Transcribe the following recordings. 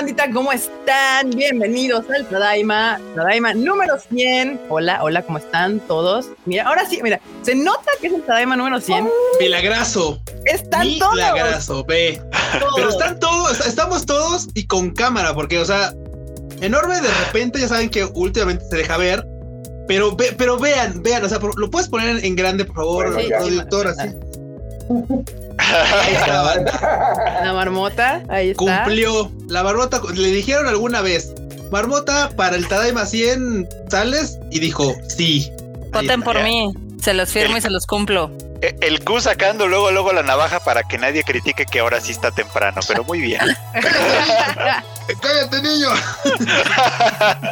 bandita? ¿Cómo están? Bienvenidos al Tadaima, Tadaima número 100. Hola, hola, ¿cómo están todos? Mira, ahora sí, mira, se nota que es el Tadaima número 100. Milagrazo. Están todos. Milagrazo, ve. Pero están todos, estamos todos y con cámara, porque, o sea, enorme de repente, ya saben que últimamente se deja ver, pero, ve, pero vean, vean, o sea, lo puedes poner en grande, por favor, sí, productor, sí. así. Ahí está, banda. La marmota, ahí está. Cumplió. La marmota, le dijeron alguna vez, marmota, para el Tadaima 100 sales, y dijo, sí. Voten por mí. Se los firmo y se los cumplo. El Q sacando luego luego la navaja para que nadie critique que ahora sí está temprano, pero muy bien. ¡Cállate, niño!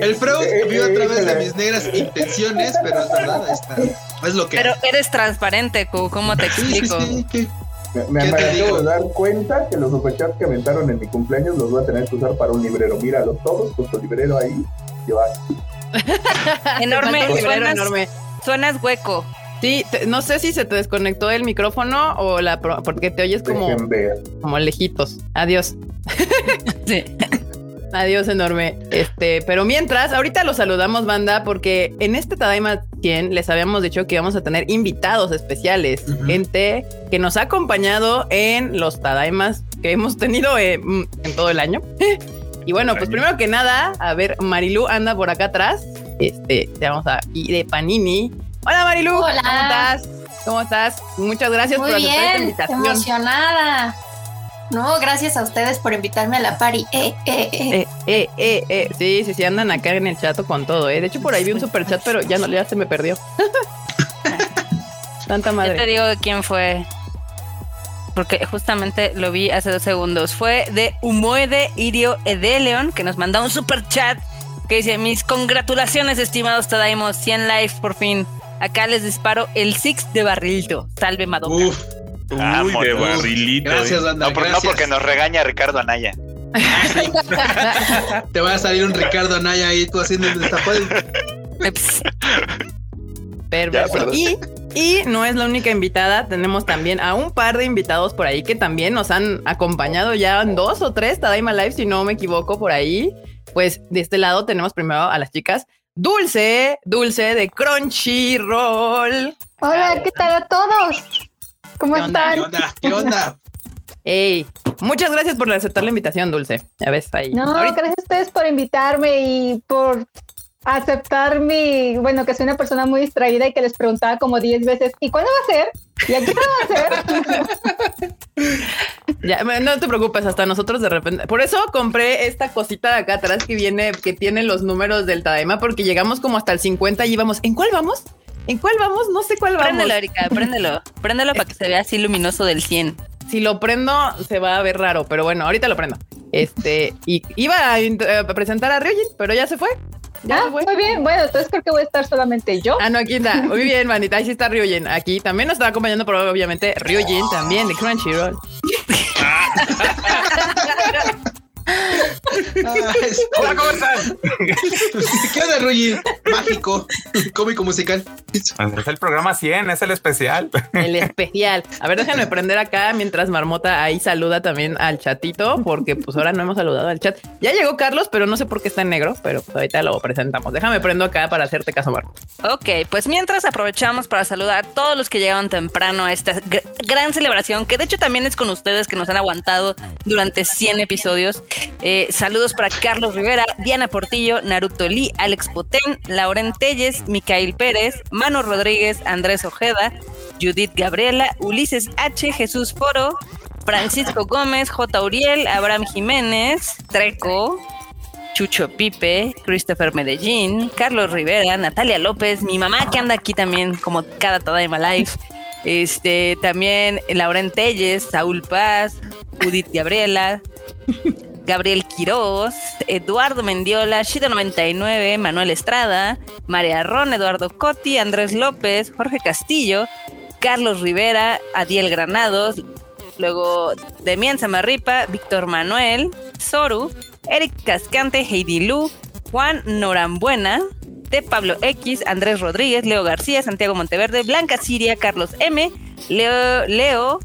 El Freud vio a través de mis negras intenciones, pero es verdad, ahí está. Es lo que. Pero eres transparente, Q. ¿Cómo te Sí, sí, explico? sí, que- Me, me ¿Qué te acabo digo? de dar cuenta que los superchats que aventaron en mi cumpleaños los voy a tener que usar para un librero. Míralos todos con tu librero ahí. Lleva. Enorme. Librero enorme. Suenas hueco. Sí, te- no sé si se te desconectó el micrófono o la porque te oyes como, como lejitos. Adiós. Sí. Adiós enorme. Este, pero mientras, ahorita los saludamos, banda, porque en este Tadaima 100 les habíamos dicho que íbamos a tener invitados especiales, gente que nos ha acompañado en los Tadaimas que hemos tenido eh, mm, en todo el año. y bueno, pues primero que nada, a ver, Marilu anda por acá atrás. Este, te vamos a y de Panini. Hola Marilu, Hola. ¿cómo estás? ¿Cómo estás? Muchas gracias Muy por aceptar esta bien, invitación. emocionada. No, gracias a ustedes por invitarme a la party. Eh, eh, eh. Eh, eh, eh, eh. Sí, sí, sí, andan acá en el chat con todo, ¿eh? De hecho, por ahí vi un super chat, pero ya no, ya se me perdió. Tanta Ya te madre. digo quién fue. Porque justamente lo vi hace dos segundos. Fue de Humoede Irio Edeleon, que nos mandó un super chat que dice: Mis congratulaciones, estimados Tadaimos, 100 lives por fin. Acá les disparo el Six de barrilito. Salve Madoka. Uf. Uy, de barrilito. Gracias, banda. No, por- no gracias. porque nos regaña Ricardo Anaya. Te va a salir un Ricardo Anaya ahí, tú haciendo el destapado. Perverso. Y, y no es la única invitada, tenemos también a un par de invitados por ahí que también nos han acompañado ya en dos o tres Tadaima Live, si no me equivoco, por ahí. Pues de este lado tenemos primero a las chicas. Dulce, Dulce de Crunchyroll. Hola, ¿qué tal a todos? ¿Cómo ¿Qué onda? están? ¿Qué onda? ¿Qué onda? Ey, muchas gracias por aceptar la invitación, Dulce. Ya ves ahí. No, Ahorita- gracias a ustedes por invitarme y por aceptar mi, bueno, que soy una persona muy distraída y que les preguntaba como 10 veces, ¿y cuándo va a ser? ¿Y a qué hora va a ser? Ya, no te preocupes, hasta nosotros de repente. Por eso compré esta cosita de acá atrás que viene, que tiene los números del Tadaima, porque llegamos como hasta el 50 y íbamos. ¿En cuál vamos? ¿En cuál vamos? No sé cuál vamos. Préndelo, Erika, préndelo. Préndelo para que se vea así luminoso del 100. Si lo prendo, se va a ver raro, pero bueno, ahorita lo prendo. Este, y iba a, presentar a Ryojin, pero ya se fue. Ya Ah, muy bien, bueno, entonces creo que voy a estar solamente yo. Ah, no, aquí está. Muy bien, manita. Ahí sí está Ryojin. Aquí también nos está acompañando, pero obviamente Ryojin también de Crunchyroll. Ah, es- Hola, ¿cómo están? ¿Qué onda, Ruyi? Mágico, cómico musical. Es el programa 100, es el especial. El especial. A ver, déjenme prender acá mientras Marmota ahí saluda también al chatito, porque pues ahora no hemos saludado al chat. Ya llegó Carlos, pero no sé por qué está en negro, pero pues ahorita lo presentamos. Déjame prendo acá para hacerte caso, Marmota. Ok, pues mientras aprovechamos para saludar a todos los que llegaron temprano a esta gr- gran celebración, que de hecho también es con ustedes que nos han aguantado durante 100 episodios. Eh, saludos para Carlos Rivera, Diana Portillo, Naruto Lee, Alex Potén, Lauren Telles, Micael Pérez, Manu Rodríguez, Andrés Ojeda, Judith Gabriela, Ulises H, Jesús Foro, Francisco Gómez, J. Uriel, Abraham Jiménez, Treco, Chucho Pipe, Christopher Medellín, Carlos Rivera, Natalia López, mi mamá que anda aquí también como cada Tadaima Life, este, también Lauren Telles, Saúl Paz, Judith Gabriela, Gabriel Quiroz, Eduardo Mendiola, Shida99, Manuel Estrada, María Ron, Eduardo Cotti, Andrés López, Jorge Castillo, Carlos Rivera, Adiel Granados, luego Demian Samarripa, Víctor Manuel, Soru, Eric Cascante, Heidi Lu, Juan Norambuena, de Pablo X, Andrés Rodríguez, Leo García, Santiago Monteverde, Blanca Siria, Carlos M, Leo, Leo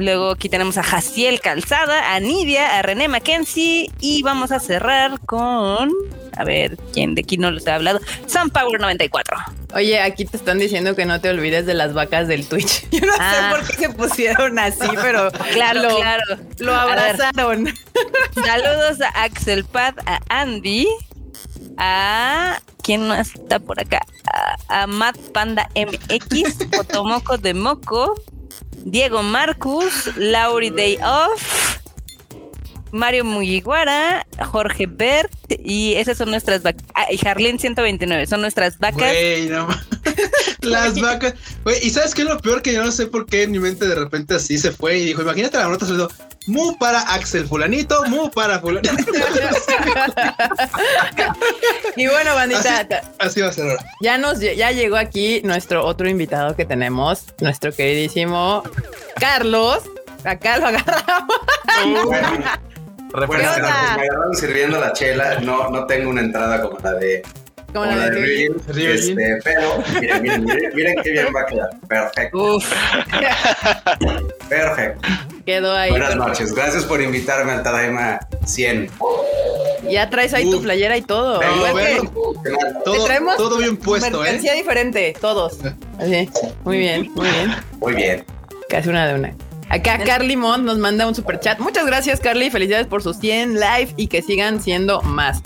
Luego aquí tenemos a Jaciel Calzada, a Nidia, a René Mackenzie y vamos a cerrar con, a ver, ¿quién de aquí no los he hablado? Sunpower 94. Oye, aquí te están diciendo que no te olvides de las vacas del Twitch. Yo no Ah. sé por qué se pusieron así, pero Claro, lo, claro. lo A ver. abrazaron. Saludos a Axel Pad, a Andy, a ¿quién más está por acá? A, a Matt Panda MX, Otomoco de Moco, Diego Marcus, Lauri Day Off, Mario Mugiwara, Jorge Bert y esas son nuestras vacas. Ah, y Harlene 129, son nuestras vacas. Las vacas. Y sabes qué es lo peor que yo no sé por qué en mi mente de repente así se fue y dijo, imagínate la nota saliendo mu para Axel fulanito, mu para fulanito. Y bueno, bandita, Así, así va a ser ahora. ya nos ya llegó aquí nuestro otro invitado que tenemos, nuestro queridísimo Carlos. Acá lo agarramos. Bueno, Referencia. Me agarraron sirviendo la chela. No, no tengo una entrada como la de, Como la de este, pero miren, miren, miren, miren qué bien va a quedar. Perfecto, Uf, perfecto. Quedó ahí. Buenas perfecto. noches. Gracias por invitarme al Tadaima 100. Ya traes ahí tu playera y todo. Vengo, Igual que- vengo. Te Todo, traemos todo bien puesto, ¿eh? diferente, todos. Así. Muy bien, muy bien. Muy bien. Casi una de una. Acá Carly Mont nos manda un super chat. Muchas gracias, Carly. Felicidades por sus 100 live y que sigan siendo más.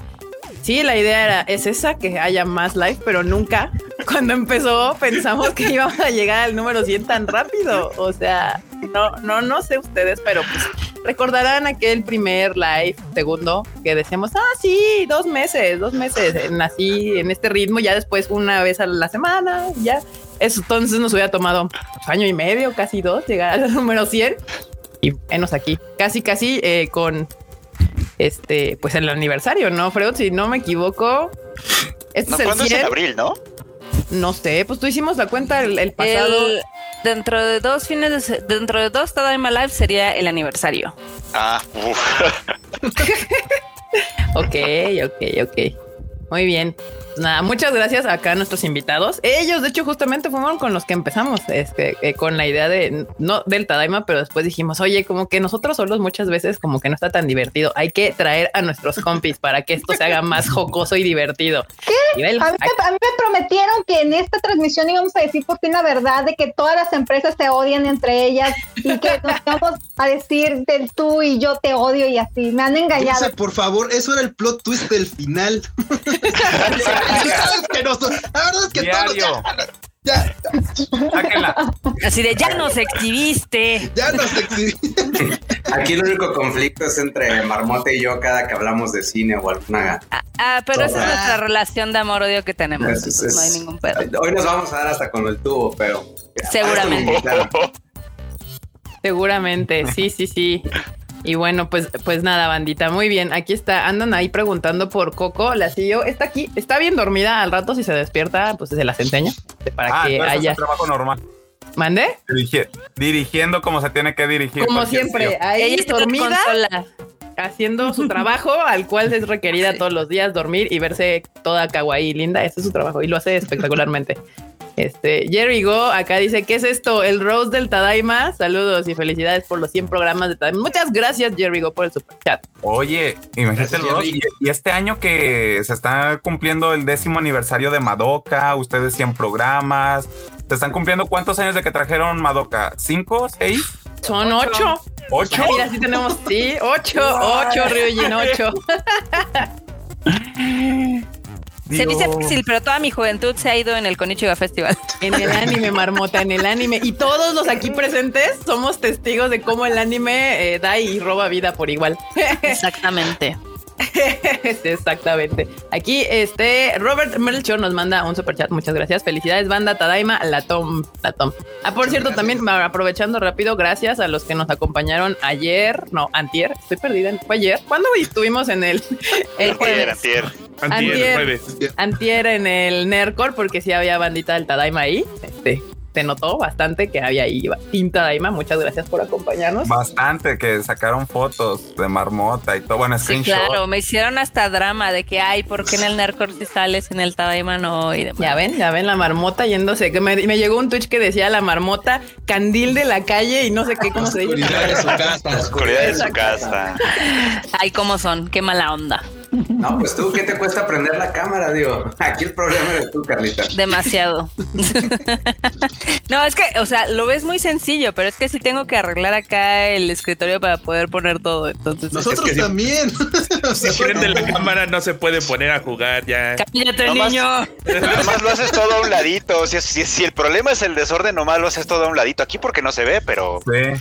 Sí, la idea era, es esa, que haya más live, pero nunca. Cuando empezó pensamos que íbamos a llegar al número 100 tan rápido. O sea, no, no, no sé ustedes, pero pues recordarán aquel primer live, segundo, que decíamos, ah, sí, dos meses, dos meses, en así, en este ritmo, ya después una vez a la semana, ya. Eso entonces nos hubiera tomado año y medio, casi dos, llegar al número 100 y menos aquí, casi, casi eh, con este, pues el aniversario, ¿no, Freud? Si no me equivoco, este No, es el ¿Cuándo es 100. en abril, no? No sé, pues tú hicimos la cuenta el, el pasado. el- dentro de dos fines de dentro de dos Tadaima Live sería el aniversario. Ah, uf. Ok, ok, ok. Muy bien. Pues nada, muchas gracias acá a nuestros invitados. Ellos, de hecho, justamente fueron con los que empezamos, este, eh, con la idea de no del Tadaima, pero después dijimos, oye, como que nosotros solos muchas veces como que no está tan divertido. Hay que traer a nuestros compis para que esto se haga más jocoso y divertido. ¿Qué? A mí, me, a mí me prometieron que en esta transmisión íbamos a decir por fin la verdad de que todas las empresas se odian entre ellas y que nos íbamos a decir del tú y yo te odio y así. Me han engañado. Dulce, por favor, eso era el plot twist del final. ¿Sabes que no son- La verdad es que todos Diario. ya, Sáquenla. Así de ya nos exhibiste. ya nos exhibí. Aquí el único conflicto es entre Marmota y yo cada que hablamos de cine o alguna. Ah, ah, pero esa es nuestra relación de amor-odio que tenemos. Es- es- entonces no hay ningún pedo. Hoy nos vamos a dar hasta con el tubo, pero. Seguramente. Seguramente, sí, sí, sí. Y bueno, pues, pues nada, bandita, muy bien. Aquí está, andan ahí preguntando por Coco, la CEO está aquí, está bien dormida. Al rato, si se despierta, pues se las enseño para Ah, que es haya. el trabajo normal. ¿Mande? Dirigi- dirigiendo como se tiene que dirigir. Como siempre, tío. ahí Ella está dormida, consola. haciendo su trabajo, al cual es requerida todos los días dormir y verse toda kawaii y linda. Ese es su trabajo y lo hace espectacularmente. Este Jerry Go acá dice: ¿Qué es esto? El Rose del Tadaima. Saludos y felicidades por los 100 programas de Tadaima. Muchas gracias, Jerry Go, por el super chat. Oye, imagínate dos. Jerry. Y, y este año que se está cumpliendo el décimo aniversario de Madoka, ustedes 100 programas. ¿Se están cumpliendo cuántos años de que trajeron Madoka? ¿Cinco? ¿Seis? Son ocho. ¿Ocho? Mira, sí tenemos, sí, ocho, ocho, Ryujin, ocho. Se dice fácil, pero toda mi juventud se ha ido en el Konichiwa Festival. En el anime, marmota, en el anime. Y todos los aquí presentes somos testigos de cómo el anime eh, da y roba vida por igual. Exactamente. Exactamente. Aquí, este Robert Melchor nos manda un super chat. Muchas gracias. Felicidades, banda Tadaima, la Tom, la Tom. Ah, por cierto, también aprovechando rápido, gracias a los que nos acompañaron ayer, no, antier, estoy perdida. ¿Fue ayer? ¿Cuándo estuvimos en el, el Antier, antier. Antier. Antier en el Nercor, porque sí había bandita del Tadaima ahí. Este, se notó bastante que había ahí tinta Daima. Muchas gracias por acompañarnos. Bastante, que sacaron fotos de marmota y todo. Bueno, Sí, claro, me hicieron hasta drama de que, ay, ¿por qué en el Narcor si sales, en el Tadaima no? Y demás. Ya ven, ya ven la marmota yéndose. Que me, me llegó un Twitch que decía la marmota, candil de la calle y no sé qué, cómo se dice. Oscuridad de su casa. La oscuridad de su casa. Ay, ¿cómo son? Qué mala onda. No, pues tú, ¿qué te cuesta prender la cámara? Digo, aquí el problema eres tú, Carlita. Demasiado. no, es que, o sea, lo ves muy sencillo, pero es que sí tengo que arreglar acá el escritorio para poder poner todo. Entonces, Nosotros Es que si- también. Si sea, prende la cámara no se puede poner a jugar ya. cállate, Nomás- niño. Nomás lo haces todo a un ladito. Si, si, si el problema es el desorden, nomás lo haces todo a un ladito. Aquí porque no se ve, pero Sí.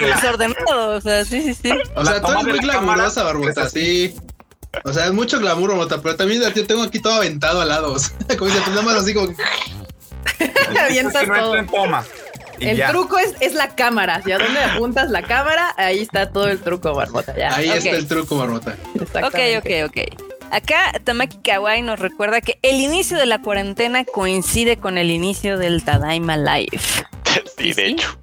Desordenado, o sea, sí, sí, sí. O sea, tú eres muy glamurosa, Barbota, sí. O sea, es mucho glamour, Barbota, pero también yo tengo aquí todo aventado al lado. O sea, como dice, pues nada más así como. Avientas todo. en toma. El ya. truco es, es la cámara. Hacia dónde apuntas la cámara, ahí está todo el truco, Marmota. Ya. Ahí está el truco, Barbota. Ok, ok, ok. Acá Tamaki Kawaii nos recuerda que el inicio de la cuarentena coincide con el inicio del Tadaima Live. sí, de hecho.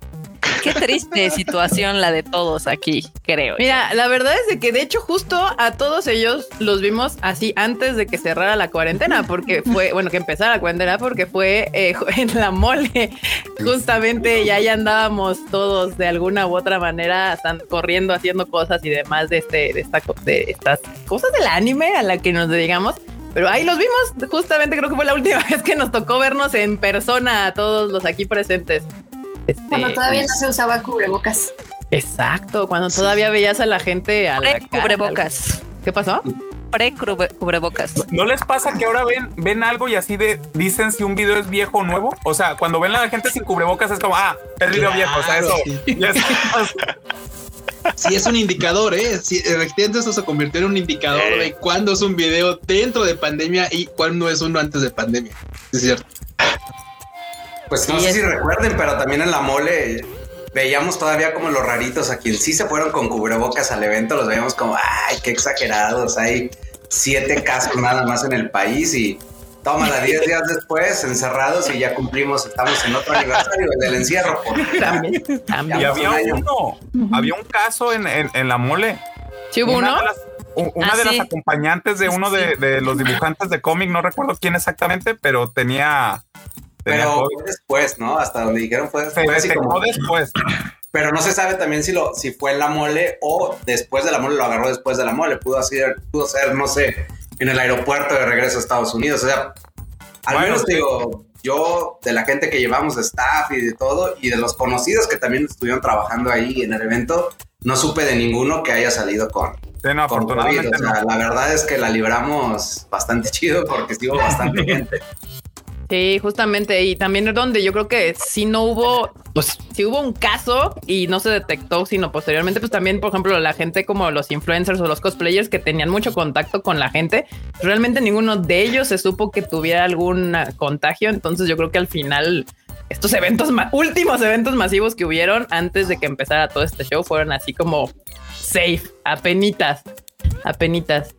Qué triste situación la de todos aquí, creo. Mira, la verdad es de que de hecho justo a todos ellos los vimos así antes de que cerrara la cuarentena, porque fue, bueno, que empezara la cuarentena, porque fue eh, en la mole, justamente, y ahí andábamos todos de alguna u otra manera, están corriendo, haciendo cosas y demás de este, de esta, de estas cosas del anime a la que nos dedicamos. Pero ahí los vimos, justamente creo que fue la última vez que nos tocó vernos en persona a todos los aquí presentes. Este, Cuando todavía no se usaba cubrebocas. Exacto, cuando todavía veías a la gente a la cara, cubrebocas. ¿Qué pasó? Pre cubrebocas. ¿No les pasa que ahora ven, ven algo y así de dicen si un video es viejo o nuevo? O sea, cuando ven a la gente sin cubrebocas es como, ah, es video viejo. O sea, eso. sí. ya Sí, es un indicador, ¿eh? Sí, efectivamente eso se convirtió en un indicador Eh. de cuándo es un video dentro de pandemia y cuándo es uno antes de pandemia. Es cierto. Pues no Sí, sé es- si recuerden, pero también en la mole veíamos todavía como los raritos a quien sí se fueron con cubrebocas al evento, los veíamos como, ay, qué exagerados, hay siete casos nada más en el país y tómala 10 días después, encerrados y ya cumplimos, estamos en otro aniversario el del encierro. por- También, también. Y había un uno, había un caso en, en, en la mole. ¿Sí hubo Una uno? de las, u- una Ah, de sí. las acompañantes de uno de, de los dibujantes de cómic, no recuerdo quién exactamente, pero tenía. Pero fue después, ¿no? Hasta donde dijeron fue después. como-. Pero no se sabe también si lo si fue en la mole o después de la mole lo agarró después de la mole. Pudo ser, pudo ser, no sé, en el aeropuerto de regreso a Estados Unidos. O sea, al Bueno, menos sí. digo, yo de la gente que llevamos de staff y de todo, y de los conocidos que también estuvieron trabajando ahí en el evento, no supe de ninguno que haya salido con, Sí, no, con COVID. afortunadamente O sea, no. la verdad es que la libramos bastante chido porque hubo bastante gente. Sí, justamente. Y también es donde yo creo que si no hubo, pues si hubo un caso y no se detectó, sino posteriormente, pues también, por ejemplo, la gente como los influencers o los cosplayers que tenían mucho contacto con la gente, realmente ninguno de ellos se supo que tuviera algún contagio. Entonces yo creo que al final estos eventos, últimos eventos masivos que hubieron antes de que empezara todo este show fueron así como safe, apenitas, apenitas.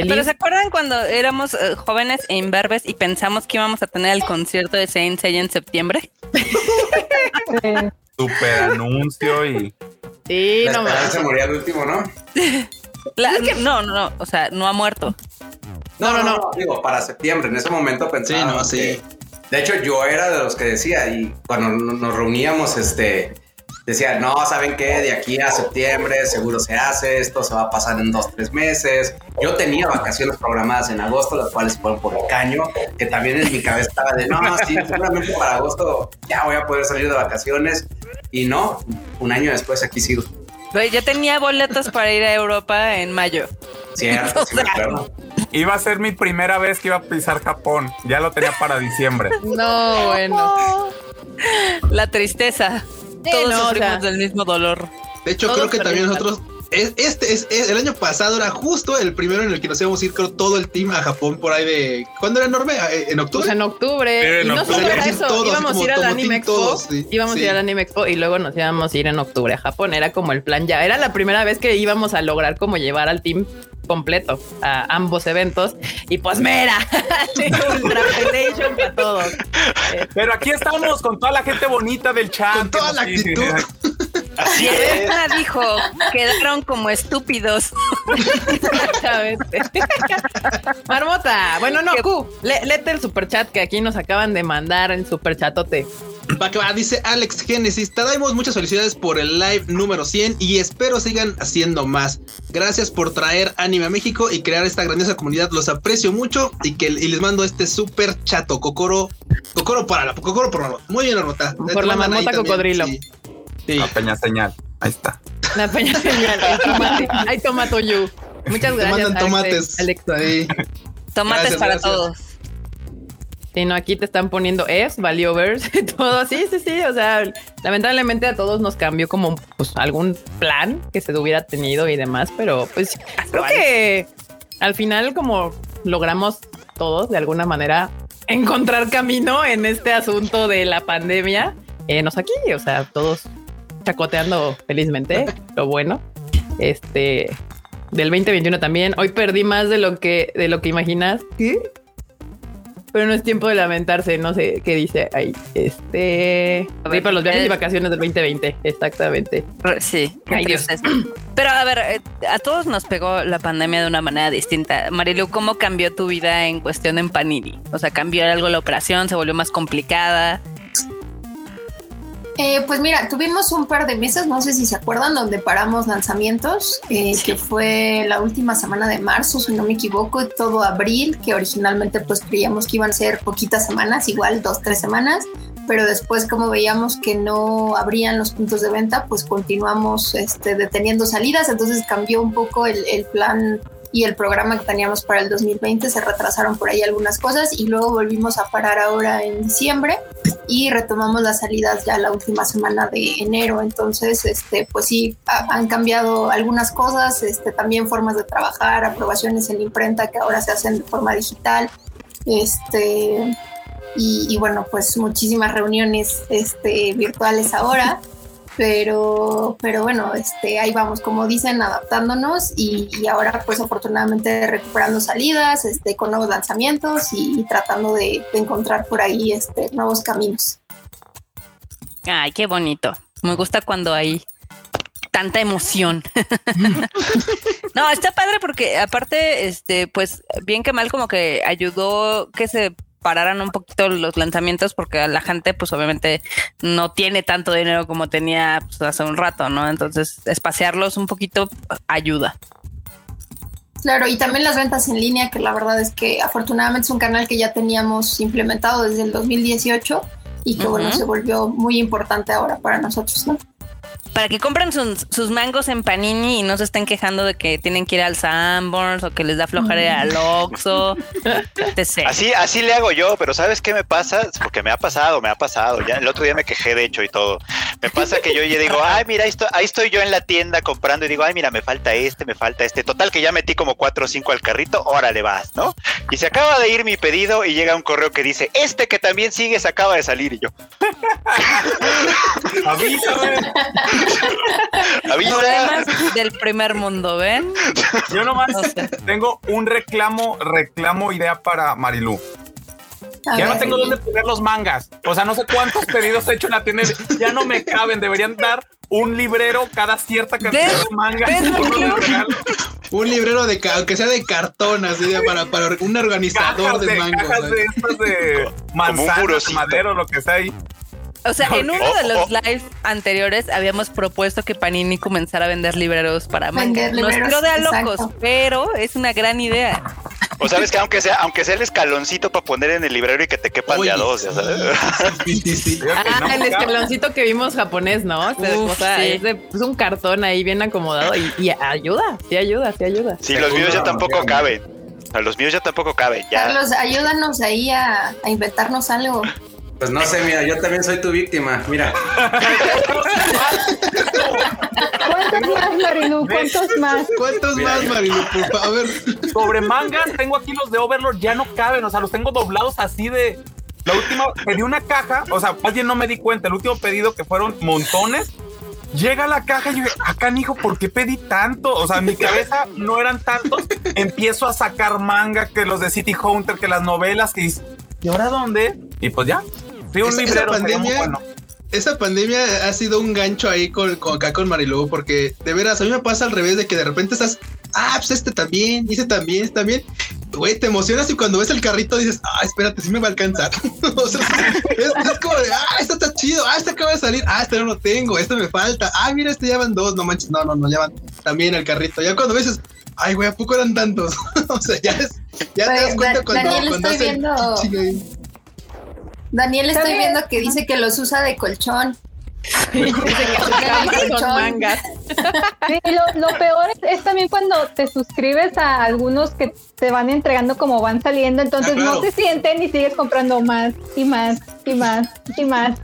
Feliz. Pero ¿se acuerdan cuando éramos eh, jóvenes e imberbes y pensamos que íbamos a tener el concierto de Saint Seiya en septiembre? Sí. Super anuncio y. Sí, La no manches. moría al último, ¿no? La- no, no, no, o sea, no ha muerto. No, no, no, digo, para septiembre. En ese momento pensábamos Sí, no, sí. que- De hecho, yo era de los que decía, y cuando no- nos reuníamos, este, decía, no, ¿saben qué? De aquí a septiembre seguro se hace, esto se va a pasar en dos, tres meses. Yo tenía vacaciones programadas en agosto, las cuales fueron por el caño, que también en mi cabeza estaba de, no, sí, seguramente para agosto ya voy a poder salir de vacaciones. Y no, un año después aquí sigo. Güey, yo tenía boletos para ir a Europa en mayo. Cierto, sí acuerdo. Iba a ser mi primera vez que iba a pisar Japón. Ya lo tenía para diciembre. No, bueno. La tristeza. Todos no, o sufrimos sea. del mismo dolor. De hecho, Todos creo que también nosotros. es- Este es, es- el año pasado era justo el primero en el que nos íbamos a ir, creo, todo el team a Japón por ahí de. ¿Cuándo era enorme? ¿En Pues octubre? en octubre. Pero en y no octubre. solo era Sí, eso, todos, íbamos a ir al Anime Expo. todos, sí, íbamos sí. a ir al Anime Expo y luego nos íbamos a ir en octubre a Japón. Era como el plan ya. Era la primera vez que íbamos a lograr como llevar al team completo a ambos eventos. Y pues mira, Ultra Pelation para todos. Pero aquí estamos con toda la gente bonita del chat. Con toda la actitud. Así es. Dijo, quedaron como estúpidos. Exactamente. Marmota, bueno, no, Q, lé- léete el superchat que aquí nos acaban de mandar en superchatote. Va que va, dice Alex Genesis. Te damos muchas felicidades por el live número 100 y espero sigan haciendo más. Gracias por traer anime a México y crear esta grandiosa comunidad. Los aprecio mucho y que y les mando este super chato. Cocoro, Cocoro para la Cocoro por la. Muy bien, la marmota. Por la marmota cocodrilo. Sí. Sí. La peña señal. Ahí está. La peña señal, el tomate. Hay tomato you. Muchas Te gracias. mandan Alex. tomates. Alex. Ahí. Tomates Gracias, para gracias. todos. Sí, no, aquí te están poniendo Fs, valiovers, todo. Sí, sí, sí. O sea, lamentablemente a todos nos cambió como pues, algún plan que se hubiera tenido y demás, pero pues creo que al final como logramos todos de alguna manera encontrar camino en este asunto de la pandemia, eh, nos aquí, o sea, todos chacoteando felizmente, lo bueno. Este del 2021 también. Hoy perdí más de lo que de lo que imaginas. ¿Qué? Pero no es tiempo de lamentarse, no sé qué dice ahí. Este. Sí, para los viajes y vacaciones del 2020, exactamente. Sí, Ay, Dios. Pero a ver, eh, a todos nos pegó la pandemia de una manera distinta. Marilu, ¿cómo cambió tu vida en cuestión en Panini? O sea, ¿cambió algo la operación? ¿Se volvió más complicada? Eh, pues mira, tuvimos un par de meses, no sé si se acuerdan, donde paramos lanzamientos, eh, que fue la última semana de marzo, si no me equivoco, y todo abril, que originalmente pues creíamos que iban a ser poquitas semanas, igual dos, tres semanas, pero después como veíamos que no abrían los puntos de venta, pues continuamos este, deteniendo salidas, entonces cambió un poco el, el plan y el programa que teníamos para el 2020, se retrasaron por ahí algunas cosas y luego volvimos a parar ahora en diciembre y retomamos las salidas ya la última semana de enero. Entonces, este, pues sí, ha- han cambiado algunas cosas, este, también formas de trabajar, aprobaciones en imprenta que ahora se hacen de forma digital. Este, y, y bueno, pues muchísimas reuniones este, virtuales ahora. Pero, pero bueno, este, ahí vamos, como dicen, adaptándonos y, y ahora pues afortunadamente recuperando salidas, este, con nuevos lanzamientos y, tratando de, de encontrar por ahí este, nuevos caminos. Ay, qué bonito. Me gusta cuando hay tanta emoción. no, está padre porque aparte, este, pues bien que mal como que ayudó que se pararan un poquito los lanzamientos porque la gente pues obviamente no tiene tanto dinero como tenía pues, hace un rato, ¿no? Entonces espaciarlos un poquito ayuda. Claro, y también las ventas en línea, que la verdad es que afortunadamente es un canal que ya teníamos implementado desde el 2018 y que bueno, se volvió muy importante ahora para nosotros, ¿no? Para que compren sus, sus mangos en Panini y no se estén quejando de que tienen que ir al Sanborns o que les da flojera al Oxxo. Así, así le hago yo, pero ¿sabes qué me pasa? Porque me ha pasado, me ha pasado. Ya el otro día me quejé, de hecho, y todo. Me pasa que yo ya digo, ay, mira, ahí estoy, ahí estoy yo en la tienda comprando y digo, ay, mira, me falta este, me falta este. Total, que ya metí como cuatro o cinco al carrito, órale vas, ¿no? Y se acaba de ir mi pedido y llega un correo que dice, este que también sigue se acaba de salir. Y yo, Avísame. Problemas del primer mundo, ¿ven? Yo nomás O sea. tengo un reclamo, reclamo idea para Marilú. Ya no tengo dónde poner los mangas. O sea, no sé cuántos pedidos he hecho en la tienda. Ya no me caben. Deberían dar un librero cada cierta cantidad de mangas. ¿Ves, Uno de regalo. Un librero de, aunque sea de cartón, así de- para, para un organizador Cajas de de, mangos. cajas ¿no? de estas de manzanas, madero, lo que sea ahí. O sea, en uno de Oh, los oh. lives anteriores habíamos propuesto que Panini comenzara a vender libreros para manga. Vender Nos tiró de a locos, exacto. pero es una gran idea. O sabes que aunque sea, aunque sea el escaloncito para poner en el librero y que te quepan de a Oye, dos, ya sabes. Sí, sí, sí. Digo que Ah, no el escaloncito que vimos japonés, ¿no? Uf, cosa sí. es, de, es un cartón ahí bien acomodado y, y ayuda, sí ayuda, sí ayuda. Sí, los míos ya tampoco caben. A los míos ya tampoco caben. Ya. Carlos, ayúdanos ahí a, a inventarnos algo. Pues no sé, mira, yo también soy tu víctima. Mira, ¿Cuántos más, Marilu? ¿Cuántos más? ¿Cuántos más, Marilu? Por favor, a ver. Sobre mangas, tengo aquí los de Overlord, ya no caben, o sea, los tengo doblados así de. La última, pedí una caja, o sea, más bien no me di cuenta, el último pedido que fueron montones, Llega a la caja y yo, acá, hijo, ¿por qué pedí tanto? O sea, en mi cabeza no eran tantos. Empiezo a sacar manga, que los de City Hunter, que las novelas, que dice, ¿y ahora dónde? Y pues ya, un Esa- librero. pandemia- bueno. Esa pandemia ha sido un gancho ahí con, con acá con Marilu, porque de veras, a mí me pasa al revés de que de repente estás, ah, pues este también, y ese también, este también. Güey, te emocionas y cuando ves el carrito dices, ah, espérate, sí me va a alcanzar. o sea, es, es como de, ah, este está chido, ah, este acaba de salir, ah, este no lo tengo, este me falta, ah, mira, este ya van dos, no manches, no, no, no, ya van también el carrito. Ya cuando ves, es, ay, güey, ¿a poco eran tantos? o sea, ya es, ya te das cuenta Da- cuando, Daniel, cuando estoy viendo-. Daniel, Está estoy viendo que dice que los usa de colchón. Que son colchón. mangas. Sí, lo, lo peor es, es también cuando te suscribes a algunos que te van entregando como van saliendo, entonces Ah, claro. no se sienten y sigues comprando más y más y más y más.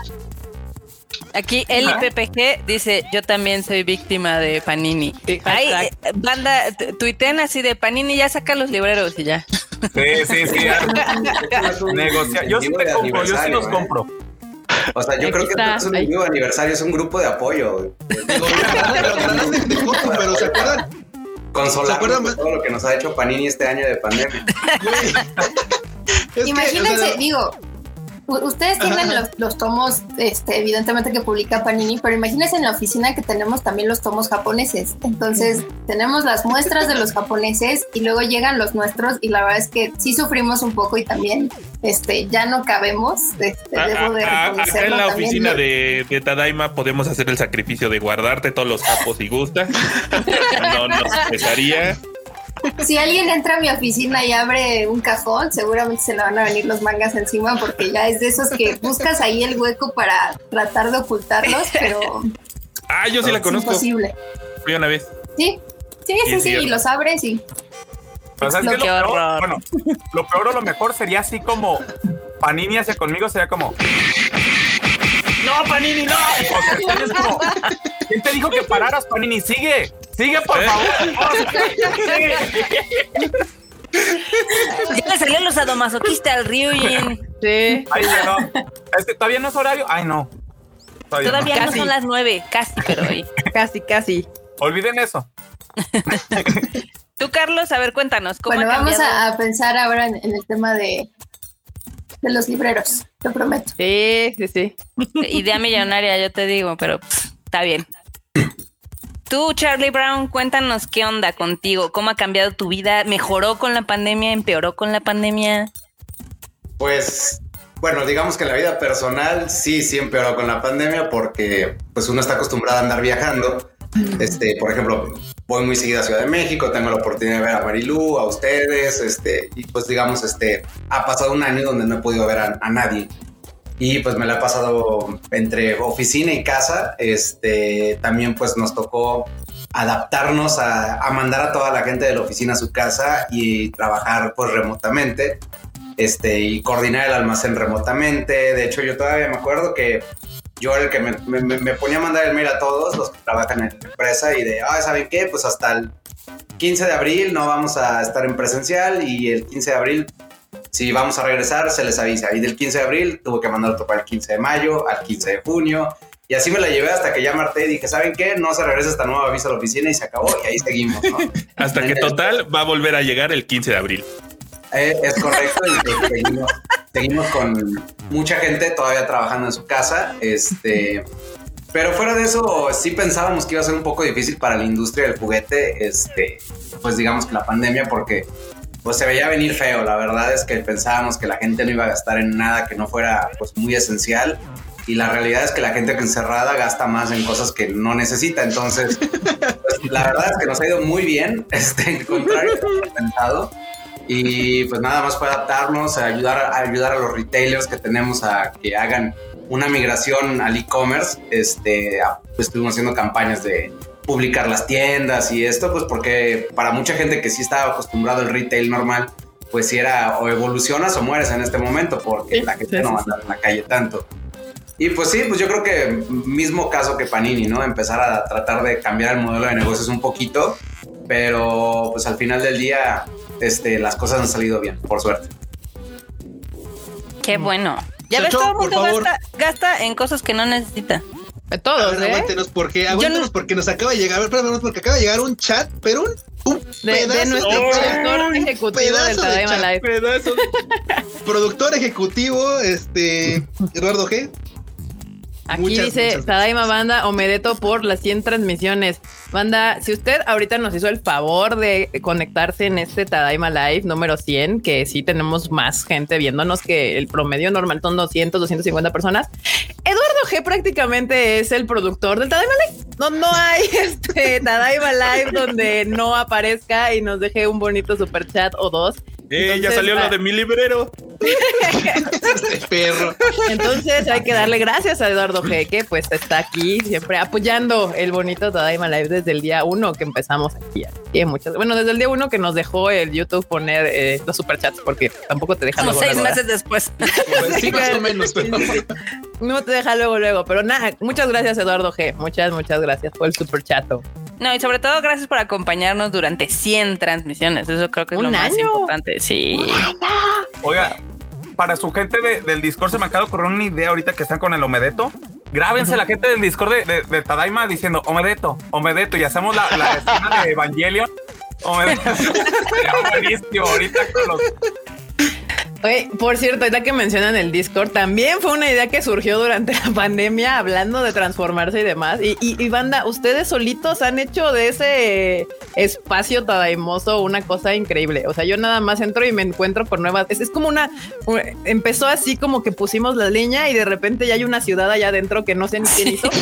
Aquí Eli PPG dice, yo también soy víctima de Panini. Sí, Ay, eh, banda, t- tuiteen así de Panini, ya saca los libreros y ya. Sí, sí, sí. Negocia- Yo sí te compro, yo sí los compro. O sea, yo Aquí creo que está, es un ahí. amigo de aniversario, es un grupo de apoyo. Digo, pero tratarán de, de coco, pero se acuerdan, Consolarnos ¿Se acuerdan de más? todo lo que nos ha hecho Panini este año de pandemia. Que, Imagínense, o sea, digo, ustedes tienen los, los tomos, este, evidentemente que publica Panini, pero imagínense en la oficina que tenemos también los tomos japoneses. Entonces, tenemos las muestras de los japoneses y luego llegan los nuestros y la verdad es que sí sufrimos un poco y también, este, ya no cabemos. Este, A- debo de a- a- acá en la también. oficina de, de Tadaima podemos hacer el sacrificio de guardarte todos los capos si gusta. No nos pesaría. Si alguien entra a mi oficina y abre un cajón, seguramente se le van a venir los mangas encima porque ya es de esos que buscas ahí el hueco para tratar de ocultarlos, pero Ah, yo sí la es conozco. imposible. Fui una vez. Sí, sí, Sí, sí, es y los abres y Pero ¿sabes Lo qué es que lo peor? horror. Bueno, lo peor o lo mejor sería así como Panini hacia conmigo, sería como. No, Panini, no. Es como, ¿Quién te dijo que pararas, Panini? Sigue, sigue, por ¿Eh? favor. Sigue. Ya le salió los sadomasoquistas al Ryujin. Sí. Ay, no. Este, todavía no es horario. Ay, no. Todavía, no. Todavía no Casi. son las nueve, casi, pero ahí. Casi, casi. Olviden eso. Tú, Carlos, a ver, cuéntanos, ¿cómo bueno, ha vamos cambiado? a, a pensar ahora en, en el tema de, de los libreros, te prometo. Sí, sí, sí. Idea millonaria, yo te digo, pero pff, está bien. Tú, Charlie Brown, cuéntanos qué onda contigo, cómo ha cambiado tu vida, mejoró con la pandemia, empeoró con la pandemia. Pues, bueno, digamos que la vida personal sí, sí empeoró con la pandemia porque pues uno está acostumbrado a andar viajando. Este, por ejemplo, voy muy seguido a Ciudad de México, tengo la oportunidad de ver a Marilú, a ustedes, este, y pues digamos, este, ha pasado un año donde no he podido ver a, a nadie. Y pues me la he pasado entre oficina y casa. Este, también pues nos tocó adaptarnos a, a mandar a toda la gente de la oficina a su casa y trabajar pues remotamente este, y coordinar el almacén remotamente. De hecho, yo todavía me acuerdo que yo era el que me, me- ponía a mandar el mail a todos los que trabajan en la empresa y de, ah, ¿saben qué? Pues hasta el 15 de abril no vamos a estar en presencial y el 15 de abril, si vamos a regresar, se les avisa. Y del 15 de abril tuve que mandar para el 15 de mayo, al 15 de junio. Y así me la llevé hasta que ya marté y dije, ¿saben qué? No se regresa hasta nuevo aviso a la oficina y se acabó. Y ahí seguimos, ¿no? Hasta que total va a volver a llegar el 15 de abril. Eh, es correcto y pues, seguimos, con mucha gente todavía trabajando en su casa. Este, pero fuera de eso, sí pensábamos que iba a ser un poco difícil para la industria del juguete, este, pues digamos que la pandemia, porque pues se veía venir feo. La verdad es que pensábamos que la gente no iba a gastar en nada que no fuera pues muy esencial. Y la realidad es que la gente encerrada gasta más en cosas que no necesita. Entonces, pues, la verdad es que nos ha ido muy bien, este, en contrario. Y pues nada más fue adaptarnos, a ayudar, a ayudar a los retailers que tenemos a que hagan una migración al e-commerce. Este, pues, estuvimos haciendo campañas de publicar las tiendas y esto, pues porque para mucha gente que sí estaba acostumbrado al retail normal, pues si era o evolucionas o mueres en este momento, porque Sí, la gente sí, no va a andar en la calle tanto. Y pues sí, pues yo creo que mismo caso que Panini, ¿no? Empezar a tratar de cambiar el modelo de negocios un poquito, pero pues al final del día este, las cosas han salido bien, por suerte. Qué bueno. Ya ves, todo el por mundo favor. gasta, gasta en cosas que no necesita. De todos, ¿eh? Aguántenos porque, aguántenos porque nos acaba de llegar, espérame, porque acaba de llegar un chat, pero un, un De, pedazo de nuestro de productor ejecutivo del pedazo de Tadaima chat. Live. Pedazo de- Productor ejecutivo, este, Eduardo G. Aquí Muchas, dice muchas Tadaima Banda Omedeto por las 100 transmisiones. Banda, si usted ahorita nos hizo el favor de conectarse en este Tadaima Live número 100, que sí tenemos más gente viéndonos que el promedio normal son 200, 250 personas. Eduardo G prácticamente es el productor del Tadaima Live. No, no hay este Tadaima Live donde no aparezca y nos deje un bonito super chat o dos. Eh, ya Entonces, salió va- lo de mi librero. Este perro. Entonces hay que darle gracias a Eduardo G, que pues está aquí siempre apoyando el bonito Tadaima Live desde el día uno que empezamos aquí. Así que muchas, bueno, desde el día uno que nos dejó el YouTube poner eh, los superchats, porque tampoco te deja Como luego, seis luego, meses después. Pues sí, más o menos, pero Sí, sí, sí. No te deja luego, luego. Pero nada, muchas gracias, Eduardo G. Muchas, muchas gracias por el super chato. No, y sobre todo gracias por acompañarnos durante 100 transmisiones. Eso creo que es lo más importante. Sí. Oiga, para su gente de- del Discord se me acaba de ocurrir una idea ahorita que están con el Omedeto. Grábense la gente del Discord de, de- de Tadaima diciendo Omedeto, Omedeto, y hacemos la, la escena de Evangelion. Omedeto. Buenísimo ahorita con los Oye, por cierto, ya que mencionan el Discord, también fue una idea que surgió durante la pandemia, hablando de transformarse y demás. Y, y, y, banda, ustedes solitos han hecho de ese espacio tadaimoso una cosa increíble. O sea, yo nada más entro y me encuentro con nuevas. Es, es como una. Empezó así como que pusimos la leña y de repente ya hay una ciudad allá adentro que no sé ni quién hizo.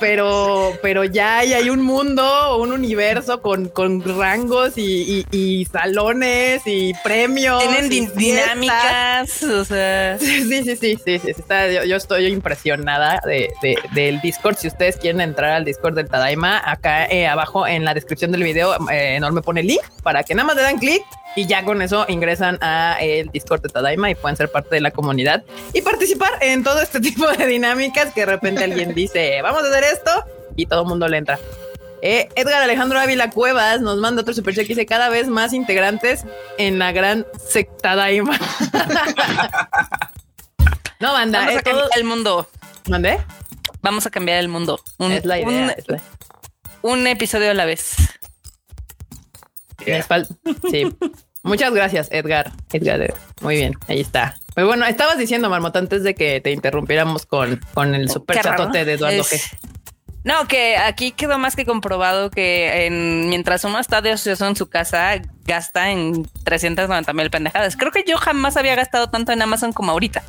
Pero, pero ya hay, hay un mundo, un universo con, con rangos y, y- y salones y premios. Tienen y din- fiestas. Dinámicas, o sea. Sí, sí, sí, sí, está- yo, estoy impresionada de, de- del Discord. Si ustedes quieren entrar al Discord del Tadaima, acá eh, abajo en la descripción del video, eh, enorme pone el link para que nada más le dan clic y ya con eso ingresan a el Discord de Tadaima y pueden ser parte de la comunidad y participar en todo este tipo de dinámicas que de repente alguien dice, vamos a hacer esto y todo el mundo le entra. Eh, Edgar Alejandro Ávila Cuevas nos manda otro super check y dice cada vez más integrantes en la gran sectadaima. no, banda, Vamos eh, a cambiar todo- el mundo. ¿Mandé? Vamos a cambiar el mundo. Un, Es la idea. un- es la- un episodio a la vez. Sí. Muchas gracias, Edgar. Edgar, Edgar. Muy bien, ahí está. Pues bueno, estabas diciendo, Marmota, antes de que te interrumpiéramos con, con el super raro. chatote de Eduardo Es- G. No, que aquí quedó más que comprobado que en, mientras uno está de ocioso en su casa, gasta en 390 mil pendejadas. Creo que yo jamás había gastado tanto en Amazon como ahorita.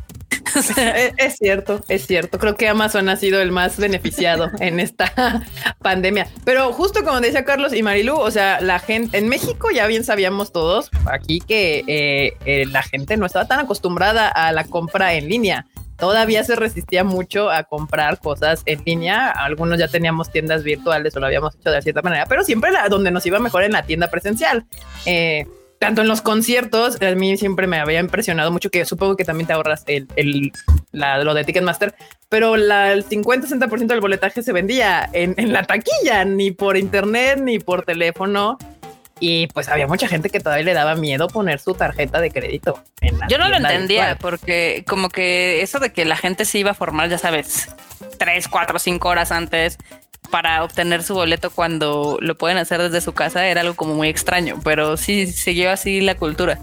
Es, cierto, es cierto. Creo que Amazon ha sido el más beneficiado en esta pandemia. Pero justo como decía Carlos y Marilu, o sea, la gente en México ya bien sabíamos todos aquí que eh, eh, la gente no estaba tan acostumbrada a la compra en línea. Todavía se resistía mucho a comprar cosas en línea. Algunos ya teníamos tiendas virtuales o lo habíamos hecho de cierta manera, pero siempre la, donde nos iba mejor en la tienda presencial. Eh, tanto en los conciertos, a mí siempre me había impresionado mucho que supongo que también te ahorras el, el- lo de Ticketmaster, pero la, el 50-60% del boletaje se vendía en, en la taquilla, ni por internet ni por teléfono. Y pues había mucha gente que todavía le daba miedo poner su tarjeta de crédito. en la Yo no lo entendía virtual. porque como que eso de que la gente se iba a formar, ya sabes, tres, cuatro, cinco horas antes para obtener su boleto cuando lo pueden hacer desde su casa era algo como muy extraño, pero sí siguió así la cultura.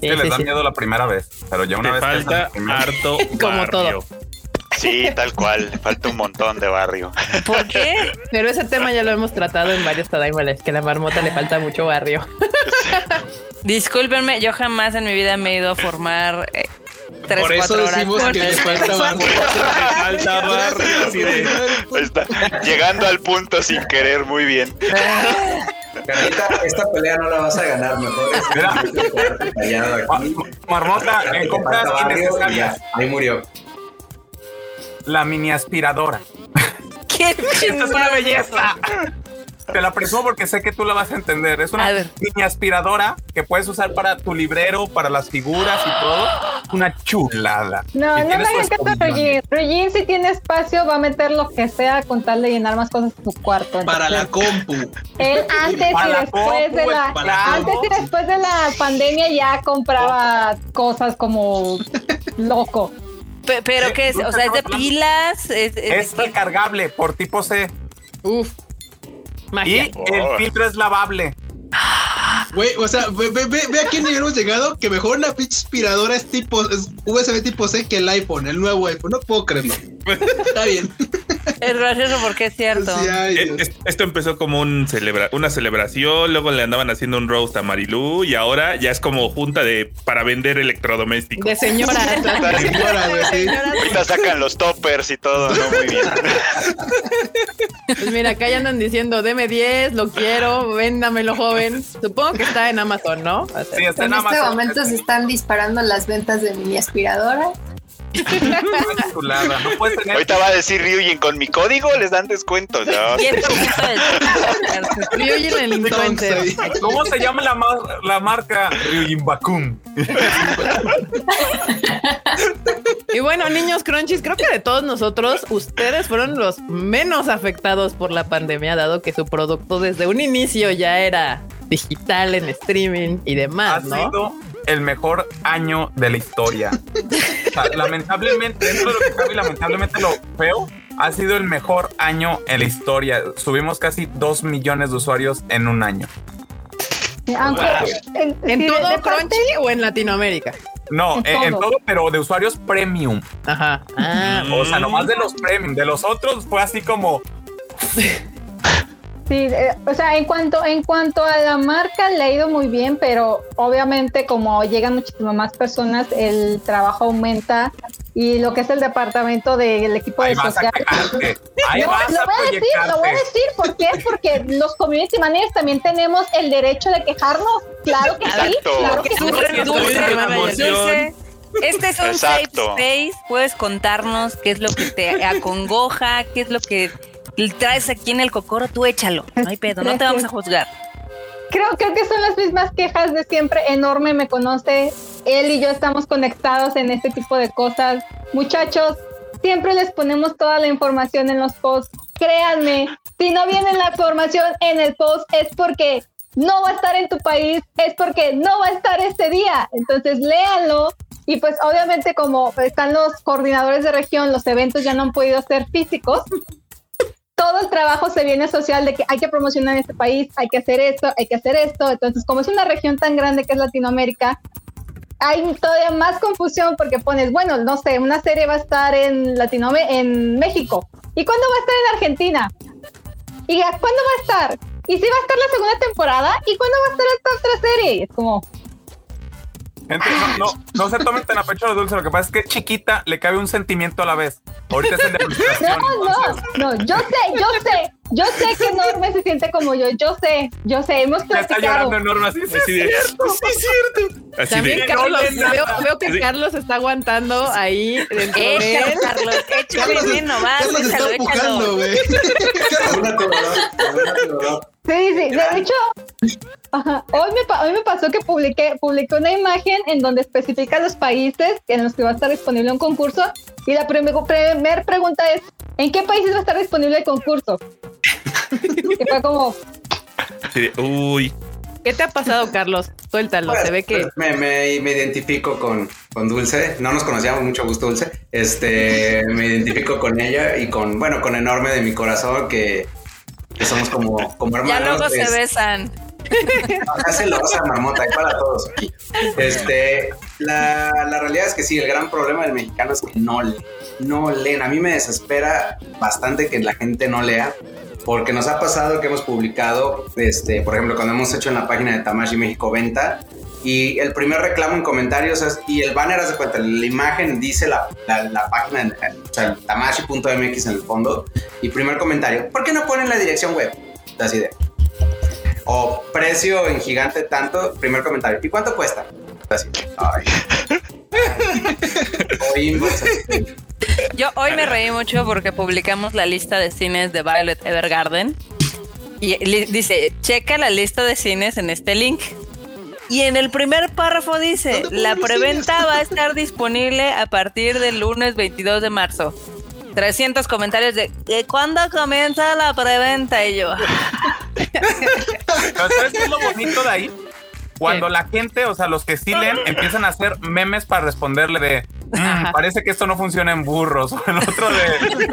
Sí, les sí, da sí. miedo la primera vez, pero ya una Te vez falta harto Como barrio. todo. Sí, tal cual. le Falta un montón de barrio. ¿Por qué? Pero ese tema ya lo hemos tratado en varios Tadaima Lives, que a la marmota le falta mucho barrio. Discúlpenme, yo jamás en mi vida me he ido a formar eh, tres, Por eso cuatro horas. decimos que le falta barrio. Falta barrio. así de- Ahí está. Llegando al punto sin querer, muy bien. Carita, esta pelea no la vas a ganar, mejor. Marmota, en compras innecesarias, ahí murió. La mini aspiradora. ¿Qué Esta es una belleza. Te la presumo porque sé que tú la vas a entender. Es una mini aspiradora que puedes usar para tu librero, para las figuras y todo. Una chulada. No, Y no me su hagan caso a escobillón. Regine. Regine, si tiene espacio, va a meter lo que sea con tal de llenar más cosas en su cuarto. Para la compu. Él antes Para y la después de compu, la para la antes y después de la pandemia ya compraba cosas como loco. Pe- Pero qué es, o sea, es de pilas, es, es- Es recargable por tipo C. Uf. Y el filtro es lavable. Güey, o sea, ve, ve, ve, ve a qué nivel hemos llegado que mejor una pinche aspiradora es tipo es USB tipo C que el iPhone, el nuevo iPhone. No puedo creerlo. Está bien. es gracioso porque es cierto. Sí, ay, Dios. es- Esto empezó como un celebra una celebración, luego le andaban haciendo un roast a Marilú y ahora ya es como junta de para vender electrodomésticos. De señora. La señora, güey, sí. Ahorita sacan los toppers y todo, ¿no? Muy bien. Pues mira, acá ya andan diciendo, deme 10, lo quiero, véndamelo, joven. Supongo que está en Amazon, ¿no? O sea, Sí, está En en este momento se están disparando las ventas de mini aspiradora. Una chulada. No puedes tener. Ahorita va a decir Ryujin, con mi código les dan descuentos. ¿no? 10% de- Ryujin el influencer. ¿Cómo se llama la, mar- la marca Ryujin Bakun? Y bueno, niños crunchies, creo que de todos nosotros, ustedes fueron los menos afectados por la pandemia, dado que su producto desde un inicio ya era digital en streaming y Ha demás, ¿no? sido el mejor año de la historia. O sea, lamentablemente, dentro de lo que cabe y lamentablemente lo feo, ha sido el mejor año en la historia. Subimos casi 2 millones de usuarios en un año. Aunque en, ¿En sí, de- todo de Crunchy o en Latinoamérica? No, En en, en todo. todo, pero de usuarios premium. Ajá. Ah, O sea, nomás de los premium. De los otros fue así como Sí, eh, o sea, en cuanto, en cuanto a la marca le ha ido muy bien, pero obviamente como llegan muchísimas más personas, el trabajo aumenta y lo que es el departamento del equipo ahí de social. No, vas lo a voy a decir, lo voy a decir, ¿por qué? Porque los community managers también tenemos el derecho de quejarnos. Claro que sí, claro que sí. Dulce, Dulce, dulce, dulce. Este es un safe Exacto. space. Puedes contarnos qué es lo que te acongoja, qué es lo que traes aquí en el cocoro. Tú échalo. No hay pedo, no te vamos a juzgar. Creo, creo que son las mismas quejas de siempre. Enorme me conoce. Él y yo estamos conectados en este tipo de cosas. Muchachos, siempre les ponemos toda la información en los posts. Créanme, si no viene la información en el post es porque no va a estar en tu país, es porque no va a estar este día. Entonces léanlo. Y pues obviamente como están los coordinadores de región, los eventos ya no han podido ser físicos, todo el trabajo se viene social de que hay que promocionar este país, hay que hacer esto, hay que hacer esto. Entonces, como es una región tan grande que es Latinoamérica, hay todavía más confusión porque pones, bueno, no sé, una serie va a estar en Latinoamérica, en México. ¿Y cuándo va a estar en Argentina? ¿Y cuándo va a estar? ¿Y si va a estar la segunda temporada? ¿Y cuándo va a estar esta otra serie? Es como, Gente, no, no, no se tomen tan a pecho lo dulce. Lo que pasa es que chiquita le cabe un sentimiento a la vez. Ahorita es el de frustración. no, no, no, yo sé, yo sé, yo sé que Norme se siente como yo, yo sé, yo sé, hemos Ya está platicado. llorando enorme así. Sí, Así de, es cierto. sí, es cierto. Así También de, Carlos, no veo, veo que Sí. Carlos está aguantando ahí dentro de Échalo, él. Carlos. Échalo Carlos, bien nomás. Carlos está Échalo, empujando, échalo. güey. Colorada. Sí, sí, de hecho, ajá, hoy, me, pa- hoy me pasó que publiqué, publiqué una imagen en donde especifica los países en los que va a estar disponible un concurso y la primera pregunta es, ¿en qué países va a estar disponible el concurso? y fue como, uy. ¿Qué te ha pasado, Carlos? Suéltalo, Pues, se ve que... me, me- me identifico con, con Dulce. No nos conocíamos, mucho gusto, Dulce. Este, me identifico con ella y con, bueno, con enorme de mi corazón que, que somos como, como hermanos. Ya luego se Es- besan. Acá celosa, marmota, hay para todos aquí. Este, la, la realidad es que sí, el gran problema del mexicano es que no leen, no leen. A mí me desespera bastante que la gente no lea, porque nos ha pasado que hemos publicado, este, por ejemplo, cuando hemos hecho en la página de Tamashi México Venta, y el primer reclamo en comentarios es, y el banner hace cuenta, la imagen dice la, la, la página, en- o sea, tamashi.mx en el fondo, y primer comentario, ¿por qué no ponen la dirección web? Así de, o precio en gigante tanto, primer comentario. ¿Y cuánto cuesta? Así. Ay. Yo hoy me reí mucho porque publicamos la lista de cines de Violet Evergarden. Y dice, checa la lista de cines en este link. Y en el primer párrafo dice, ¿Dónde la preventa va a estar disponible a partir del lunes 22 de marzo. 300 comentarios de, "¿De ¿cuándo comienza la preventa? Y yo, ¿sabes qué es lo bonito de ahí? Cuando ¿Qué? la gente, o sea, los que sí leen, empiezan a hacer memes para responderle de Mm, parece que esto no funciona en burros o en otro de.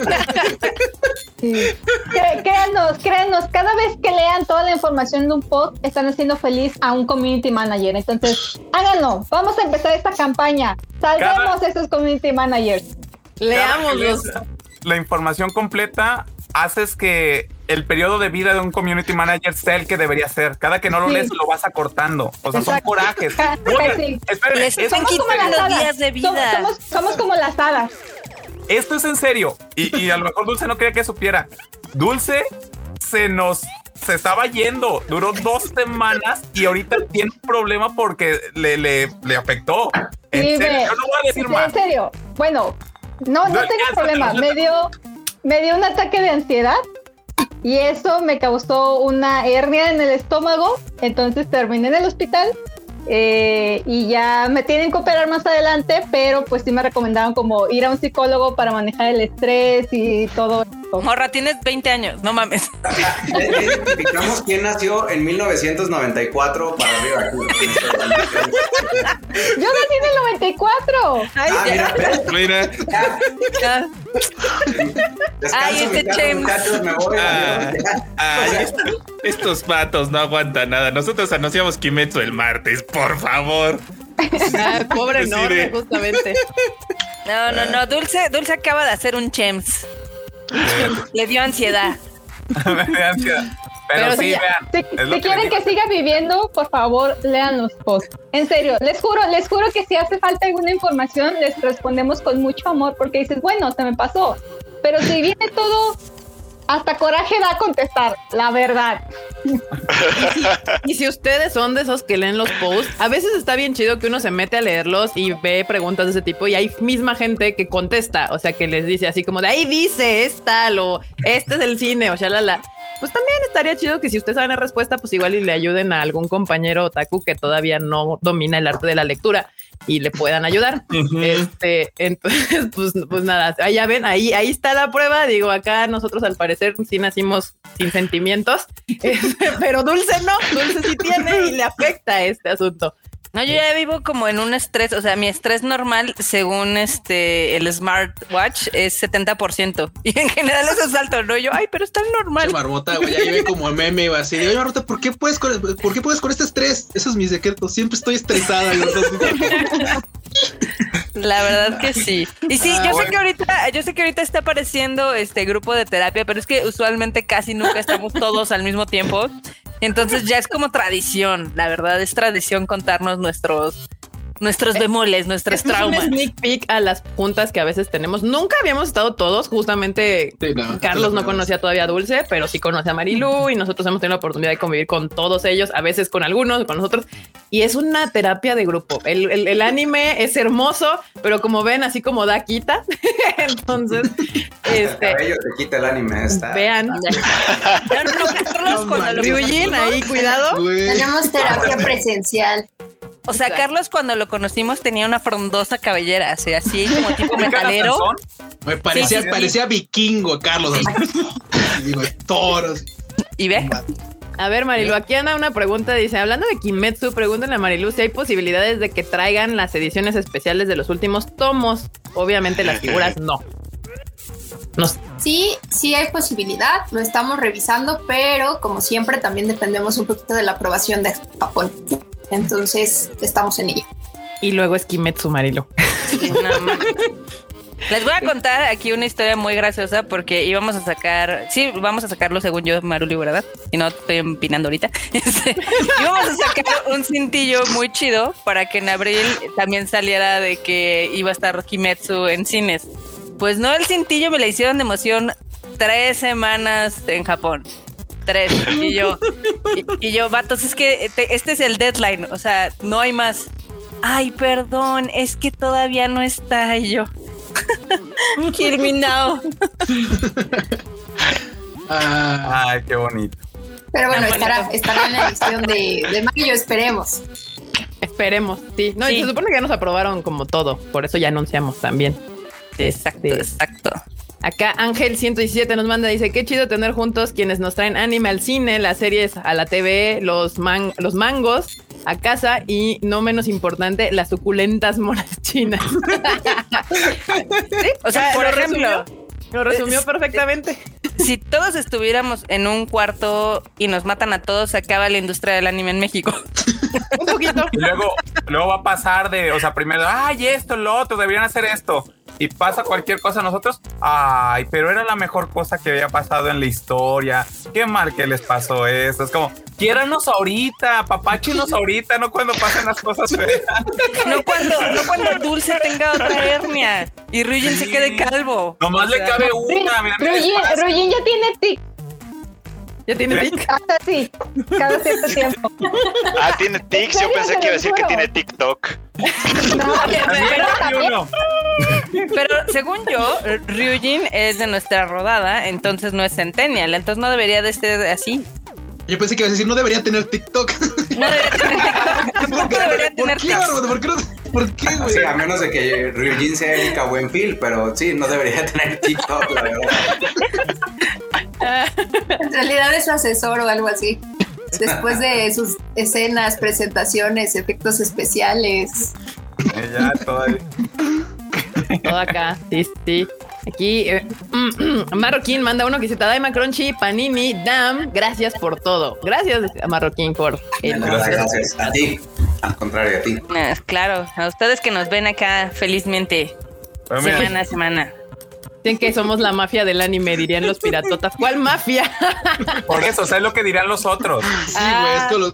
Cré- Créanos, créanos, cada vez que lean toda la información de un post, están haciendo feliz a un community manager. Entonces, háganlo. Vamos a empezar esta campaña. Salvemos Cada- a esos community managers. Leámoslos. La información completa haces que el periodo de vida de un community manager sea el que debería ser. Cada que no lo Sí. lees, lo vas acortando. O sea, son corajes. Sí. espérenme, Les Somos como las hadas. días de vida. somos, somos como las hadas. esto es en serio. Y, y a lo mejor Dulce no quería que supiera. Dulce se nos se estaba yendo. Duró dos semanas y ahorita tiene un problema porque le, le, le afectó. En Sí, serio, yo no voy a decir En más. serio. Bueno, no, no No, tengo problema. Me dio, me dio un ataque de ansiedad y eso me causó una hernia en el estómago. Entonces terminé en el hospital eh, y ya me tienen que operar más adelante, pero pues sí me recomendaron como ir a un psicólogo para manejar el estrés y todo. Morra, tienes 20 años, no mames. Identificamos quién nació en 1994 para arriba. Yo nací en el 94. Ay, Ah, ya. mira, ¿ves? Mira, Ya. Descanso, Ay, este James. muchachos, me voy. Ah. adiós, ya. ay, O sea, est- estos patos no aguantan nada. Nosotros anunciamos Kimetsu el martes, por favor. Ah, pobre de- justamente. No, no, no. Dulce, Dulce acaba de hacer un chems. Le dio ansiedad. Me da ansiedad. Pero, Pero sí, sí, vean. Si, si que quieren que siga viviendo, por favor, lean los posts. En serio, les juro, les juro que si hace falta alguna información, les respondemos con mucho amor porque dices, bueno, se me pasó. Pero si viene todo, hasta coraje da contestar, la verdad. Y si ustedes son de esos que leen los posts, a veces está bien chido que uno se mete a leerlos y ve preguntas de ese tipo y hay misma gente que contesta, o sea, que les dice así como de ahí dice, es tal o este es el cine o shalala. Pues también estaría chido que si ustedes saben la respuesta, pues igual y le ayuden a algún compañero otaku que todavía no domina el arte de la lectura y le puedan ayudar. Este, entonces, pues, pues nada, ahí ya ven, ahí, ahí está la prueba. Digo, acá nosotros al parecer sí nacimos sin sentimientos, este, pero Dulce no, Dulce sí tiene y le afecta este asunto. No, yo ya vivo como en un estrés, o sea, mi estrés normal, según este el smartwatch, es 70%. Y en general eso es alto, ¿no? Yo, ay, pero está normal. Barbota, güey, ya llevé como meme güey, así oye, Barbota, ¿por qué puedes con, por qué puedes con este estrés? Eso es mi secreto, siempre estoy estresada. La verdad que sí. Y sí, Ah, yo sé que ahorita, yo sé que ahorita está apareciendo este grupo de terapia, pero es que usualmente casi nunca estamos todos al mismo tiempo. Entonces ya es como tradición, la verdad es tradición contarnos nuestros nuestros bemoles, nuestros traumas. un sneak peek a las juntas que a veces tenemos. Nunca habíamos estado todos, justamente Sí, no, Carlos la no conocía todavía a Dulce, pero sí conoce a Marilu y nosotros hemos tenido la oportunidad de convivir con todos ellos, a veces con algunos, con nosotros. Y es una terapia de grupo. El, el- el anime es hermoso, pero como ven, así como da quita. Entonces, El este, cabello te quita el anime. Está. vean. No, no, Carlos, cuando lo Ryujin, ahí cuidado. Tenemos terapia presencial. O sea, Exacto. Carlos cuando lo conocimos tenía una frondosa cabellera, así, así como tipo ¿Ubican a metalero. Me parecía, Sí, sí, sí. parecía vikingo, Carlos. así. Y digo, toros. Y ve, A ver, Marilu, aquí anda una pregunta. Dice, hablando de Kimetsu, pregúntenle a Marilu si hay posibilidades de que traigan las ediciones especiales de los últimos tomos. Obviamente las figuras no. No. Sí, sí hay posibilidad, lo estamos revisando, pero como siempre también dependemos un poquito de la aprobación de Japón. Entonces estamos en ello. Y luego es Kimetsu, Marilu. No, ma- Les voy a contar aquí una historia muy graciosa porque íbamos a sacar, sí, vamos a sacarlo según yo, Maruli, ¿verdad? Y no estoy empinando ahorita. Este, íbamos a sacar un cintillo muy chido para que en abril también saliera de que iba a estar Kimetsu en cines. Pues no, el cintillo me la hicieron de emoción tres semanas en Japón. Tres. Y yo, y, y yo, vatos, es que te- este es el deadline. O sea, no hay más. Ay, perdón, es que todavía no está Y yo. Kill me now. Ah, Ay, qué bonito. Pero bueno, estará, estará en la edición de, de mayo, esperemos. Esperemos, sí. No, y Sí. se supone que ya nos aprobaron como todo. Por eso ya anunciamos también. Exacto, Este, exacto. Acá Ángel 117 nos manda, dice, qué chido tener juntos quienes nos traen anime al cine, las series a la TV, los, man- los mangos a casa y no menos importante, las suculentas monas chinas. O sea, por ejemplo, Lo resumió perfectamente. si todos estuviéramos en un cuarto y nos matan a todos, se acaba la industria del anime en México. Un poquito. Y luego, luego va a pasar de, o sea, primero, ay, esto, lo otro, deberían hacer esto. Y pasa cualquier cosa a nosotros, ay, pero era la mejor cosa que había pasado en la historia. Qué mal que les pasó eso. Es como, quiéranos ahorita, papáchenos ahorita, no cuando pasen las cosas feas. No cuando, no cuando Dulce tenga otra hernia y Ryujin se quede calvo. Nomás O le cabe una. Rugin ya tiene tic. Ya tiene tic. Hasta sí, cada cierto tiempo. Ah, tiene tics. Yo pensé que iba a decir que tiene TikTok. No, pero. Pero según yo, Ryujin es de nuestra rodada, entonces no es Centennial, entonces no debería de ser así. Yo pensé que ibas a decir, no debería tener TikTok. No debería tener TikTok. Tampoco debería ¿Por tener qué, tics. Bárbaro? ¿Por qué, no- ¿Por qué, güey? Sí, a menos de que Ryujin sea Erika Buenfil, pero sí, no debería tener TikTok, la verdad. En realidad es su asesor o algo así. Después de sus escenas, presentaciones, efectos especiales. Eh, Ya, todavía. Todo acá. Sí, sí. Aquí, eh, Marroquín manda uno que dice Tadaima Crunchy, Panini, Dam, gracias por todo. Gracias a Marroquín por el Gracias, gracias. A ti. Al contrario, a ti. Ah, Claro, a ustedes que nos ven acá felizmente Pero mira, semana a semana. Dicen que somos la mafia del anime, dirían los piratotas. ¿Cuál mafia? por eso, ¿sabes lo que dirán los otros? Sí, güey, esto lo...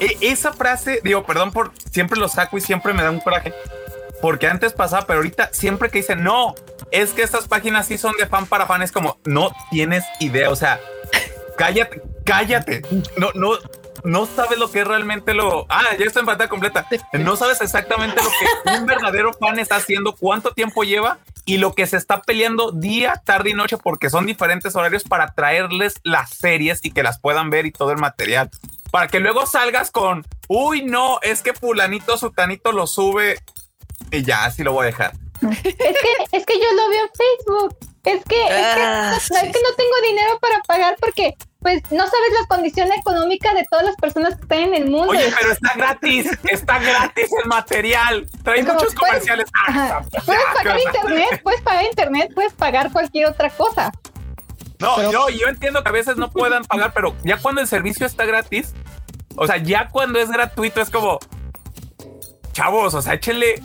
E- esa frase, digo, perdón por siempre lo saco y siempre me da un coraje. Porque antes pasaba, pero ahorita siempre que dicen no, es que estas páginas sí son de fan para fan, es como no tienes idea. O sea, cállate, cállate. No, no, no sabes lo que es realmente lo. Ah, ya está en pantalla completa. No sabes exactamente lo que un verdadero fan está haciendo, cuánto tiempo lleva y lo que se está peleando día, tarde y noche, porque son diferentes horarios para traerles las series y que las puedan ver y todo el material. Para que luego salgas con, uy, no, es que fulanito, sutanito lo sube y ya, así lo voy a dejar. Es que, es que yo lo veo en Facebook. Es que, es que, Ah, no, sí. es que no tengo dinero para pagar porque, pues, no sabes la condición económica de todas las personas que están en el mundo. Oye, pero está gratis, está gratis el material. Trae como, muchos comerciales. Ah, Puedes ¿qué pagar internet, puedes pagar internet, puedes pagar cualquier otra cosa. No, no, yo entiendo que a veces no puedan pagar, pero ya cuando el servicio está gratis, o sea, ya cuando es gratuito es como, chavos, o sea, échenle.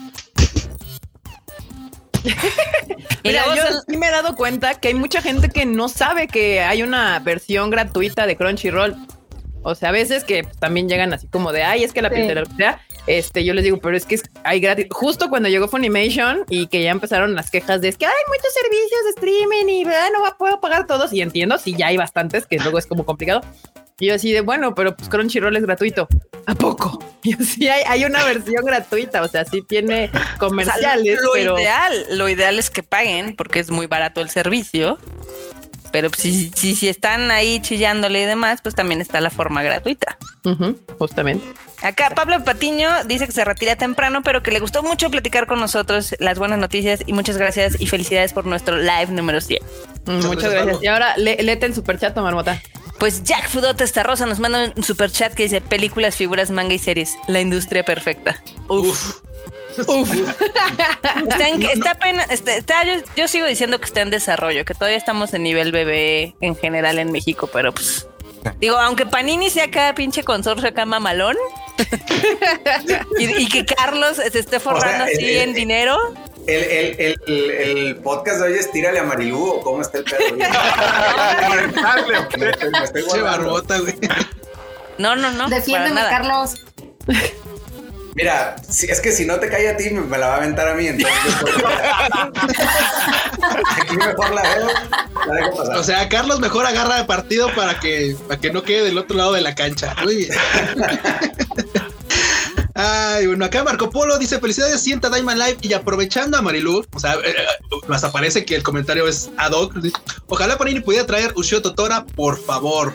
Y Mira, yo sí me he dado cuenta que hay mucha gente que no sabe que hay una versión gratuita de Crunchyroll. O sea, a veces que también llegan así como de, ay, es que la Sí. piratería, este, yo les digo, pero es que es- hay gratis. Justo cuando llegó Funimation y que ya empezaron las quejas de es que hay muchos servicios de streaming y ¿verdad? no va- puedo pagar todos. Y entiendo, sí, ya hay bastantes que luego es como complicado. Y yo así de, bueno, pero pues Crunchyroll es gratuito. ¿A poco? Y yo, sí, hay, hay una versión gratuita, o sea, sí tiene o sea, comerciales, lo pero... ideal, lo ideal es que paguen porque es muy barato el servicio. Pero pues, si, si, si están ahí chillándole y demás, pues también está la forma gratuita. Justamente. Acá Pablo Patiño dice que se retira temprano, pero que le gustó mucho platicar con nosotros las buenas noticias y muchas gracias y felicidades por nuestro live número 100. Mm, Muchas gracias. Y ahora le, léete el superchat, Marmota. Pues Jack Fudote esta rosa nos manda un super chat que dice películas, figuras, manga y series. La industria perfecta. Uf. Está, en- está apenas, está- está- yo, yo sigo diciendo que está en desarrollo, que todavía estamos en nivel bebé en general en México, pero pues. Digo, aunque Panini sea cada pinche consorcio acá mamalón y, y que Carlos se esté forrando O sea, así el- en el- dinero, El, el, el, podcast de hoy es Tírale a Marilú o cómo está el ok. me, estoy, me estoy Che guardando. barbota, güey. no, no, no. Defiéndeme. Carlos. Mira, si, es que si no te cae a ti, me, me la va a aventar a mí. Entonces, aquí mejor la veo, la dejo pasar. O sea, Carlos mejor agarra de partido para que, para que no quede del otro lado de la cancha. Muy bien. Ay, bueno, acá Marco Polo dice felicidades, sienta Diamond Live y aprovechando a Marilu, o sea, eh, eh, hasta parece que el comentario es ad hoc. Ojalá Panini pudiera traer Ushio Totora, por favor.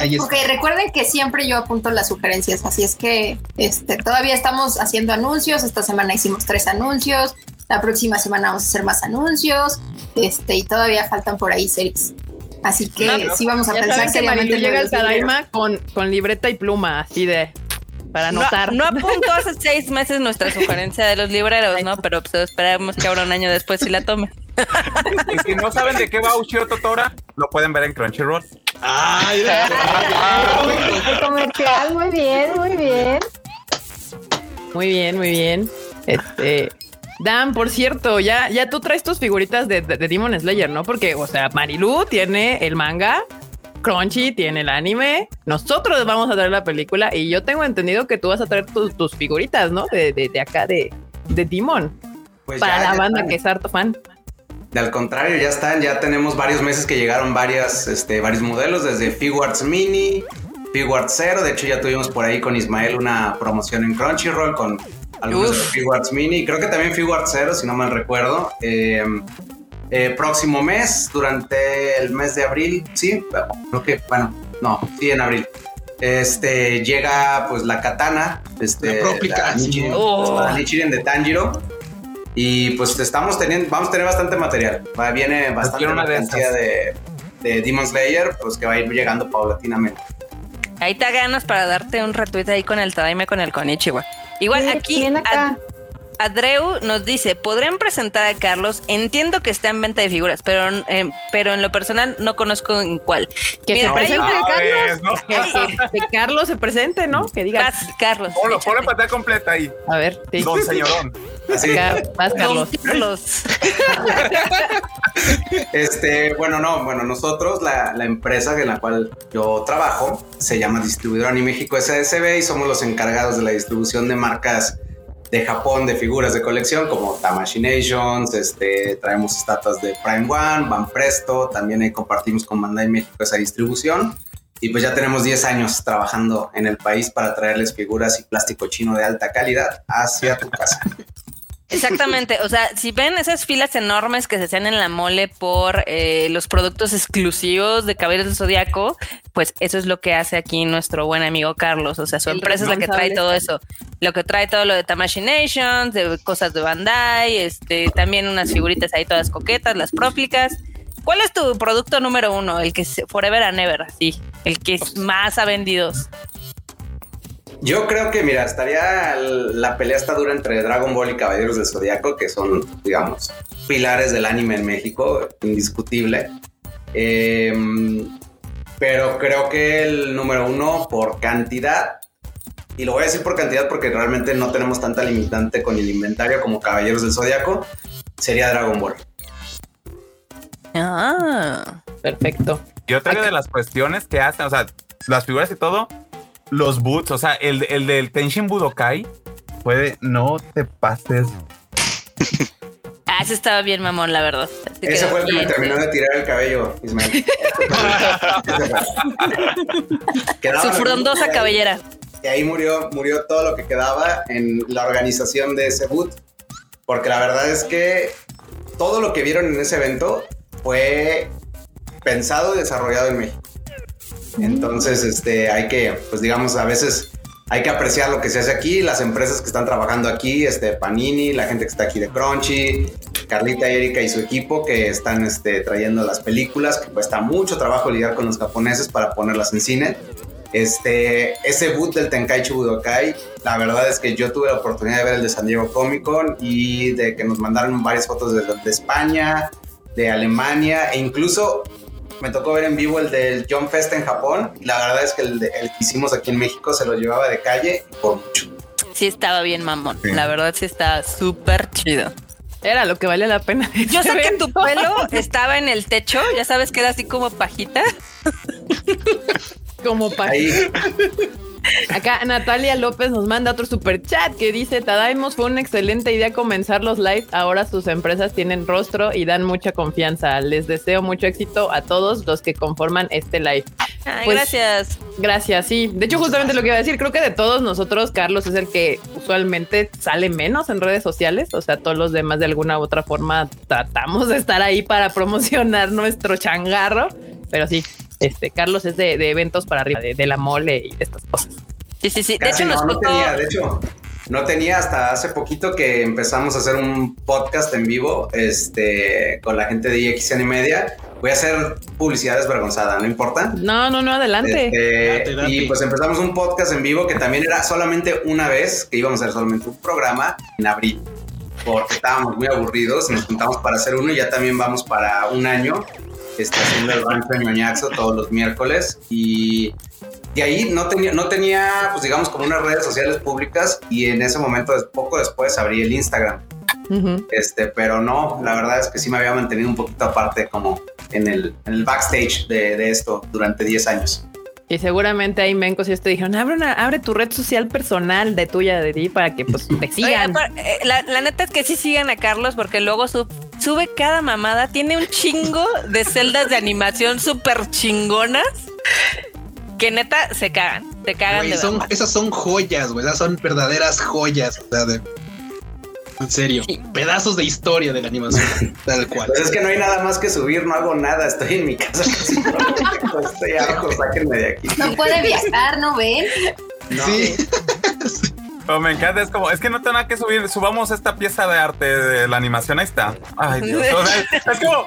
Ahí está. Ok, recuerden que siempre yo apunto las sugerencias, así es que este, todavía estamos haciendo anuncios. Esta semana hicimos tres anuncios, la próxima semana vamos a hacer más anuncios, este, y todavía faltan por ahí series. Así que No, sí vamos a pensar que Marilu llega al. Tadaima con, con libreta y pluma, así de para No, anotar. no apuntó hace seis meses nuestra sugerencia de los libreros, ¿no? Pero pues esperamos que ahora un año después sí la tome. Y si no saben de qué va Ushio Totora, lo pueden ver en Crunchyroll. Mira. El comercial, muy bien, muy bien. Muy bien, muy bien. Este. Dan, por cierto, ya, ya tú traes tus figuritas de, de- de Demon Slayer, ¿no? Porque, o sea, Marilu tiene el manga, Crunchy tiene el anime, nosotros vamos a traer la película y yo tengo entendido que tú vas a traer tus- tus figuritas, ¿no? De, de- de acá, de, de Demon, Pues para ya, la ya banda están. que es harto fan. Al contrario, ya están, ya tenemos varios meses que llegaron varias, este, varios modelos, desde Figuarts Mini, Figuarts Zero, de hecho ya tuvimos por ahí con Ismael una promoción en Crunchyroll con algunos de los Figuarts Mini, creo que también Figuarts Zero, si no mal recuerdo. Eh, eh, próximo mes, durante el mes de abril, sí, creo que, bueno, no, sí, en abril. Este llega pues la katana, este, La la. Nichiren, Oh. la Nichiren de Tanjiro. Y pues estamos teniendo, vamos a tener bastante material. Va- viene bastante una esas. de, de Demon Slayer, pues que va a ir llegando paulatinamente. Ahí te ganas para darte un retweet ahí con el Tadaime con el Konichiwa. Igual Sí, aquí bien acá. Ad- Adreu nos dice, ¿podrían presentar a Carlos? Entiendo que está en venta de figuras, pero, eh, pero en lo personal no conozco en cuál. Que Mira, se presente un- Sabes, ¿no? Que, que- que Carlos se presente, ¿no? Que diga, Vas, Carlos. Ponlo, ponlo en pantalla completa ahí. a ver, sí. Don señorón. Así. Acá, vas, Don Carlos. Carlos. Este, bueno, no, bueno, nosotros, la, la empresa en la cual yo trabajo, se llama Distribuidor Anime México SSB y somos los encargados de la distribución de marcas de Japón de figuras de colección como Tamashii Nations, este, traemos estatuas de Prime One, Van Presto, también ahí compartimos con Bandai México esa distribución. Y pues ya tenemos 10 años trabajando en el país para traerles figuras y plástico chino de alta calidad hacia tu casa. Exactamente, o sea, si ven esas filas enormes que se hacen en la mole por eh, los productos exclusivos de Caballeros del Zodiaco, pues eso es lo que hace aquí nuestro buen amigo Carlos, o sea, su El empresa es la que trae todo eso, lo que trae todo lo de Tamashii Nations, de cosas de Bandai, este, también unas figuritas ahí todas coquetas, las próplicas. ¿Cuál es tu producto número uno? El que se, Forever and Ever, sí, el que más ha vendido. Yo creo que, mira, estaría la pelea está dura entre Dragon Ball y Caballeros del Zodiaco, que son, digamos, pilares del anime en México, indiscutible. Em, pero creo que el número uno por cantidad, y lo voy a decir por cantidad porque realmente no tenemos tanta limitante con el inventario como Caballeros del Zodiaco, sería Dragon Ball. Ah, Perfecto. Y otra de las cuestiones que hacen, o sea, las figuras y todo, los boots, o sea, el, el del Tenshin Budokai puede, no te pases. ah, ese estaba bien mamón, la verdad. Así Ese quedó fue el que me terminó de tirar el cabello, Ismael. Quedaba Su frondosa cabellera. Y ahí murió, murió todo lo que quedaba en la organización de ese boot. Porque la verdad es que todo lo que vieron en ese evento fue pensado y desarrollado en México. Entonces, este, hay que, pues digamos, a veces hay que apreciar lo que se hace aquí, las empresas que están trabajando aquí, este, Panini, la gente que está aquí de Crunchy, Carlita y Erika y su equipo que están este, trayendo las películas, que cuesta mucho trabajo lidiar con los japoneses para ponerlas en cine. Este, ese boot del Tenkaichi Budokai, la verdad es que yo tuve la oportunidad de ver el de San Diego Comic Con y de que nos mandaron varias fotos de, de España, de Alemania e incluso me tocó ver en vivo el del John Fest en Japón. Y la verdad es que el, de- el que hicimos aquí en México se lo llevaba de calle y por mucho. Sí estaba bien mamón. La verdad sí estaba súper chido. Era lo que vale la pena. Yo este sé que tu pelo estaba en el techo, ya sabes que era así como pajita. Como para Ahí, Acá Natalia López nos manda otro super chat que dice: Tadaimos fue una excelente idea comenzar los lives. Ahora sus empresas tienen rostro y dan mucha confianza. Les deseo mucho éxito a todos los que conforman este live. Ay, Pues- gracias. Gracias, sí. De hecho, justamente lo que iba a decir, creo que de todos nosotros, Carlos es el que usualmente sale menos en redes sociales. O sea, todos los demás de alguna u otra forma tratamos de estar ahí para promocionar nuestro changarro. Pero sí, este Carlos es de, de eventos para arriba, de, de la mole y de estas cosas. Sí, sí, sí. De casi hecho, nos no, no tenía, de hecho, no tenía hasta hace poquito que empezamos a hacer un podcast en vivo este, con la gente de IXN Media voy a hacer publicidad desvergonzada, ¿no importa? No, no, no, adelante. Este, y pues empezamos un podcast en vivo que también era solamente una vez, que íbamos a hacer solamente un programa en abril, porque estábamos muy aburridos, nos juntamos para hacer uno y ya también vamos para un año, está haciendo el rancho en Ñoñaxo todos los miércoles y de ahí no tenía, no tenía, pues digamos, como unas redes sociales públicas y en ese momento, poco después, abrí el Instagram. Este, pero no, la verdad es que sí me había mantenido un poquito aparte como en el, backstage de, esto durante 10 años. Y seguramente ahí Mencos y te dijeron, abre, una, abre tu red social personal de tuya, de ti, para que pues te sigan. Eh, la, neta es que sí sigan a Carlos porque luego sube cada mamada. Tiene un chingo de celdas de animación súper chingonas que neta se cagan, se cagan de son, Esas son joyas, güey, esas son verdaderas joyas. O sea, de, en serio, pedazos de historia de la animación, tal cual. Pues es que no hay nada más que subir, no hago nada, estoy en mi casa. estoy harto, sáquenme de aquí. No puede viajar, ¿no ven? Sí. me encanta, es como, es que no tengo nada que subir, subamos esta pieza de arte de la animación, ahí está. Ay, Dios. es como,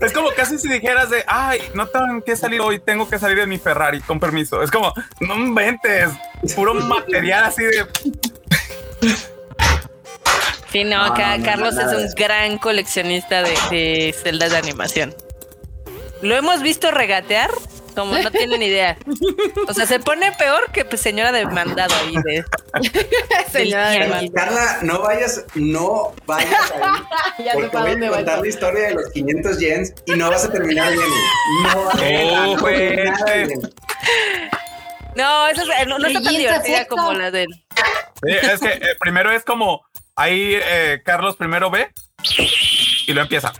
es como casi si dijeras de, ay, no tengo que salir hoy, tengo que salir de mi Ferrari, con permiso. Es como, no inventes, puro material así de... Sí, no, acá Carlos es un gran coleccionista de, celdas de animación. Lo hemos visto regatear como no tienen idea. O sea, se pone peor que pues, señora de mandado ahí de señora de Carla, no vayas, no vayas ahí. ya porque voy a contar la historia de los 500 yens y no vas a terminar bien. No vas a oh, terminar bien. No, eso es, no, está tan divertida como la de él. es que eh, primero es como Ahí eh, Carlos primero ve y lo empieza.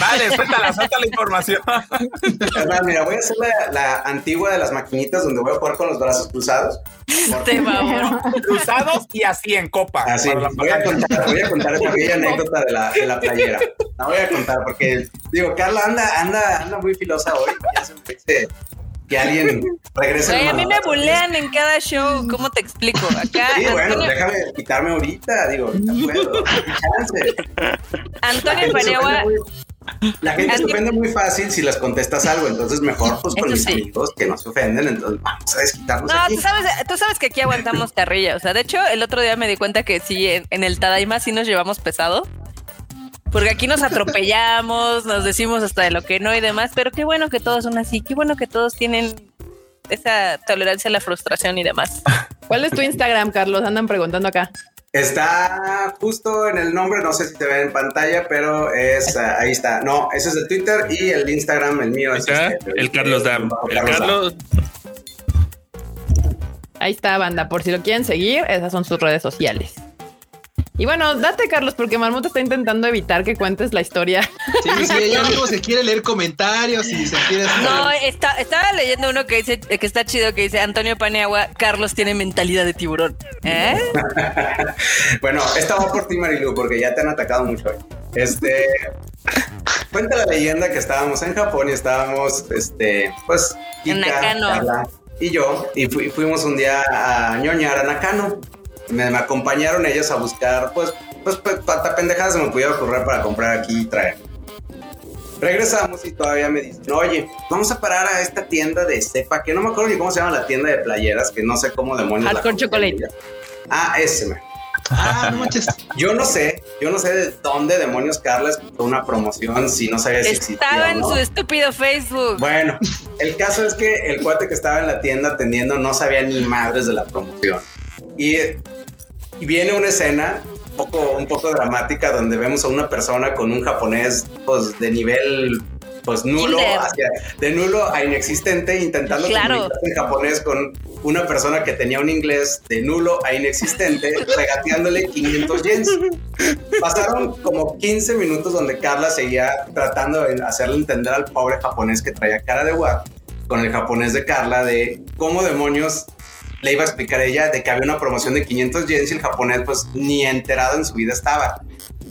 Dale, suéltala, suelta la información. mira, voy a hacer la, antigua de las maquinitas donde voy a jugar con los brazos cruzados. Te Cruzados y así en copa. Así, voy a, contar, voy a contar esta bella anécdota de la, de la playera. La voy a contar porque, digo, Carla anda, anda, anda muy filosa hoy. Ya se me que alguien regrese. a mí me bulean en cada show. ¿Cómo te explico? Acá. Sí, bueno, déjame quitarme ahorita. Digo, ahorita puedo. Antonio Paniagua. La gente se ofende muy fácil si les contestas algo, entonces mejor pues con mis amigos que no se ofenden, entonces vamos a desquitarnos. No, Tú, sabes, tú sabes que aquí aguantamos carrilla, o sea, de hecho el otro día me di cuenta que sí, en, en el Tadaima sí nos llevamos pesado, porque aquí nos atropellamos, nos decimos hasta de lo que no y demás, pero qué bueno que todos son así, qué bueno que todos tienen esa tolerancia a la frustración y demás. ¿Cuál es tu Instagram, Carlos? Andan preguntando acá. Está justo en el nombre, no sé si te ven en pantalla, pero es ahí está. No, ese es el Twitter y el Instagram, el mío es este, el Carlos Dam. El Carlos. Ahí está, banda. Por si lo quieren seguir, esas son sus redes sociales. Y bueno, date, Carlos, porque Marmot está intentando evitar que cuentes la historia. Sí, sí, ella mismo se quiere leer comentarios y se quiere. No, estaba leyendo uno que dice que está chido, que dice Antonio Paneagua, Carlos tiene mentalidad de tiburón. ¿Eh? bueno, esta va por ti, Marilu, porque ya te han atacado mucho hoy. Este. Cuenta la leyenda que estábamos en Japón y estábamos, este, pues, en Nakano. y yo, y fuimos un día a ñoñar a Nakano me, acompañaron ellos a buscar, pues, pues, pues pata pendejadas se me pudiera ocurrir para comprar aquí y traer. Regresamos y todavía me dicen, oye, vamos a parar a esta tienda de cepa, que no me acuerdo ni cómo se llama la tienda de playeras, que no sé cómo demonios. Hardcore Chocolate. Ah, ese me. Ah, no manches. Yo no sé, yo no sé de dónde demonios Carla escuchó una promoción si no sabía si Estaba en su estúpido Facebook. Bueno, el caso es que el cuate que estaba en la tienda atendiendo no sabía ni madres de la promoción. Y y viene una escena un poco, un poco dramática donde vemos a una persona con un japonés pues, de nivel pues nulo, de nulo a inexistente, intentando claro. en japonés con una persona que tenía un inglés de nulo a inexistente, regateándole 500 yens. Pasaron como 15 minutos donde Carla seguía tratando de hacerle entender al pobre japonés que traía cara de guapo con el japonés de Carla de cómo demonios le iba a explicar a ella de que había una promoción de 500 yens y el japonés pues ni enterado en su vida estaba.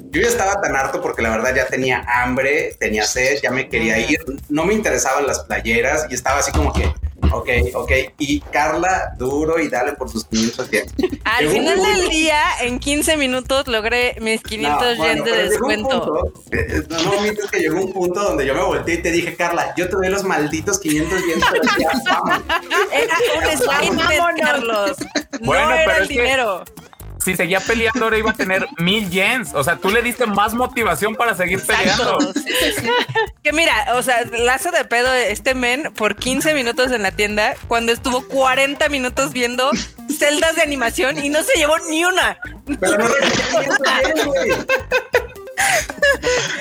Yo ya estaba tan harto porque la verdad ya tenía hambre, tenía sed, ya me quería ir, no me interesaban las playeras y estaba así como que Ok, ok. Y Carla, duro y dale por sus 500 yen. Al Llegó final del día, en 15 minutos, logré mis 500 No, yen bueno, de descuento. punto, eh, No, no omites que llegó un punto donde yo me volteé y te dije, Carla, yo te doy los malditos 500 yenes. Era un slime Carlos. Bueno, no era pero el es que- dinero. Si seguía peleando, ahora iba a tener mil yens. O sea, tú le diste más motivación para seguir peleando. Exacto. Sí, sí, sí. Que mira, o sea, lazo de pedo este men por 15 minutos en la tienda cuando estuvo 40 minutos viendo celdas de animación y no se llevó ni una. Pero no le dije 500 yenes, güey.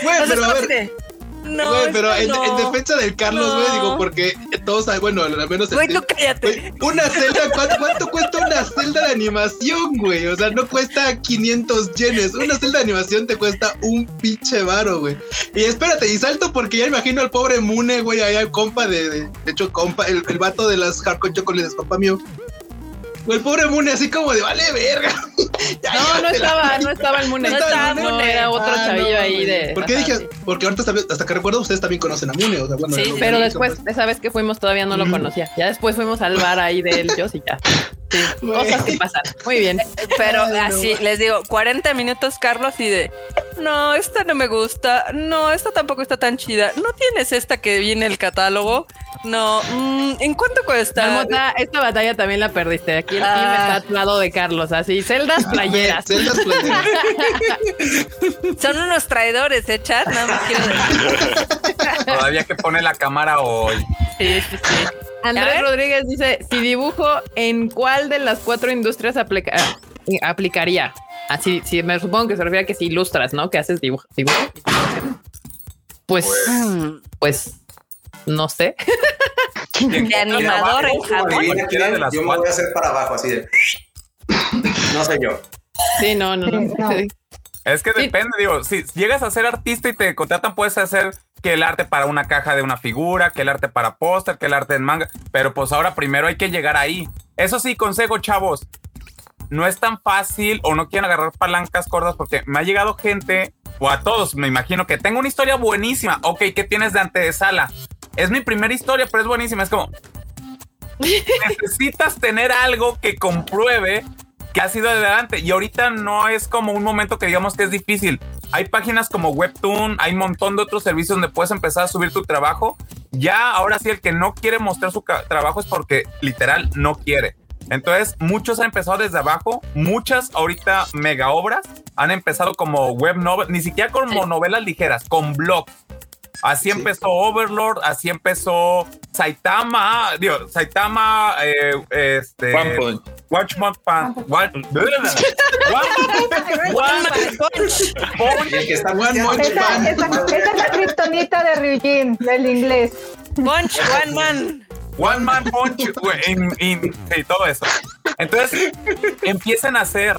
Güey, O sea, pero a es ver, como de, No, güey, pero en, no. en defensa del Carlos, güey, No. digo, porque todos, saben, bueno, al menos Güey, team- tú cállate. Güey, una celda, ¿cuánto, cuánto cuesta una celda de animación, güey? O sea, no cuesta 500 yenes. Una celda de animación te cuesta un pinche varo, güey. Y espérate, y salto porque ya imagino al pobre Mune, güey, allá el compa de, de, de hecho, compa, el, el vato de las Hardcore Chocolates, compa mío. Güey, el pobre Mune así como de, vale, verga. No, no estaba, no estaba el Mune. No estaba No, Mune. era otro Ah, chavillo no, ahí de. ¿Por qué dije? Porque ahorita, hasta que recuerdo, ustedes también conocen a Mune. O sea, bueno, Sí, Pero después, esa vez que fuimos todavía no lo conocía. Ya después fuimos al bar ahí de él, yo sí ya. Sí, cosas que pasan. Muy bien. Pero así, les digo, 40 minutos, Carlos, y de, no, esta no me gusta, no, esta tampoco está tan chida, ¿no tienes esta que viene en el catálogo? No, mm, ¿en cuánto cuesta? Marmota, esta batalla también la perdiste. Aquí el team Ah. está al lado de Carlos, así, celdas playeras. Playeras. Son unos traidores, ¿eh, chat? Nada más quiero decir. Todavía que pone la cámara hoy. Sí, sí, sí. Andrés. Rodríguez dice: si dibujo, ¿en cuál de las cuatro industrias aplica- ah, aplicaría? Así, sí, me supongo que se refiere a que si ilustras, ¿no? Que haces dibujo. dibujo. Pues, Mm, pues, no sé. De animador en Japón. yo me voy a hacer para abajo, así de. No sé yo. Sí, no, no, no. Sí, no. Sí. Es que Sí. depende, digo, si llegas a ser artista y te contratan, puedes hacer que el arte para una caja de una figura, que el arte para póster, que el arte en manga, pero pues ahora primero hay que llegar ahí. Eso sí, consejo, chavos, no es tan fácil o no quieren agarrar palancas cortas porque me ha llegado gente, o a todos, me imagino que tengo una historia buenísima. Ok, ¿qué tienes de antesala? Es mi primera historia, pero es buenísima. Es como, necesitas tener algo que compruebe que ha sido adelante. Y ahorita no es como un momento que digamos que es difícil. Hay páginas como Webtoon, hay un montón de otros servicios donde puedes empezar a subir tu trabajo. Ya ahora sí, el que no quiere mostrar su trabajo es porque literal no quiere. Entonces, muchos han empezado desde abajo, muchas ahorita mega obras han empezado como web novel, ni siquiera como novelas ligeras, con blogs. Así empezó Overlord, así empezó Saitama, digo, Saitama, eh, este, One Punch. Watch One Punch, Y el que está One Punch Esa, es la kriptonita de Ryujin, del inglés. Punch One Man. One Man Punch, in- in- sí, todo eso. Entonces, empiecen a hacer,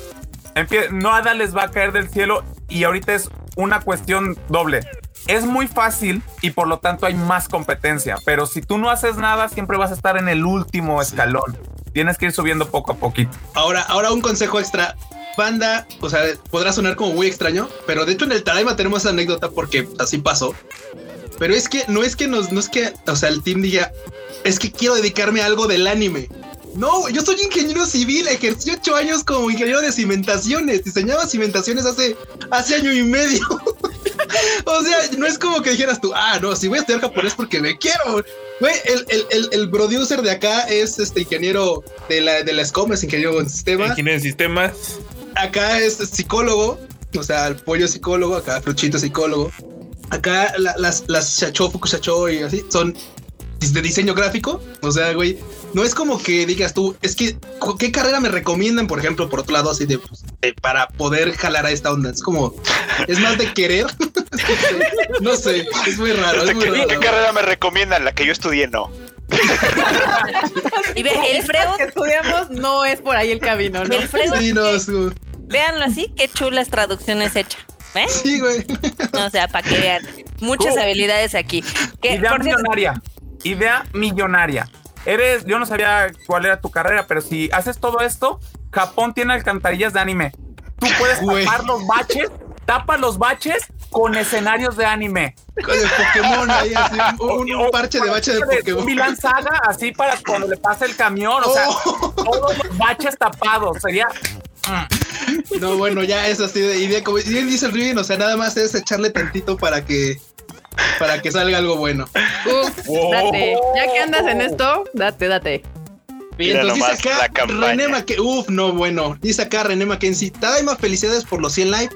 empie- nada les va a caer del cielo y ahorita es una cuestión doble. Es muy fácil y por lo tanto hay más competencia, pero si tú no haces nada, siempre vas a estar en el último escalón. Tienes que ir subiendo poco a poquito. Ahora, ahora un consejo extra. Banda, o sea, podrá sonar como muy extraño, pero de hecho en el Taraima tenemos esa anécdota porque así pasó. Pero es que no es que nos, no es que, o sea, el team diga, es que quiero dedicarme a algo del anime. No, yo soy ingeniero civil, ejercí ocho años como ingeniero de cimentaciones, diseñaba cimentaciones hace, hace año y medio. o sea, no es como que dijeras tú, ah, no, si voy a estudiar japonés porque me quiero. Güey, el, el, el, el producer de acá es este ingeniero de la, de la SCOM, es ingeniero en sistemas Ingeniero en sistemas. acá es psicólogo, o sea, el pollo es psicólogo, acá Fruchito es psicólogo. Acá la- las, las Shacho, Fuku Shacho y así son de diseño gráfico. O sea, güey, no es como que digas tú, es que, ¿qué carrera me recomiendan, por ejemplo, por otro lado, así de, pues, de- para poder jalar a esta onda? Es como, es más de querer. no sé, es muy raro, es muy ¿Qué, raro. qué carrera me recomiendan? La que yo estudié, no. Y ve, el Freud, que estudiamos no es por ahí el camino, ¿no? el Freud, Sí, no, véanlo así, qué chulas traducciones hecha. ¿Eh? sí, güey. O sea, para que vean. Muchas Cool. habilidades aquí. Que, Idea por cierto, millonaria. Idea millonaria. Eres, yo no sabía cuál era tu carrera, pero si haces todo esto, Japón tiene alcantarillas de anime. Tú puedes Güey. tapar los baches tapa los baches con escenarios de anime. Con el Pokémon ahí, así, un, un parche de bache de Pokémon. Milan Saga, así para cuando le pase el camión, o sea, Oh. todos los baches tapados. Sería No, bueno, ya es así de idea. Como bien dice el Riven, o sea, nada más es echarle tantito para que para que salga algo bueno. Uf, date. Ya que andas en esto, date, date. Bien, Mira entonces dice acá. René Mackenzie. Uf, no, bueno. Dice acá René Mackenzie. Tadaima, felicidades por los 100 likes.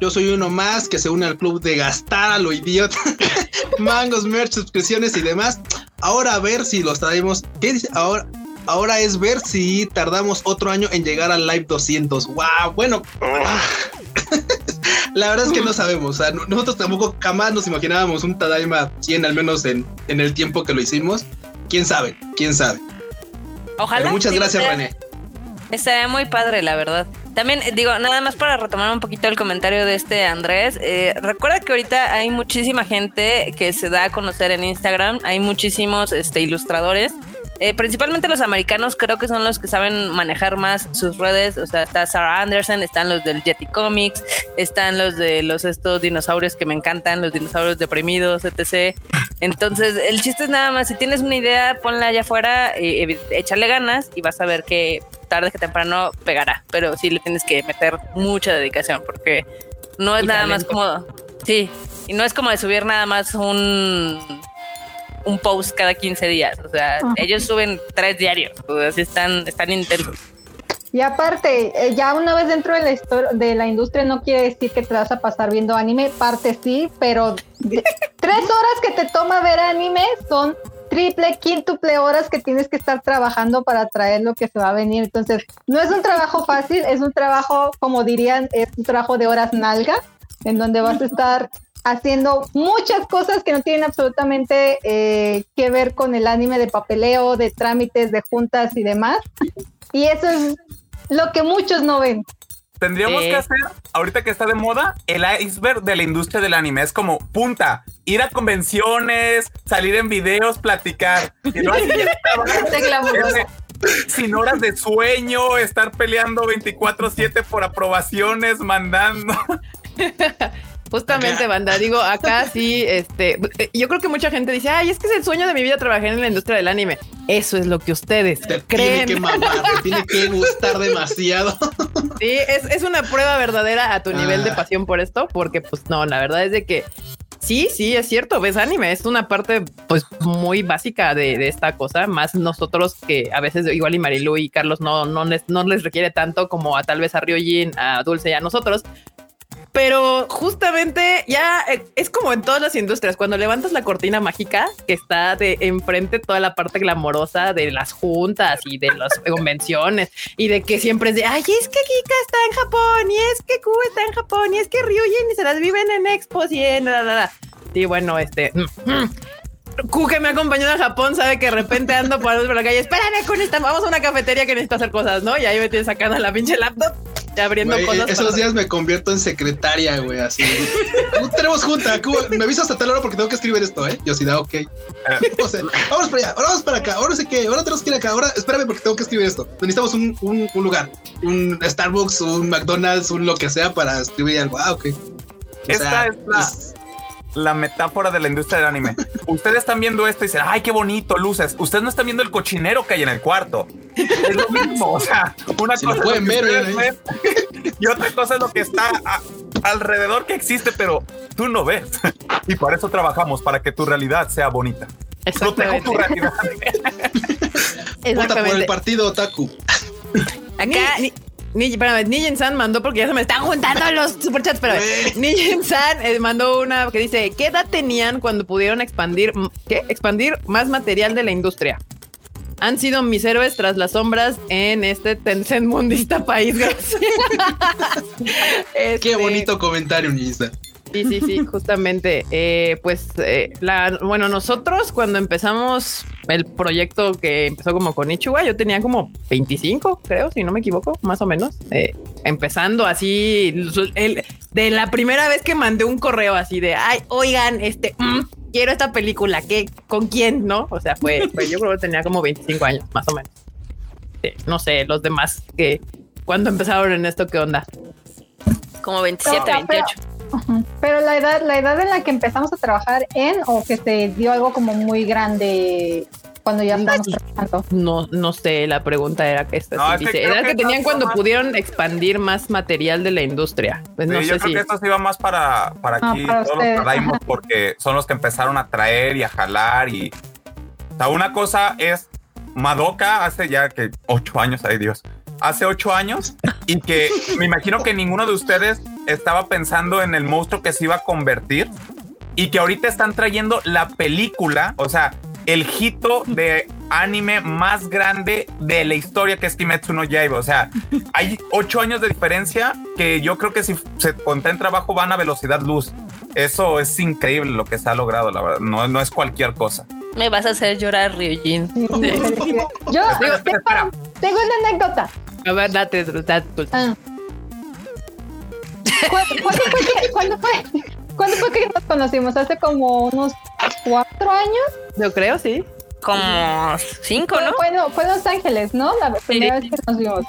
Yo soy uno más que se une al club de gastar a lo idiota. Mangos, merch, suscripciones y demás. Ahora a ver si los traemos. ¿Qué dice? Ahora, ahora es ver si tardamos otro año en llegar al live 200. Wow, bueno. La verdad es que no sabemos. O sea, no- nosotros tampoco jamás nos imaginábamos un Tadaima 100, al menos en, en el tiempo que lo hicimos. ¿Quién sabe? ¿Quién sabe? Ojalá. Pero muchas digo, gracias, estaría- René. Estaría muy padre, la verdad. También, digo, nada más para retomar un poquito el comentario de este Andrés. eh, recuerda que ahorita hay muchísima gente que se da a conocer en Instagram. Hay muchísimos este, ilustradores. Eh, principalmente los americanos creo que son los que saben manejar más sus redes. O sea, está Sarah Anderson, están los del Jetty Comics, están los de los estos dinosaurios que me encantan, los dinosaurios deprimidos, etc. Entonces, el chiste es nada más, si tienes una idea, ponla allá afuera, eh, evi- échale ganas y vas a ver que tarde que temprano pegará. Pero sí le tienes que meter mucha dedicación porque no es Y nada más como... Sí, y no es como de subir nada más un un post cada 15 días. O sea, Ajá. ellos suben tres diarios. O sea, sí están, están intensos. Y aparte, eh, ya una vez dentro de la, histo- de la industria no quiere decir que te vas a pasar viendo anime, parte sí, pero de- tres horas que te toma ver anime son triple, quíntuple horas que tienes que estar trabajando para traer lo que se va a venir. Entonces, no es un trabajo fácil, es un trabajo, como dirían, es un trabajo de horas nalga, en donde vas a estar haciendo muchas cosas que no tienen absolutamente eh, que ver con el anime de papeleo, de trámites, de juntas y demás. Y eso es lo que muchos no ven. Tendríamos Sí. que hacer, ahorita que está de moda, el iceberg de la industria del anime. Es como punta, ir a convenciones, salir en videos, platicar. Y así sin horas de sueño, estar peleando 24/7 por aprobaciones, mandando. Justamente, banda, digo, acá sí, este, eh, yo creo que mucha gente dice, ay, es que es el sueño de mi vida trabajar en la industria del anime. Eso es lo que ustedes Te tiene creen. que mamar, te tiene que gustar demasiado. Sí, es, es una prueba verdadera a tu nivel de Ah. pasión por esto, porque pues no, la verdad es de que sí, sí, es cierto, ves anime, es una parte pues muy básica de, de esta cosa, más nosotros que a veces igual y Marilu y Carlos no, no, les, no les requiere tanto como a tal vez a Ryojin, a Dulce y a nosotros. Pero justamente ya eh, es como en todas las industrias, cuando levantas la cortina mágica que está de enfrente toda la parte glamorosa de las juntas y de las convenciones y de que siempre es de, ay, es que Kika está en Japón y es que Q está en Japón y es que Ryujin y se las viven en expos y en la, la. Y bueno, este... Q que me acompañó a Japón sabe que de repente ando por, por la calle, espérame con esta, vamos a una cafetería que necesito hacer cosas, ¿no? Y ahí me tienes sacando la pinche laptop y abriendo cosas. esos para- días me convierto en secretaria, güey, así. Tenemos junta, Cuba, me avisas hasta tal hora porque tengo que escribir esto, ¿eh? Yo sí da, ok. O sea, vamos para allá, ahora vamos para acá, ahora no sé qué, ahora tenemos que ir acá, ahora espérame porque tengo que escribir esto. Necesitamos un, un, un lugar, un Starbucks, un McDonald's, un lo que sea para escribir algo. Ah, ok. O Esta es la- es- La metáfora de la industria del anime. Ustedes están viendo esto y dicen, ay, qué bonito, luces. Ustedes no están viendo el cochinero que hay en el cuarto. Es lo mismo. O sea, una Si lo cosa es pueden que ver, ¿eh? ven y otra cosa es lo que está a- alrededor que existe, pero tú no ves. Y para eso trabajamos, para que tu realidad sea bonita. Protejo tu realidad. Vota por el partido Otaku. Acá, Ni, ni, espérame, Nijen San mandó porque ya se me están juntando los superchats, pero Nijen San eh, mandó una que dice, ¿qué edad tenían cuando pudieron expandir, ¿qué? expandir más material de la industria? Han sido mis héroes tras las sombras en este Tencent mundista país. Gracias. Qué Este, bonito comentario, Nisa. Sí, sí, sí, justamente. Eh, pues, eh, la, bueno, nosotros cuando empezamos el proyecto que empezó como con Ichiwa, yo tenía como 25, creo, si no me equivoco, más o menos. Eh, empezando así, el- de la primera vez que mandé un correo así de, ay, oigan, este, mm, quiero esta película, ¿qué, ¿con quién? ¿No? O sea, fue, fue- yo creo que tenía como 25 años, más o menos. No sé, los demás que cuando empezaron en esto, ¿qué onda? Como 27, No, pero- 28. Ujú. Pero la edad, la edad en la que empezamos a trabajar en, o que se dio algo como muy grande cuando ya estábamos trabajando. No, no sé, la pregunta era que esta No, sí es que dice, edad que que tenían cuando más- pudieron expandir más material de la industria. Pues no Sí, yo sé creo si. que esto sí va más para, para Ah, aquí, para todos ustedes, los porque son los que empezaron a traer y a jalar. Y o sea, una cosa es Madoka hace ya que ocho años, ay Dios, hace ocho años, y que me imagino que ninguno de ustedes estaba pensando en el monstruo que se iba a convertir, y que ahorita están trayendo la película, o sea, el hito de anime más grande de la historia que es Kimetsu no Yaiba. O sea, hay ocho años de diferencia que yo creo que si se pone en trabajo van a velocidad luz. Eso es increíble lo que se ha logrado, la verdad. No, no es cualquier cosa. Me vas a hacer llorar, Ryujin. Yo Espera, tengo, espera. tengo una anécdota. A ver, date, date. pues. Ah. ¿Cuándo, cuándo fue que, cuándo fue, cuándo fue que nos conocimos? Hace como unos cuatro años. Yo creo, sí. Como cinco, ¿no? Bueno, fue en Los Ángeles, ¿no? La primera vez que nos vimos.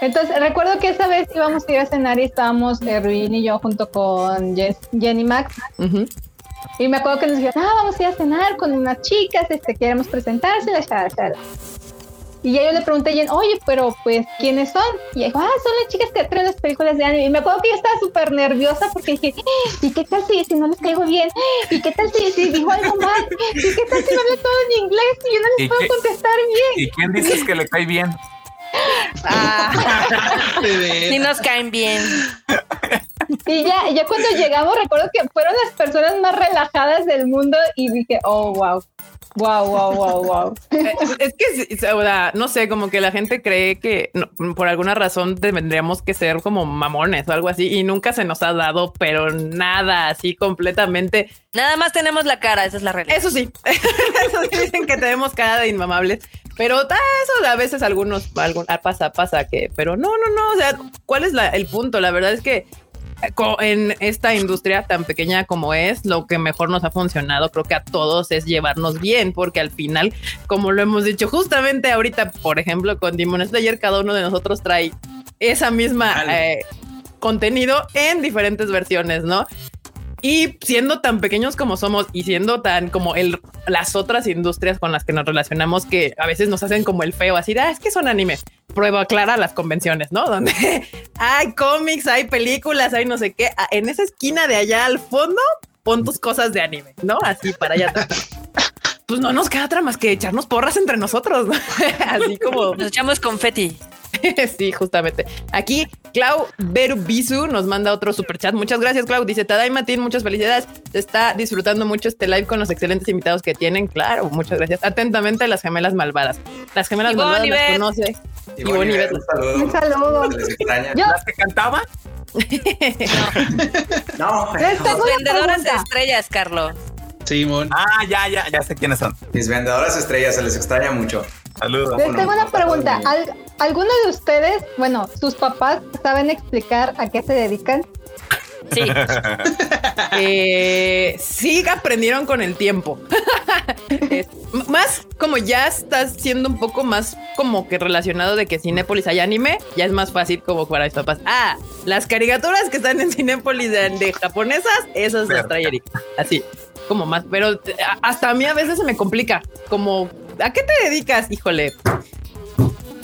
Entonces, recuerdo que esa vez íbamos a ir a cenar y estábamos eh, Ruin y yo junto con Jess- Jenny Max. Ujú. Y me acuerdo que nos dijeron, ah, vamos a ir a cenar con unas chicas, este, queremos presentárselas, shala, shala. Y ya yo le pregunté a Jen, oye, pero pues, ¿quiénes son? Y ella dijo, ah, son las chicas que traen las películas de anime. Y me acuerdo que yo estaba súper nerviosa porque dije, "Ah, ¿y qué tal si, si no les caigo bien? ¿Y qué tal si, si digo algo mal? ¿Y qué tal si no hablo todo en inglés y yo no les ¿Y puedo qué- contestar bien? ¿Y quién dices que le cae bien? Sí nos caen bien. Y ya, ya cuando llegamos, recuerdo que fueron las personas más relajadas del mundo y dije, oh, wow, wow, wow, wow, wow. Es que, sí, o sea, no sé, como que la gente cree que no, por alguna razón tendríamos que ser como mamones o algo así y nunca se nos ha dado, pero nada, así completamente. Nada más tenemos la cara, esa es la realidad. Eso sí, eso sí dicen que tenemos cara de inmamables, pero ah, eso a veces algunos, algún, ah, pasa, pasa que, pero no, no, no, o sea, ¿cuál es la- el punto? La verdad es que eh, en esta industria tan pequeña como es, lo que mejor nos ha funcionado, creo que a todos es llevarnos bien, porque al final, como lo hemos dicho justamente ahorita, por ejemplo, con Demon Slayer, cada uno de nosotros trae esa misma eh, contenido en diferentes versiones, ¿no? Y siendo tan pequeños como somos y siendo tan como el, las otras industrias con las que nos relacionamos que a veces nos hacen como el feo, así, ah, es que son anime. Prueba clara las convenciones, ¿no? Donde hay cómics, hay películas, hay no sé qué. Ah, En esa esquina de allá al fondo, pon tus cosas de anime, ¿no? Así para allá. Pues no nos queda otra más que echarnos porras entre nosotros, ¿no? Así como Nos echamos confeti. sí, justamente. Aquí, Clau Berubisu nos manda otro super chat. Muchas gracias, Clau. Dice Tadai Matín, muchas felicidades. Se está disfrutando mucho este live con los excelentes invitados que tienen. Claro, muchas gracias. Atentamente, las gemelas malvadas. Las gemelas Ivonne, malvadas las conoce. Y un saludo. Un saludo. Se les extraña. Yo ¿Las que cantaban? No, una vendedoras de estrellas, Carlos. Simón. Ah, ya, ya, ya sé quiénes son. mis vendedoras estrellas se les extraña mucho. Saludos. Les tengo una pregunta. ¿Al- ¿Alguno de ustedes, bueno, sus papás saben explicar a qué se dedican? Sí. Eh, sí aprendieron con el tiempo. Es más como ya estás siendo un poco más como que relacionado de que Cinépolis hay anime, ya es más fácil como para mis papás. Ah, las caricaturas que están en Cinépolis de, de japonesas, esas las trae Eric. Así, como más, pero hasta a mí a veces se me complica. Como, ¿a qué te dedicas? Híjole,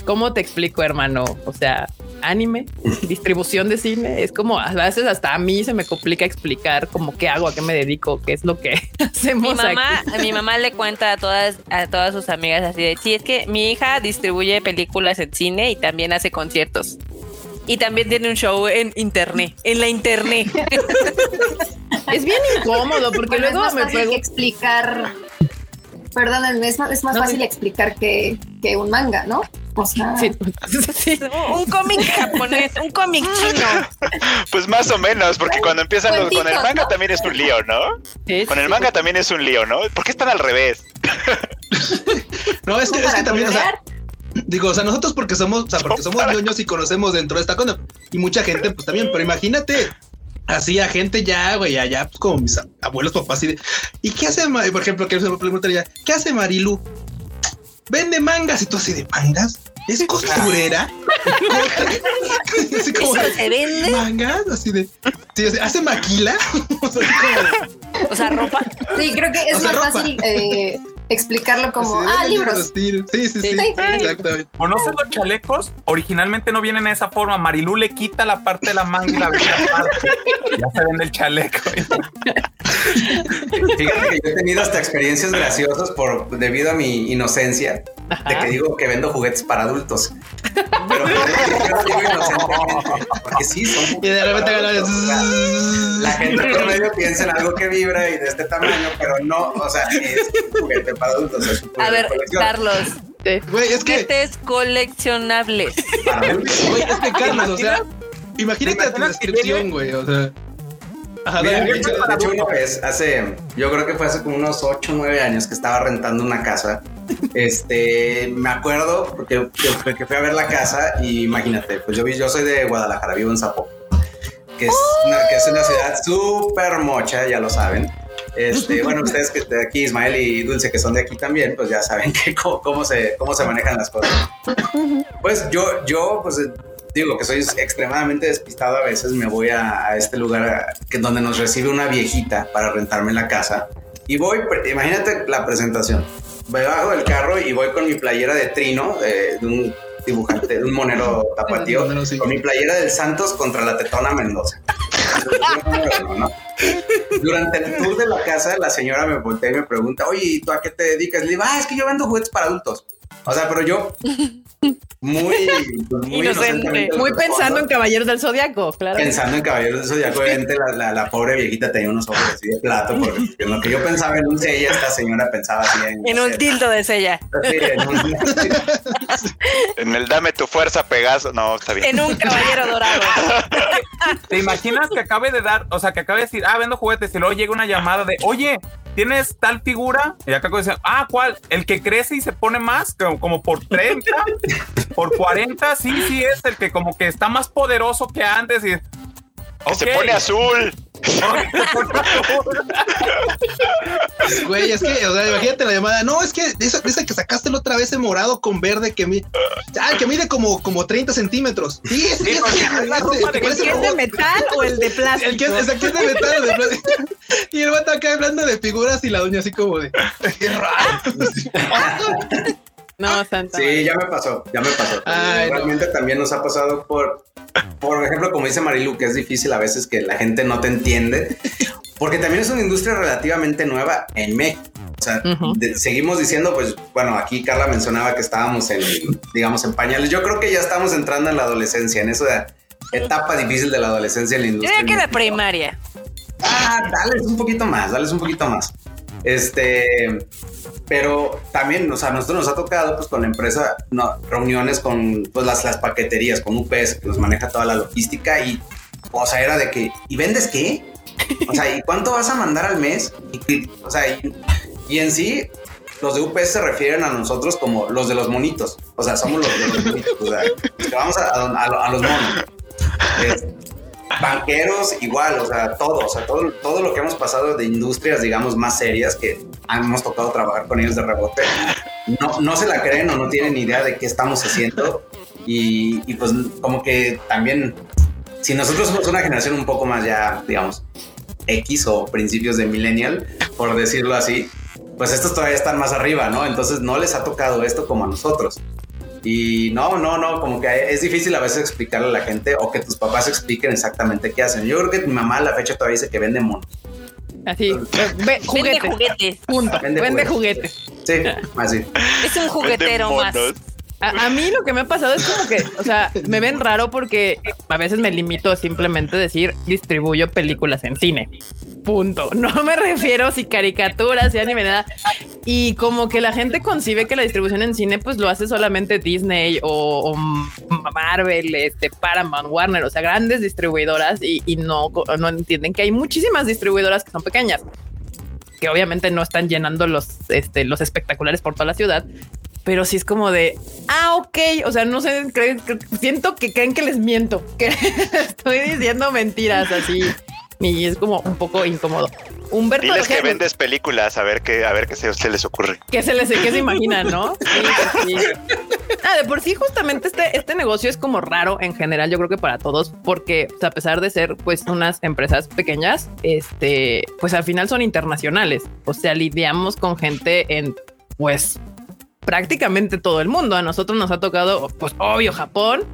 ¿cómo te explico, hermano? O sea, anime, distribución de cine, es como a veces hasta a mí se me complica explicar como qué hago, a qué me dedico, qué es lo que hacemos Mi mamá, aquí. mi mamá le cuenta a todas, a todas sus amigas así de, sí, es que mi hija distribuye películas en cine y también hace conciertos. Y también tiene un show en internet, en la internet. Es bien incómodo porque Bueno, luego es me más fácil pego. que explicar. Perdónenme, es más, es más No, fácil sí. explicar que, que un manga, ¿no? O sea, Sí, sí. un cómic japonés, un cómic chino. Pues más o menos, porque cuando empiezan los, con el manga ¿no? también es un lío, ¿no? Sí, Con el manga también es un lío, ¿no? ¿Por qué están al revés? No, es que, es que también, o sea, digo, o sea, nosotros porque somos, o sea, porque somos ñoños y conocemos dentro de esta cosa, y mucha gente, pues también, pero imagínate así a gente ya, güey, allá, pues como mis abuelos, papás, y de, ¿y qué hace, Ma-?" por ejemplo, que se me preguntaría, ¿qué hace Marilu? Vende mangas y tú así de mangas, es costurera. así como ¿Eso de, se vende? mangas, así de, sí, así, hace maquila, o sea, así como de- O sea, ropa. Sí, creo que es O sea, más ropa. fácil eh, explicarlo como, ah, "Vende libros. de estilo". Sí, sí, sí, Sí. exactamente. ¿Conoces los chalecos? Originalmente no vienen de esa forma. Marilú le quita la parte de la manga y la vende aparte. Ya se vende el chaleco. Fíjate que yo he tenido hasta experiencias graciosas por debido a mi inocencia de que digo que vendo juguetes para adultos. Pero yo lo digo inocentemente, porque sí son Y de repente para agarra- adultos, o sea, la gente promedio piensa en algo que vibra y de este tamaño, pero no, o sea, es un juguete para adultos. Es un A ver, colección. Carlos, Güey, es que, juguetes coleccionables. Para adultos. güey, es que Carlos, o sea, imagínate ¿Te tu descripción, güey, o sea. Ajá, Mira, de hecho, de hecho, una vez, hace, yo creo que fue hace como unos 8 o 9 años que estaba rentando una casa. Este, me acuerdo porque que, que fui a ver la casa y imagínate, pues yo, yo soy de Guadalajara, vivo en Zapopan, que es una, que es una ciudad súper mocha, ya lo saben. Este, bueno, ustedes que de aquí, Ismael y Dulce, que son de aquí también, pues ya saben que cómo, cómo se, cómo se manejan las cosas. Pues yo, yo, pues eh, digo que soy extremadamente despistado a veces, me voy a, a este lugar a- que, donde nos recibe una viejita para rentarme la casa y voy, pre- imagínate la presentación, me bajo del carro y voy con mi playera de trino, de, de un dibujante, de un monero tapatío, Monero, sí. con mi playera del Santos contra la Tetona Mendoza. Durante el tour de la casa, la señora me voltea y me pregunta, oye, ¿y tú a qué te dedicas? Le digo, ah, es que yo vendo juguetes para adultos. O sea, pero yo muy, pues, muy Inocente. Muy pensando en Caballeros del Zodiaco, claro. pensando en Caballeros del Zodiaco, obviamente la, la, la pobre viejita tenía unos ojos así de plato, porque en lo que yo pensaba en un sella, esta señora pensaba así en... En un tildo de sella. Sí, en un- En el dame tu fuerza, Pegaso. No, está bien. En un caballero dorado. ¿Te imaginas que acabe de dar, o sea, que acabe de decir, ah, vendo juguetes y luego llega una llamada de, oye, ¿tienes tal figura? Y acá dice, ah, ¿cuál? El que crece y se pone más, como, como por 30, por 40, sí, sí, es el que como que está más poderoso que antes y... Que se pone azul. Güey, es que, o sea, imagínate la llamada. No, es que esa, esa que sacaste la otra vez en morado con verde que mide, ah, que mide como, como 30 centímetros. Sí, es, es, es ¿El que es de metal o el de plástico? El que es, es el que es de metal o de plástico. Y el vato acá hablando de figuras y la doña así como de qué raro. No, Santa. Sí, ya me pasó, ya me pasó. Ay, no. Realmente también nos ha pasado por, por ejemplo, como dice Marilu, que es difícil a veces que la gente no te entiende, porque también es una industria relativamente nueva en México. O sea, de- seguimos diciendo, pues, bueno, aquí Carla mencionaba que estábamos en, digamos, en pañales. Yo creo que ya estamos entrando en la adolescencia, en esa etapa difícil de la adolescencia en la Yo industria. diría que México. primaria. Ah, dales un poquito más, dales un poquito más. Este, pero también, o sea, a nosotros nos ha tocado, pues, con la empresa, reuniones con, pues, las, las paqueterías, con UPS, que nos maneja toda la logística y, o sea, era de que, ¿y vendes qué? O sea, ¿y cuánto vas a mandar al mes? Y, o sea, y, en sí, los de UPS se refieren a nosotros como los de los monitos. O sea, somos los de los monitos. O sea, vamos a, a- los monos. banqueros igual, o sea, todo, o sea, todo, todo lo que hemos pasado de industrias, digamos, más serias que hemos tocado trabajar con ellos de rebote, no, no se la creen o no tienen idea de qué estamos haciendo y, y pues como que también, si nosotros somos una generación un poco más ya, digamos, X o principios de millennial, por decirlo así, pues estos todavía están más arriba, ¿no? Entonces no les ha tocado esto como a nosotros. Y no, no, no, como que es difícil a veces explicarle a la gente o que tus papás expliquen exactamente qué hacen. Yo creo que mi mamá a la fecha todavía dice que vende monos. Así. Ve, Vende juguetes. juguetes. Punto. Vende Vende, juguetes. juguetes. Sí, así. Es un juguetero más. A, a mí lo que me ha pasado es como que, o sea, me ven raro porque a veces me limito a simplemente decir distribuyo películas en cine. Punto. No me refiero si caricaturas, si anime, nada. Y como que la gente concibe que la distribución en cine, pues lo hace solamente Disney o, o Marvel, este Paramount, Warner, o sea, grandes distribuidoras y, y no, no entienden que hay muchísimas distribuidoras que son pequeñas que obviamente no están llenando los, este, los espectaculares por toda la ciudad, pero sí es como de, ah, ok, o sea, no sé, creen- cre- siento que creen que les miento, que estoy diciendo mentiras así, y es como un poco incómodo. Humberto Diles que vendes películas, a ver qué, a ver qué se, se les ocurre. ¿Qué se les qué se imaginan, no? Sí, sí, sí. Ah, de por sí, justamente este, este negocio es como raro en general, yo creo que para todos, porque a pesar de ser pues unas empresas pequeñas, este, pues al final son internacionales. O sea, lidiamos con gente en pues prácticamente todo el mundo. A nosotros nos ha tocado, pues obvio, Japón,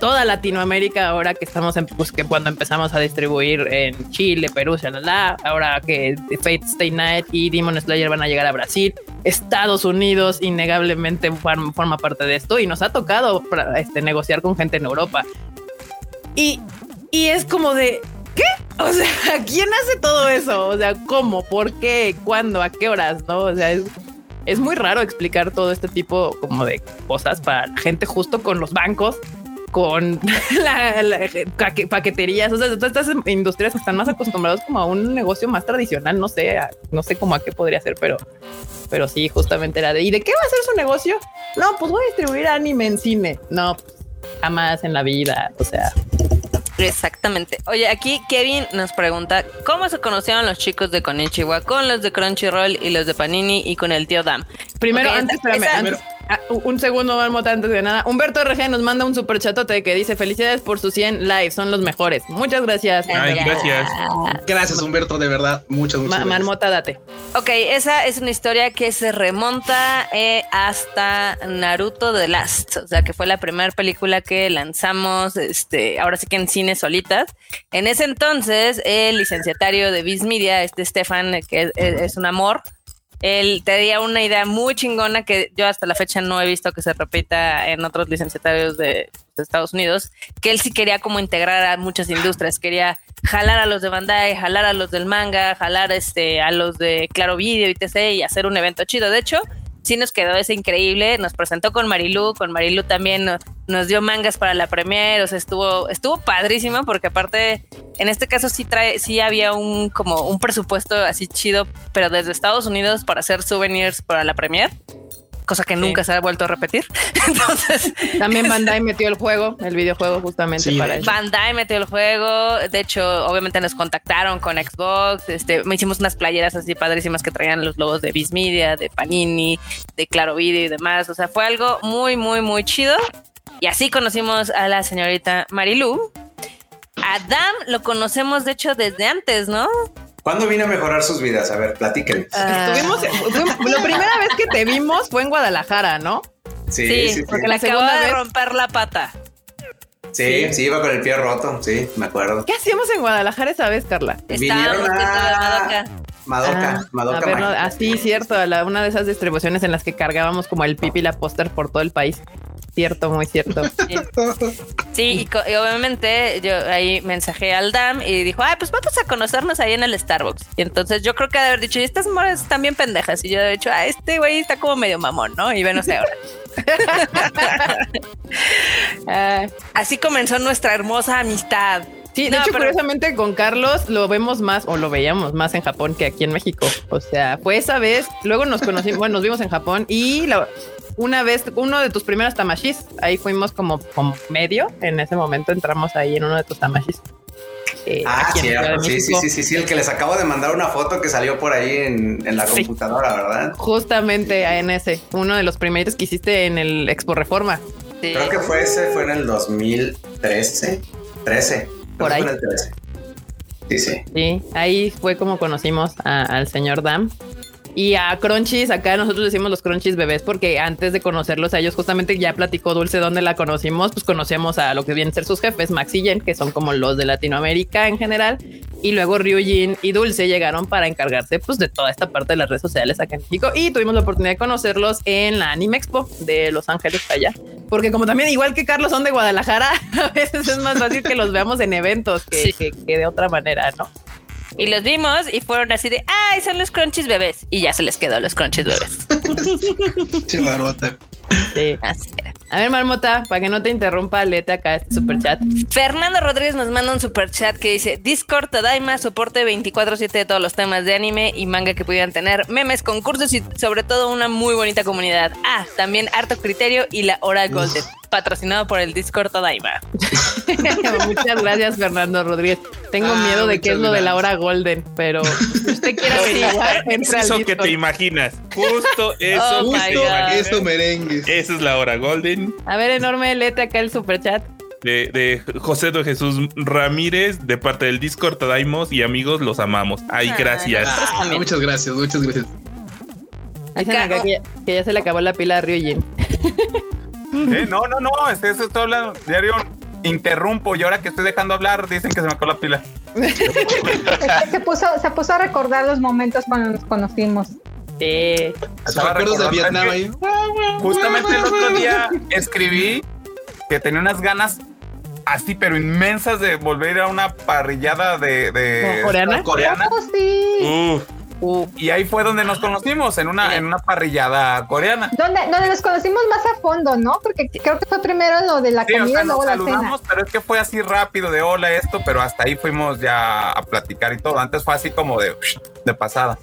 toda Latinoamérica, ahora que estamos en, pues que cuando empezamos a distribuir en Chile, Perú, la ahora que Fate Stay Night y Demon Slayer van a llegar a Brasil, Estados Unidos innegablemente forma parte de esto y nos ha tocado este, negociar con gente en Europa. Y, y es como de, ¿qué? O sea, ¿quién hace todo eso? O sea, ¿cómo? ¿Por qué? ¿Cuándo? ¿A qué horas? ¿No? O sea, es, es muy raro explicar todo este tipo como de cosas para gente justo con los bancos con la, paqueterías, o sea, todas estas industrias que están más acostumbrados como a un negocio más tradicional, no sé, no sé cómo a qué podría ser, pero, pero sí, justamente era de, ¿y de qué va a ser su negocio? No, pues voy a distribuir anime en cine. No, pues, jamás en la vida, o sea. Exactamente. Oye, aquí Kevin nos pregunta, ¿cómo se conocieron los chicos de Konichiwa con los de Crunchyroll y los de Panini y con el tío Dam? Primero, antes, espérame, Ah, un segundo, Marmota, antes de nada. Humberto RG nos manda un super chatote que dice felicidades por sus 100 lives, son los mejores. Muchas gracias. gracias. Gracias, Humberto, de verdad. Muchas, muchas Marmota, date. Ok, esa es una historia que se remonta eh, hasta Naruto The Last, o sea, que fue la primera película que lanzamos, este, ahora sí que en cine solitas. En ese entonces, el licenciatario de Viz Media, este Stefan, que es un amor, él tenía una idea muy chingona que yo hasta la fecha no he visto que se repita en otros licenciatarios de, Estados Unidos, que él sí quería como integrar a muchas industrias, quería jalar a los de Bandai, jalar a los del manga, jalar este, a los de Claro Video y TC y hacer un evento chido. De hecho, sí nos quedó ese increíble. Nos presentó con Marilu, con Marilu también nos, dio mangas para la premier, o sea, estuvo, estuvo padrísimo porque aparte, en este caso sí trae, sí había un como un presupuesto así chido, pero desde Estados Unidos para hacer souvenirs para la premier cosa que nunca se ha vuelto a repetir. Entonces, también Bandai metió el juego, el videojuego justamente para eso. Bandai metió el juego. De hecho, obviamente nos contactaron con Xbox. Este, me hicimos unas playeras así padrísimas que traían los logos de Viz Media, de Panini, de Claro Video y demás. O sea, fue algo muy, muy, muy chido. Y así conocimos a la señorita Marilu. Adam lo conocemos, de hecho, desde antes, ¿no? ¿Cuándo vine a mejorar sus vidas? A ver, platíquenme. Ah. Estuvimos, la primera vez que te vimos fue en Guadalajara, ¿no? Sí, sí, porque la segunda de romper la pata. Sí, sí, iba con el pie roto, sí, me acuerdo. ¿Qué hacíamos en Guadalajara esa vez, Carla? Vinieron a Madoka, Madoka. Ah, ah, sí, cierto, a una de esas distribuciones en las que cargábamos como el pipi y la póster por todo el país. Cierto, muy cierto. Sí, y, obviamente yo ahí mensajé al DAM y dijo, ay, pues vamos a conocernos ahí en el Starbucks. Y entonces yo creo que de haber dicho, y estas moras están bien pendejas. Y yo he dicho, ah, este güey está como medio mamón, ¿no? Y ven, sé ahora. Ah, así comenzó nuestra hermosa amistad. Sí, de hecho, curiosamente con Carlos lo vemos más o lo veíamos más en Japón que aquí en México. O sea, fue esa vez, luego nos conocimos, bueno, nos vimos en Japón y la, una vez, uno de tus primeros tamashis, ahí fuimos como, como medio, en ese momento entramos ahí en uno de tus tamashis. Eh, ah, cierto. Sí, sí, sí, sí, sí, el que les acabo de mandar una foto que salió por ahí en, la computadora, ¿verdad? Justamente en ese, uno de los primeros que hiciste en el Expo Reforma. Creo que fue ese, fue en el 2013, 13. Por ahí. Sí, sí. Sí, ahí fue como conocimos al señor Dam. Y a Crunchies, acá nosotros decimos los Crunchies bebés porque antes de conocerlos a ellos, justamente ya platicó Dulce donde la conocimos, pues conocemos a lo que vienen a ser sus jefes, Max y Jen, que son como los de Latinoamérica en general. Y luego Ryujin y Dulce llegaron para encargarse pues de toda esta parte de las redes sociales acá en México. Y tuvimos la oportunidad de conocerlos en la Anime Expo de Los Ángeles allá. Porque como también igual que Carlos son de Guadalajara, a veces es más fácil que los veamos en eventos que, que de otra manera, ¿no? Y los vimos y fueron así de, ay, son los crunchies bebés. Y ya se les quedó los crunchies bebés. sí, marmota. Sí. Así era. A ver, Marmota, para que no te interrumpa, léete acá este super chat. Fernando Rodríguez nos manda un super chat que dice: Discord Tadaima, soporte 24-7 de todos los temas de anime y manga que pudieran tener, memes, concursos y sobre todo una muy bonita comunidad. Ah, también harto criterio y la hora golden. Patrocinado por el Discord Tadaima. Muchas gracias, Fernando Rodríguez. Tengo Ah, miedo de que es lo de la hora golden, pero si usted quiere averiguar, Es eso que te imaginas. Justo eso. Oh te God. imaginas. Eso merengues. Esa es la hora golden A ver, enorme, léete acá el superchat. de, de José de Jesús Ramírez de parte del Discord Tadaimos y amigos los amamos. Ay, Ay, gracias. Ah, muchas gracias, muchas gracias. Dicen Acá, acá que ya, que ya se le acabó la pila a Ryujin. Eh, no, no, no, es eso estoy hablando. Diario interrumpo y ahora que estoy dejando hablar dicen que se me acabó la pila. Es que se puso, se puso a recordar los momentos cuando nos conocimos. Sí. Recuerdos de Vietnam ahí? Justamente el otro día escribí que tenía unas ganas así, pero inmensas de volver a una parrillada de, de ¿Coreana? coreana. Oh, sí. Uf, Uh, Y ahí fue donde nos conocimos, en una, en una parrillada coreana. Donde, donde nos conocimos más a fondo, ¿no? Porque creo que fue primero lo de la Sí, o comida sea, y nos luego la cena. saludamos, pero es que fue así rápido de hola esto, pero hasta ahí fuimos ya a platicar y todo. Antes fue así como de, de pasada.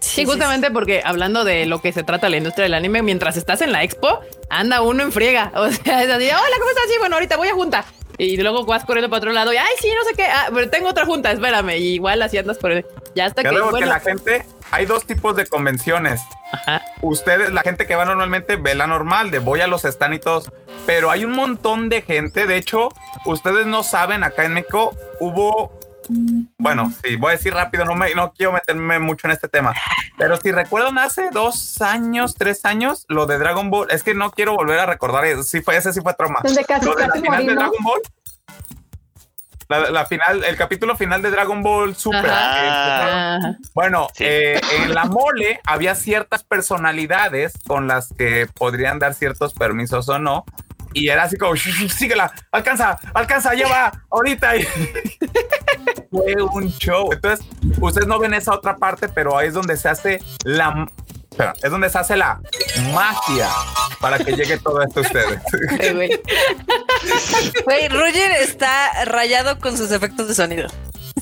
Sí, justamente porque hablando de lo que se trata la industria del anime, mientras estás en la expo, anda uno en friega. O sea, es así, hola, ¿cómo estás? Sí, bueno, ahorita voy a junta. Y luego vas corriendo para otro lado y, ay, sí, no sé qué, ah, pero tengo otra junta, espérame. Y igual así andas por Ya hasta Ya que, bueno, que la gente, hay dos tipos de convenciones. ajá. Ustedes, la gente que va normalmente ve la normal, de voy a los stand y todos, pero hay un montón de gente. De hecho, ustedes no saben, acá en México hubo, bueno, sí, voy a decir rápido, no, me, no quiero meterme mucho en este tema, pero si recuerdan hace dos años, tres años, lo de Dragon Ball, es que no quiero volver a recordar, eso, sí fue, ese sí fue trauma. Donde casi, Lo de la final de. Dragon Ball. La, la final, el capítulo final de Dragon Ball Super. Ajá. bueno, Sí. eh, en la mole había ciertas personalidades con las que podrían dar ciertos permisos o no. Y era así como, "Shh, shh, síguela, alcanza, alcanza, ya va, ahorita. Fue un show. Entonces, ustedes no ven esa otra parte, pero ahí es donde se hace la... espera, es donde se hace la magia para que llegue todo esto a ustedes. Sí, güey. Güey, Roger está rayado con sus efectos de sonido.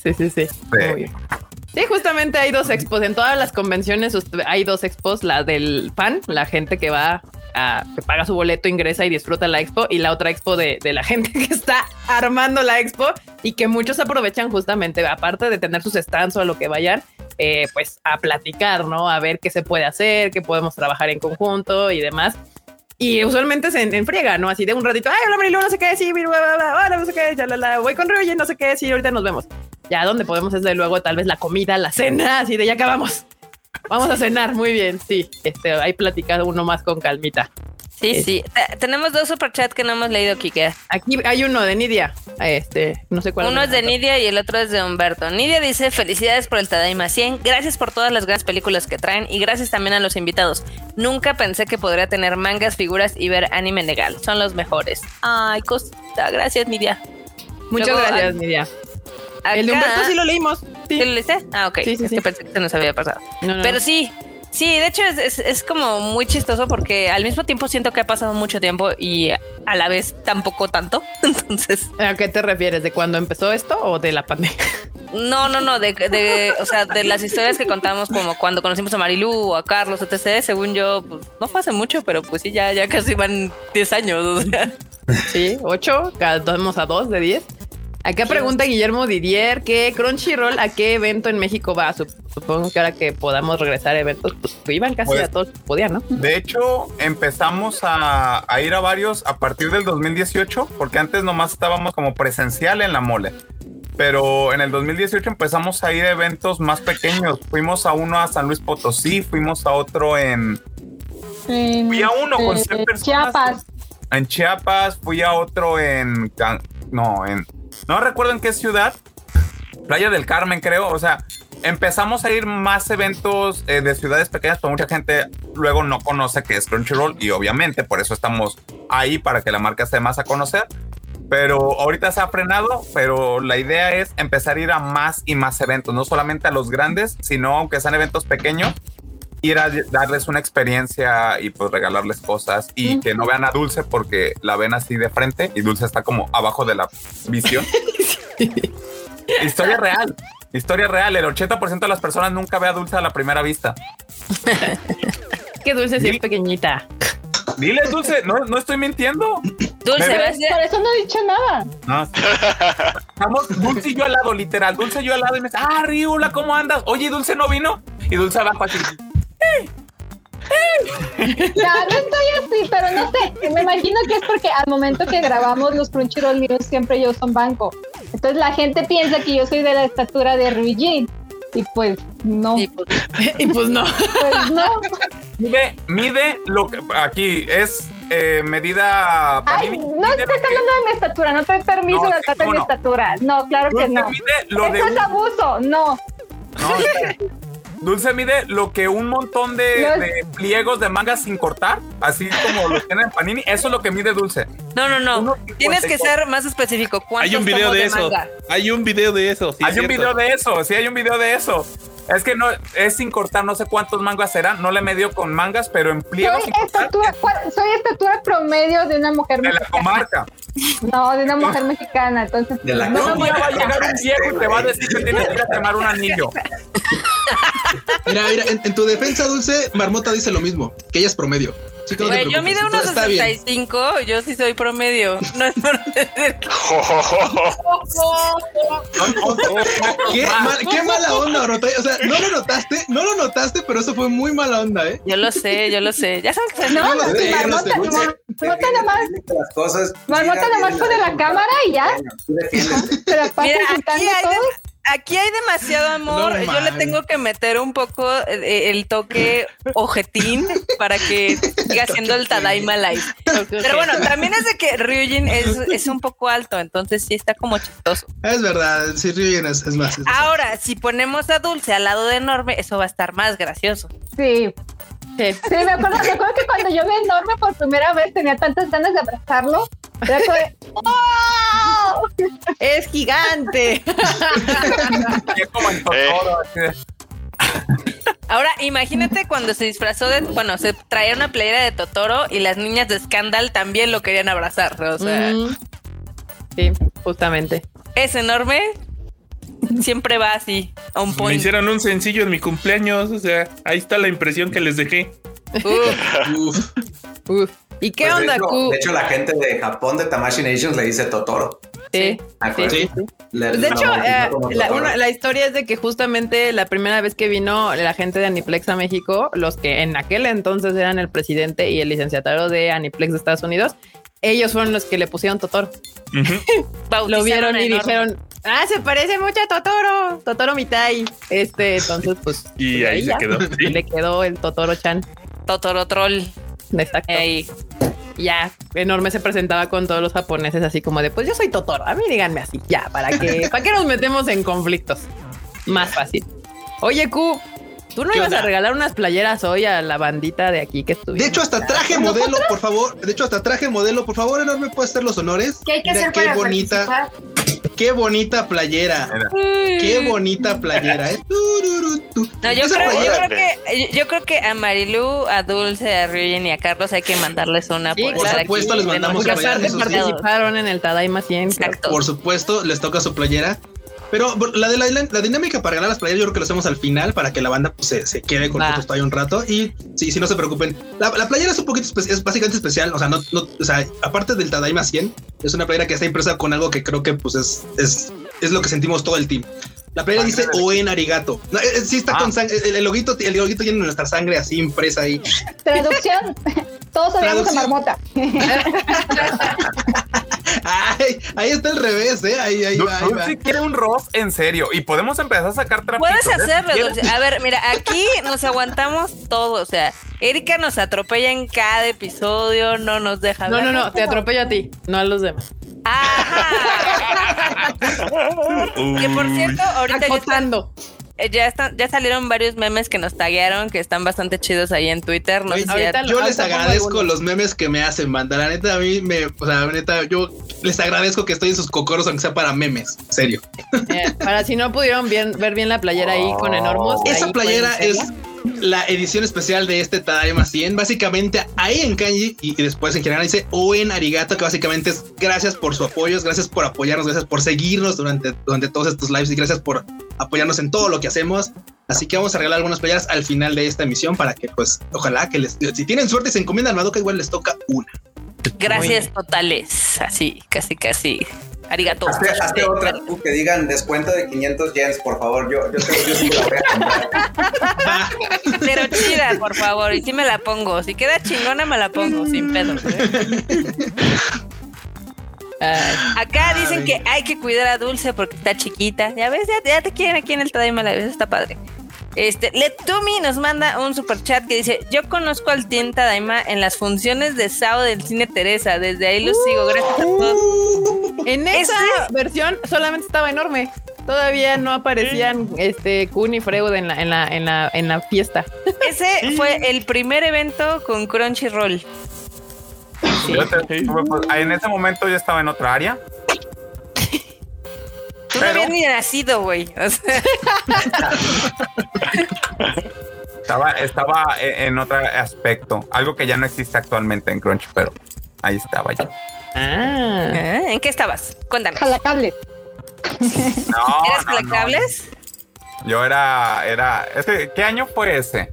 Sí, sí, sí. Bien. Sí, justamente hay dos expos. En todas las convenciones hay dos expos. La del fan, la gente que va a, que paga su boleto, ingresa y disfruta la expo. Y la otra expo de, de la gente que está armando la expo y que muchos aprovechan justamente, aparte de tener sus stands o a lo que vayan, eh, pues a platicar, ¿no? A ver qué se puede hacer, qué podemos trabajar en conjunto y demás. Y usualmente se en, en friega, ¿no? Así de un ratito, ay, hola Marilu, no sé qué, sí, bla, bla, bla, hola, no sé qué, ya, la, la, voy con Ryuji, no sé qué, sí, ahorita nos vemos. Ya donde podemos es de luego tal vez la comida, la cena, así de ya acabamos. Vamos a cenar, muy bien, sí. Este, ahí platicado uno más con calmita. Sí, Es- sí. Te- Tenemos dos superchats que no hemos leído, Kike. Aquí hay uno de Nidia, este, no sé cuál. Uno es de Nidia y el otro es de Humberto. Nidia dice, felicidades por el Tadaima 100, gracias por todas las grandes películas que traen y gracias también a los invitados. Nunca pensé que podría tener mangas, figuras y ver anime legal. Son los mejores. Ay, cosita, gracias Nidia. Muchas Luego, gracias, Nidia. El de Humberto sí lo leímos. Sí. ¿Sí lo leíste? Ah, ok. Sí, sí, es que pensé que se nos había pasado. No, no, Pero sí, sí, de hecho es, es- es como muy chistoso porque al mismo tiempo siento que ha pasado mucho tiempo y a la vez tampoco tanto. Entonces, ¿A qué te refieres? ¿De cuándo empezó esto o de la pandemia? no, no, no, de, de- o sea, de las historias que contamos como cuando conocimos a Marilu o a Carlos, etc., según yo, pues, no fue hace mucho, pero pues sí, ya, ya casi van 10 años. O sea. Sí, ocho, vamos a dos de diez. Acá pregunta Guillermo Didier que Crunchyroll a qué evento en México va. Sup- Supongo que ahora que podamos regresar a eventos, pues iban casi Pues- a todos, que podían, ¿no? De hecho, empezamos a, a ir a varios a partir del 2018, porque antes nomás estábamos como presencial en la mole. Pero en el 2018 empezamos a ir a eventos más pequeños. Fuimos a uno a San Luis Potosí, fuimos a otro en, En, Fui a uno con eh, 100 personas. Chiapas. en Chiapas, fui a otro en... No, en... No recuerdo en qué ciudad. Playa del Carmen, creo. O sea, empezamos a ir más eventos eh, de ciudades pequeñas, pero mucha gente luego no conoce que es Crunchyroll y obviamente por eso estamos ahí para que la marca se más a conocer. Pero ahorita se ha frenado, pero la idea es empezar a ir a más y más eventos, no solamente a los grandes, sino aunque sean eventos pequeños, ir a darles una experiencia y pues regalarles cosas y que no vean a Dulce porque la ven así de frente y Dulce está como abajo de la visión. Historia real. Historia real, el 80% de las personas nunca ve a Dulce a la primera vista. Qué dulce si es pequeñita. Dile, Dulce, no, no estoy mintiendo. Dulce. ¿ves? Por eso no he dicho nada. No. Estamos Dulce y yo al lado, literal. Dulce y yo al lado y me dice, ah, Riula, ¿cómo andas? Oye, Dulce no vino. Y Dulce abajo así. Ya, no estoy así, pero no sé. Me imagino que es porque al momento que grabamos los Crunchyroll News siempre yo son banco. Entonces la gente piensa que yo soy de la estatura de Ryujin. Y pues no. Y pues, y pues no. Pues no. Mide, mide lo que aquí es eh, medida. Ay, no estás que- hablando de mi estatura, no te doy permiso No, sí, hablar de ¿cómo mi no? estatura. No, claro que no. mide lo de Eso es un- abuso, no. No. Dulce mide lo que un montón de, de pliegos de mangas sin cortar, así como lo tienen en Panini, eso es lo que mide Dulce. no, no, no. Tienes que ser más específico. ¿Cuántos Hay un video de eso. manga? Hay un video de eso. sí, hay es un cierto. video de eso, sí hay un video de eso. Es que no, es sin cortar, no sé cuántos mangas serán, no le medio con mangas, pero en pliegos Soy sin cortar, estatura, ¿cuál- soy estatura promedio de una mujer de la mexicana. comarca. No, de una mujer mexicana. Entonces, De la no, no, va a llegar un viejo y te va a decir que tienes que ir a quemar un anillo. Mira, mira, en, en tu defensa, Dulce, Marmota dice lo mismo, que ella es promedio. No te Güey, yo mido unos está bien. 65, yo sí soy promedio. No es por decir que ¿Qué, mal- qué mala onda, Marmota. O sea, no lo notaste, no lo notaste, pero eso fue muy mala onda, ¿eh? Yo lo sé, yo lo sé. Ya sabes que no, lo no, sé, sí, no Marmota, sé. Mar- Marmota nada más, Las cosas. Marmota nada más pone la cámara y ya. Se la pasa Mira, aquí hay, todo. Aquí hay demasiado amor. No Yo le tengo que meter un poco eh, el toque ojetín para que siga siendo el Tadaima Live. Pero bueno, también es de que Ryujin es, es un poco alto, entonces sí está como chistoso. Es verdad, sí, Ryujin es, es más. es más. Ahora, si ponemos a Dulce al lado de Enorme, eso va a estar más gracioso. Sí. Sí. Sí, me acuerdo, me acuerdo que cuando yo vi a enorme por primera vez tenía tantas ganas de abrazarlo. Era como de, ¡Oh! Es gigante. Es como en Totoro, así de- Ahora, imagínate cuando se disfrazó de, bueno, se traía una playera de Totoro y las niñas de Scandal también lo querían abrazar. O sea, Mm. Sí, justamente. es enorme. Siempre va así, a un Me point. hicieron un sencillo en mi cumpleaños, o sea, ahí está la impresión que les dejé. Uf, Uf. Uf. ¿Y qué Pues, de onda, hecho- Q? De hecho, la gente de Japón de Tamashi Nations le dice Totoro. Sí. ¿De acuerdo? Sí. Le- Pues de hecho, eh, la, Totoro. una- la historia es de que justamente la primera vez que vino la gente de Aniplex a México, los que en aquel entonces eran el presidente y el licenciatario de Aniplex de Estados Unidos, ellos fueron los que le pusieron Totoro. Ujú. Lo vieron y Enorme. dijeron, ah, se parece mucho a Totoro, Totoro Mitai. Este, entonces, pues. Y pues, ahí se ya. quedó, sí. Le quedó el Totoro Chan. Totoro Troll. Exacto. Ahí. Ya, enorme se presentaba con todos los japoneses así como de, pues yo soy Totoro, a mí díganme así, ya, ¿para qué, ¿para qué nos metemos en conflictos? Más fácil. Oye, Q, ¿tú no ¿Qué ibas a regalar unas playeras hoy a la bandita de aquí que estuvimos? De hecho, hasta traje modelo, por favor. De hecho, hasta traje modelo, por favor, enorme, puedes hacer los honores. ¿Qué hay que Mira hacer qué para bonita, participar? Qué bonita playera. Qué bonita playera, ¿eh? No, yo creo, yo playera- creo que yo creo que a Marilu, a Dulce, a Ryujin y a Carlos hay que mandarles una Sí, por, supuesto, aquí les mandamos eso sí. participaron en el Tadaima 100. creo. Exacto. Por supuesto, les toca su playera. Pero la de la, la dinámica para ganar las playeras, yo creo que lo hacemos al final para que la banda pues, se, se quede con nosotros todavía un rato. Y sí, sí, no se preocupen. La, la playera es un poquito es básicamente especial. O sea, no, no, o sea, aparte del Tadaima 100, es una playera que está impresa con algo que creo que pues es, es, es lo que sentimos todo el team. La playera dice Oen Arigato. No, eh, eh, sí está Ah. con sangre. El, el loguito, el loguito tiene nuestra sangre así impresa ahí. Traducción. Todos sabemos a Traducción. marmota. Ay, ahí está el revés, eh. Ahí, ahí va, ahí va. Dulce quiere un Ross en serio y podemos empezar a sacar trapitos. Puedes ¿eh? hacerlo. Dulce. A ver, mira, aquí nos aguantamos todo. O sea, Erika nos atropella en cada episodio, no nos deja No, ver. no, no, te atropello a ti, no a los demás. Ajá. que por cierto, ahorita ya, están- Acotando. eh, ya, están, ya salieron varios memes que nos taguearon que están bastante chidos ahí en Twitter. No sé si ya- Yo les agradezco los memes que me hacen, banda. La neta, a mí me, o sea, la neta, yo les agradezco que estoy en sus cocoros, aunque sea para memes. En serio. Eh, para si no pudieron bien- ver bien la playera ahí con enormos. Esa ahí playera es. La edición especial de este Tadaima 100. Básicamente, ahí en kanji y, y después en general dice Oen Arigato, que básicamente es gracias por su apoyo, gracias por apoyarnos, gracias por seguirnos durante, durante todos estos lives y gracias por apoyarnos en todo lo que hacemos. Así que vamos a regalar algunas playeras al final de esta emisión para que, pues, ojalá que les, si tienen suerte y se encomiendan a Madoka, igual les toca una. Gracias totales. Así, casi, casi. Arigato. Hazte, hazte otra tú que digan descuento de 500 yens, por favor. Yo, yo, yo sí la voy a comprar. Pero chida, por favor. Y sí me la pongo. Si queda chingona, me la pongo, sin pedo. ¿eh? Acá dicen que hay que cuidar a Dulce porque está chiquita. Ya ves, ya, ya te quieren aquí en el Tadaima la vez, está padre. Este, Letumi nos manda un super chat que dice: Yo conozco al Tien Tadaima en las funciones de Sao del cine Teresa. Desde ahí los sigo. Gracias a todos. En esa versión solamente estaba enorme. Todavía no aparecían este Kun y Freud en la, en la, en la, en la fiesta. Ese fue el primer evento con Crunchyroll. Te- pues, en ese momento yo estaba en otra área. Tú no habías ni nacido, güey. O sea, Estaba, estaba e- en otro aspecto. Algo que ya no existe actualmente en Crunch, pero ahí estaba yo. Ah. ¿eh? ¿En qué estabas? Cuéntame. Jalacables. No, ¿Eras no, no. placables? Yo era, era. ¿qué año fue ese?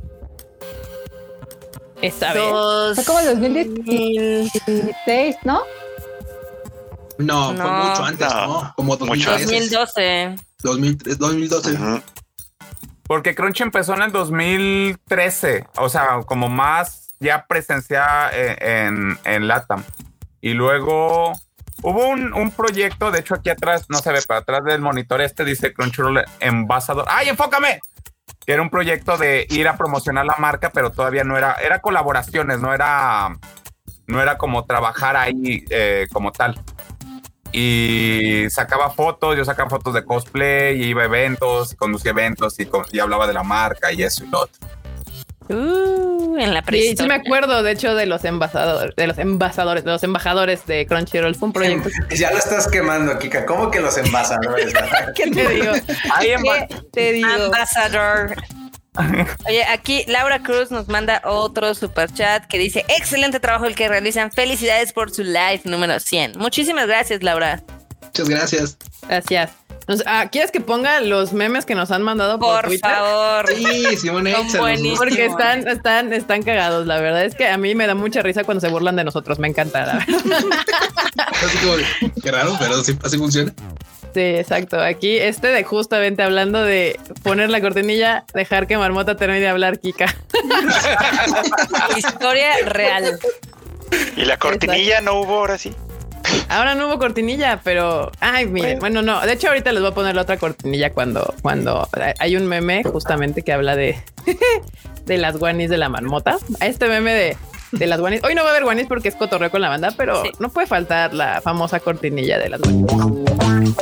Esta vez. Fue como el 2016, ¿no? No, fue mucho antes, No. ¿no? Como Mucho 2013, 2012. 2003, 2012. Ujú. Porque Crunch empezó en el 2013, o sea, como más ya presencia en, en, en LATAM. Y luego hubo un, un proyecto, de hecho aquí atrás, no se ve, pero atrás del monitor este dice Crunchyroll Embajador. ¡Ay, enfócame! Que era un proyecto de ir a promocionar la marca, pero todavía no era, era colaboraciones, no era, no era como trabajar ahí eh, como tal. Y sacaba fotos, yo sacaba fotos de cosplay, y iba a eventos, conducía eventos y, y hablaba de la marca y eso y lo otro. Uh, en la Sí, sí me prehistoria. acuerdo, de hecho, de los embajadores, de los embajadores, de los embajadores de Crunchyroll. Fue un proyecto. Ya lo estás quemando, Kika. ¿Cómo que los envasadores? ¿Qué te digo? Ahí ¿Qué te digo? Ambassador. Oye, aquí Laura Cruz nos manda otro super chat que dice: Excelente trabajo el que realizan. Felicidades por su live número 100. Muchísimas gracias, Laura. Muchas gracias. Gracias. Nos- ah, ¿Quieres que ponga los memes que nos han mandado por, Por Twitter? favor. Sí, Simón. Porque están, están, están cagados. La verdad es que a mí me da mucha risa cuando se burlan de nosotros. Me encanta. la verdad. Así como, qué raro, pero sí, así funciona. Sí, exacto. Aquí este de justamente hablando de poner la cortinilla, dejar que Marmota termine de hablar, Kika. Historia real. Y la cortinilla no hubo ahora sí. Ahora no hubo cortinilla, pero ay, miren, bueno, no. De hecho, ahorita les voy a poner la otra cortinilla cuando, cuando hay un meme justamente que habla de, de las guanis de la marmota. A este meme de, de las guanis. Hoy no va a haber guanis porque es cotorreo con la banda, pero Sí. no puede faltar la famosa cortinilla de las guanis.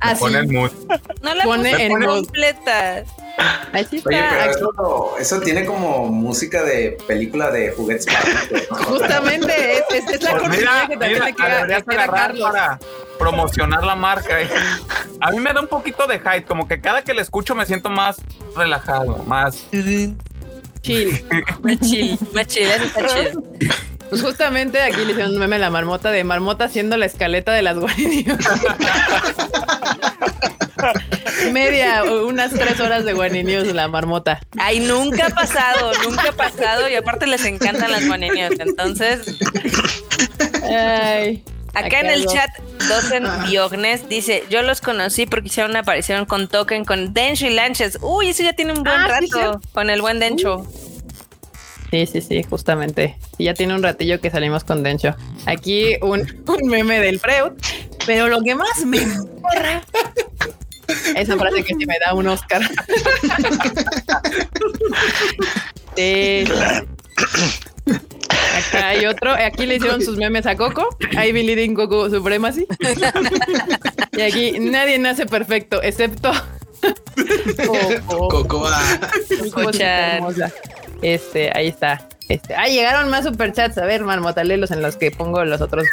Así. Ponen mood. No la Pone puse en completa. Así está. Oye, pero eso, eso tiene como música de película de juguetes. para- Justamente es, es- es la Pues que también mira, le queda, le Carlos. para promocionar la marca. eh. A mí me da un poquito de hype, como que cada que la escucho me siento más relajado, más. Chill. Más chill, más chill, eso está chido. Pues justamente aquí le hicieron un meme a la marmota de marmota haciendo la escaleta de las guaninios. Media, unas tres horas de guaninios la marmota. Ay, nunca ha pasado, nunca ha pasado y aparte les encantan las guaninias. Entonces, Ay, acá en el algo. chat, Dosen Biognes dice: Yo los conocí porque hicieron una aparición con Token con Dencho y Lanches. Uy, eso ya tiene un buen Ah, sí, rato con el buen Dencho. Sí, sí, sí, justamente. Y ya tiene un ratillo que salimos con Dencho. Aquí un, un meme del Freud, pero lo que más me porra. Esa frase que sí me da un Oscar. Sí. Acá hay otro. Aquí le hicieron sus memes a Coco. I believe in Coco Supremacy. Y aquí nadie nace perfecto, excepto Coco. Cocoa. Este, ahí está. Este, ah, llegaron más superchats. A ver, marmotalelos en los que pongo los otros.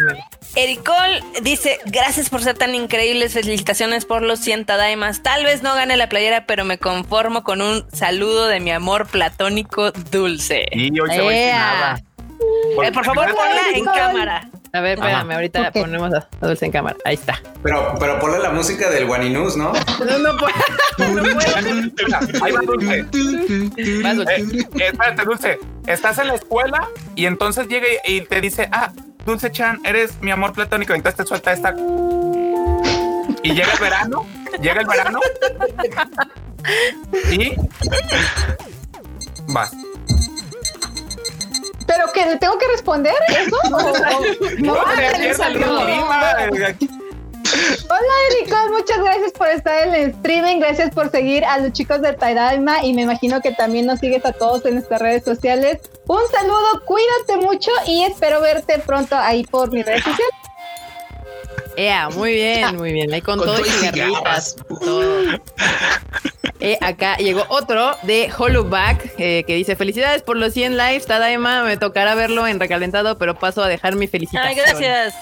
Ericol dice: Gracias por ser tan increíbles. Felicitaciones por los 100 Tadaimas. Tal vez no gane la playera, pero me conformo con un saludo de mi amor platónico dulce. Y hoy se va sin Ea. nada. Eh, por favor, ponla en cámara. A ver, espérame, ahorita ponemos a, Dulce en cámara. Ahí está. Pero, pero ponle la música del Guaninus, ¿no? No, no puedo. No puedo. Ahí va Dulce. Eh, espérate, Dulce. Estás en la escuela y entonces llega y, y te dice, ah, Dulce Chan, eres mi amor platónico. Entonces te suelta esta. Y llega el verano, llega el verano. Y vas. ¿Pero que le tengo que responder eso? ¿O- o- no? Lima, eh, Hola Ericos, muchas gracias por estar en el streaming, gracias por seguir a los chicos de Taidaima y me imagino que también nos sigues a todos en nuestras redes sociales. Un saludo, cuídate mucho y espero verte pronto ahí por mis redes sociales. Ea, muy bien, muy bien. Ahí con, Con todo y todo y cigarritas. todo. Eh, acá llegó otro de Hollowback eh, que dice: Felicidades por los 100 lives. Tadaima, me tocará verlo en recalentado, pero paso a dejar mi felicitación. Ay, gracias.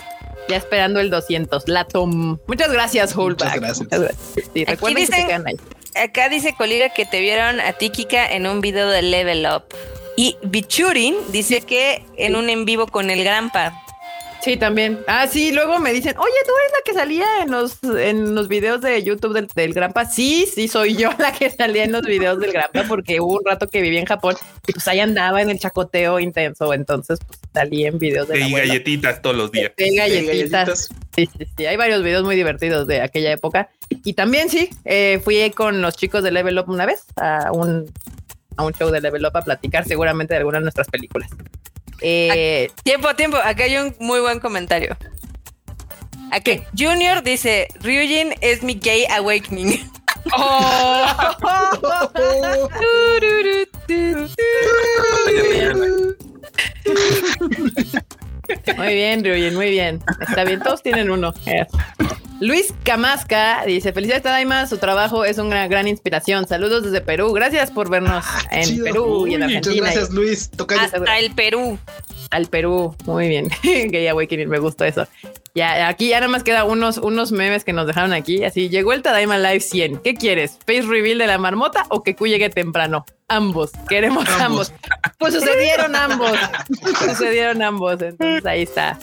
Ya esperando el 200. La tom. Muchas gracias, Hollowback. gracias. Muchas gracias. Sí, recuerden que se dicen- quedan ahí. Acá dice Coliga que te vieron a ti, Kika, en un video de Level Up. Y Bichurin dice que en un en vivo con el Grampa. Sí, también. Ah, sí, luego me dicen, oye, tú eres la que salía en los, en los videos de YouTube del, del Grampa. Sí, sí, soy yo la que salía en los videos del Grampa porque hubo un rato que viví en Japón y pues ahí andaba en el chacoteo intenso. Entonces, pues salí en videos de Y galletitas todos los días. de galletitas. galletitas. Sí, sí, sí. Hay varios videos muy divertidos de aquella época. Y también sí, eh, fui con los chicos de Level Up una vez a un, a un show de Level Up a platicar seguramente de alguna de nuestras películas. Eh, Tiempo, tiempo. Acá hay un muy buen comentario. Aquí, Junior dice: Ryujin es mi gay awakening. Oh. Muy bien, Ryujin, muy bien. Está bien, todos tienen uno. Eh. Luis Camasca dice: Felicidades, Tadaima. Su trabajo es una gran inspiración. Saludos desde Perú. Gracias por vernos en Chido. Perú y en Uy, Muchas Argentina. gracias, Luis. Tocayo. Hasta el Perú. Al Perú. Muy bien. Gay Awakening, me gustó eso. Ya, aquí ya nada más queda unos, unos memes que nos dejaron aquí. Así llegó el Tadaima Live 100. ¿Qué quieres? ¿Face reveal de la marmota o que Q llegue temprano? Ambos. Queremos ambos. Ambos. Pues sucedieron ambos. sucedieron ambos. Entonces ahí está.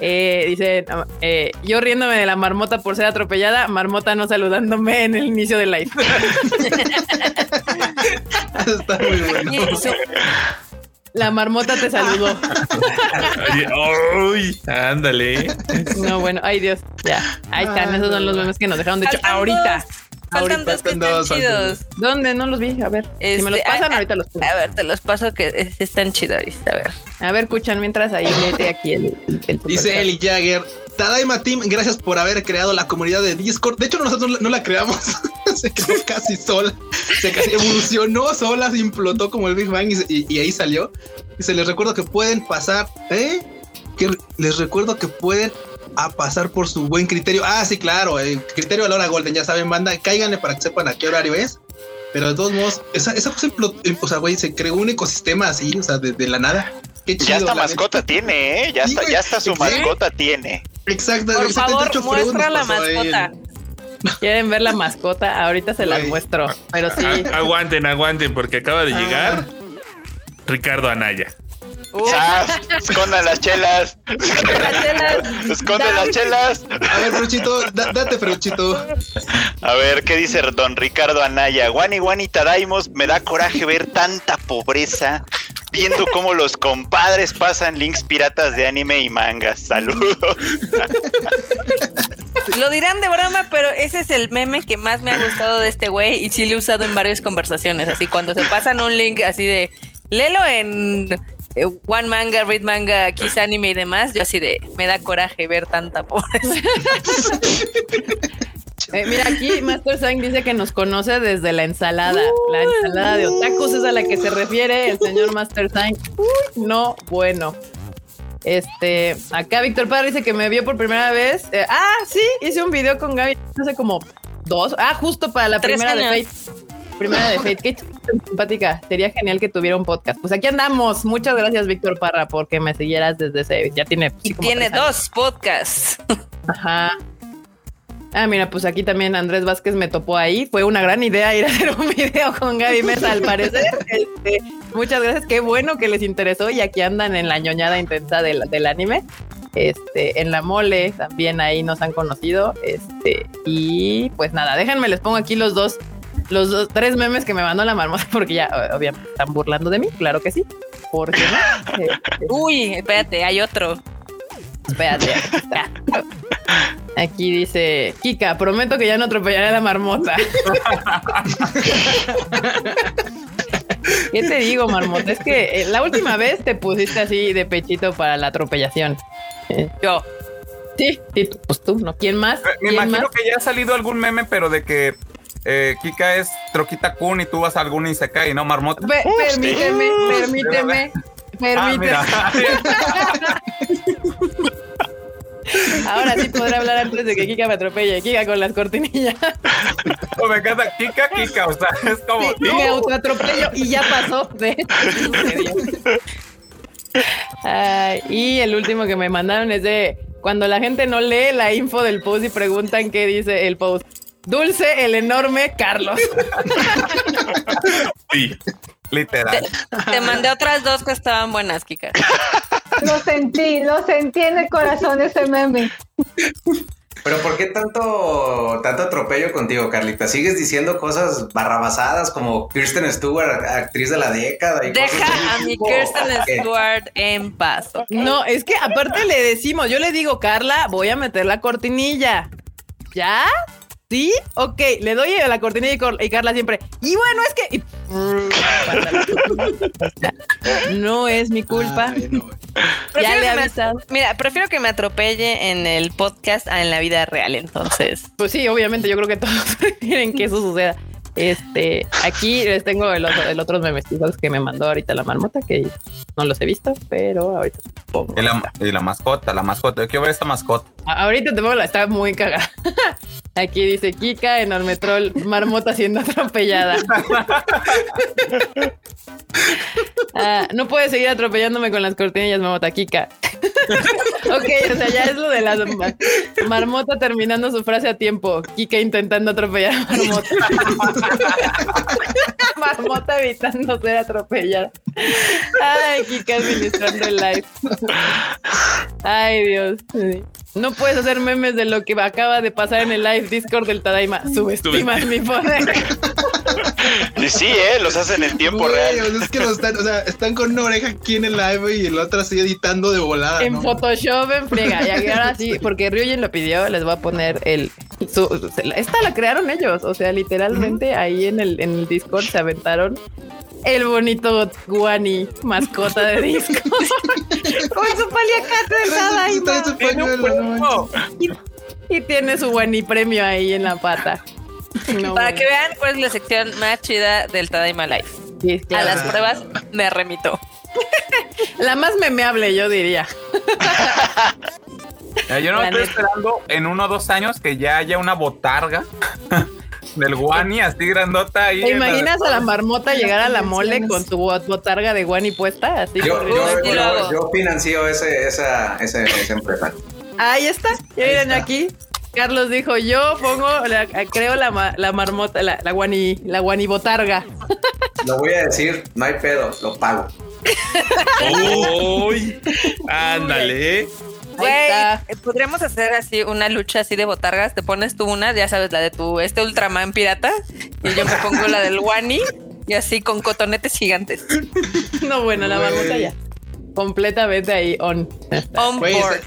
Eh, dice eh, yo riéndome de la marmota por ser atropellada, marmota no saludándome en el inicio del live. Está muy bueno. La marmota te saludó. Uy, ándale. No, bueno, ay Dios, ya. Ahí están, esos son los memes que nos dejaron. De hecho, ahorita. Faltan ahorita. dos que están dos, chidos. ¿Dónde? No los vi. A ver, si me los Este, pasan, ah, ahorita los pongo. A ver, te los paso que es- están chidos. A ver. A ver, escuchan mientras ahí mete aquí el. el Dice. Eli Jagger. Tadaima Team, gracias por haber creado la comunidad de Discord. De hecho, nosotros no la- creamos. se quedó casi sola. Se casi evolucionó sola, se implotó como el Big Bang y, se- y- y ahí salió. Dice, les recuerdo que pueden pasar, ¿eh? Que les recuerdo que pueden a pasar por su buen criterio. Ah, sí, claro, el criterio a la hora golden, ya saben, banda, cáiganle para que sepan a qué horario es. Pero de todos modos, esa, esa cosa, implotó, o sea, güey, se creó un ecosistema así, o sea, de, de la nada. Qué chido. Ya hasta la mascota tiene, ¿eh? Ya Sí, güey. ya hasta su mascota tiene. Exacto. Por el 78 favor, muestra la mascota. ¿Quieren ver la mascota? Ahorita se las muestro. Pero sí. A- aguanten, aguanten, porque acaba de llegar Ricardo Anaya. ¡Sas! ¡Escondan las chelas! ¡Escondan las chelas! A ver, Fruchito, da- date, Fruchito. A ver, ¿qué dice don Ricardo Anaya? Guani Guani Tadaimos, me da coraje ver tanta pobreza, viendo cómo los compadres pasan links piratas de anime y mangas. Saludos. Lo dirán de broma, pero ese es el meme que más me ha gustado de este güey y sí lo he usado en varias conversaciones. Así cuando se pasan un link así de léelo en eh, One Manga, Read Manga, Kiss Anime y demás, yo así de me da coraje ver tanta pobreza. Eh, mira, aquí Master Sang dice que nos conoce desde la ensalada. La ensalada de otakus es a la que se refiere el señor Master Sang. Uy, no, bueno. Este, acá Víctor Padre dice que me vio por primera vez. Eh, ah, sí, hice un video con Gaby hace como dos. Ah, justo para la Tres primera de años. Fate. Primera de Fate. Qué simpática. Sería genial que tuviera un podcast. Pues aquí andamos. Muchas gracias, Víctor Parra, porque me siguieras desde ese. Ya tiene. pues, Y tiene dos podcasts. Ajá. Ah, mira, pues aquí también Andrés Vázquez me topó ahí. Fue una gran idea ir a hacer un video con Gaby Mesa, al parecer. Este, muchas gracias. Qué bueno que les interesó y aquí andan en la ñoñada intensa del, del anime. Este, en la mole también ahí nos han conocido. Este, y pues nada, déjenme, les pongo aquí los dos, los dos, tres memes que me mandó la marmota, porque ya obviamente están burlando de mí, claro que sí. ¿Por qué no? Este, Uy, espérate, hay otro. Espérate. Aquí dice, Kika, prometo que ya no atropellaré a la marmota. ¿Qué te digo, marmota? Es que eh, la última vez te pusiste así de pechito para la atropellación. Eh, Yo. sí, sí, pues tú, ¿no? ¿Quién más? Eh, Me ¿Quién imagino más? que ya ha salido algún meme, pero de que eh, Kika es Troquita Kun y tú vas a algún Isekai, ¿no? Marmota. Pe- permíteme, permíteme, Ah, permíteme. Ahora sí podré hablar antes de que Kika me atropelle. Kika con las cortinillas. Oh, me encanta. Kika, Kika. O sea, es como. Sí, me autoatropello y ya pasó. De y el último que me mandaron es de cuando la gente no lee la info del post y preguntan qué dice el post. Dulce, el enorme Carlos. Sí. Literal. Te mandé otras dos que estaban buenas, Kika. Lo sentí, lo sentí en el corazón ese meme. Pero ¿por qué tanto, tanto atropello contigo, Carlita? ¿Sigues diciendo cosas barrabasadas como Kirsten Stewart, actriz de la década? Y Deja de a mi tipo? Kirsten. Stewart en paz. No, es que aparte le decimos, yo le digo, Carla, voy a meter la cortinilla. ¿Ya? ¿Sí? Ok, le doy a la cortinilla y, Carla siempre. Y bueno, es que. No es mi culpa. Ay, no, güey. Ya le me- avisado. Mira, prefiero que me atropelle en el podcast a en la vida real, entonces. Pues sí, obviamente, yo creo que todos quieren que eso suceda. Este, aquí les tengo el otro, el otros memecitos que me mandó ahorita la marmota, que no los he visto, pero ahorita te pongo. Y la, y la mascota, la mascota. Yo quiero ver esta mascota. A- Ahorita te pongo la, está muy cagada. Aquí dice Kika, enorme troll, marmota siendo atropellada. Ah, no puedes seguir atropellándome con las cortinillas, marmota Kika. ok, o sea, ya es lo de la ma- marmota terminando su frase a tiempo. Kika intentando atropellar a marmota. marmota evitando ser atropellada. Ay, Kika administrando el live. Ay, Dios. No puedes hacer memes de lo que acaba de pasar en el live Discord del Tadaima. Subestimas mi poder. Y sí, ¿eh? Los hacen en tiempo Güey, real. o sea, es que los están, o sea, están con una oreja aquí en el live y la otra así editando de volada. en ¿no? Photoshop en friega. Y ahora sí, porque Ryujin lo pidió, les voy a poner el. su- esta la crearon ellos. O sea, literalmente ahí en el, en el Discord se aventaron el bonito Guani, mascota de disco. con su paliacate no manches. Y tiene su Guani premio ahí en la pata. No, Para bueno. que vean cuál es la sección más chida del Tadaima Life. Sí, A las pruebas me remito. La más memeable, yo diría. Yo no La estoy neta. esperando en uno o dos años que ya haya una botarga del guani así grandota ahí. ¿Te la- imaginas a la marmota llegar a la mole con su bot- botarga de guani puesta? Así Yo, yo, yo- financio ese, esa, esa, esa empresa. Ahí está. Ya miren aquí. Carlos dijo, yo pongo, la- creo la, ma- la marmota, la, la guani, la guani botarga. Lo voy a decir, no hay pedo, lo pago. Uy, ándale. ¿Eh? Güey, podríamos hacer así una lucha así de botargas. Te pones tú una, ya sabes, la de tu este Ultraman pirata. Y yo me pongo la del Wani. Y así con cotonetes gigantes. No, bueno, la marmota ya. Completamente ahí on. On Güey, board.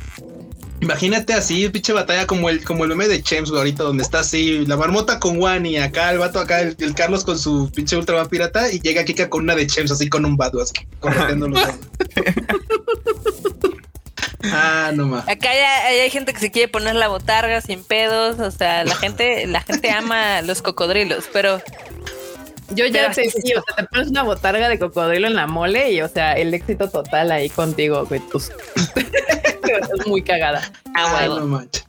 Imagínate así, pinche batalla como el, como el meme de güey, ahorita, donde está así, la marmota con Wani, acá el vato, acá el, el Carlos con su pinche ultraman pirata, y llega Kika con una de Chems, así con un vato, así. Ah, no más. Acá hay gente que se quiere poner la botarga sin pedos. O sea, la gente, la gente ama los cocodrilos, pero Yo ya Pero te sí, sí, o sea, te pones una botarga de cocodrilo en la mole y, o sea, el éxito total ahí contigo, güey. tus- es muy cagada. ah, huevo. no manches.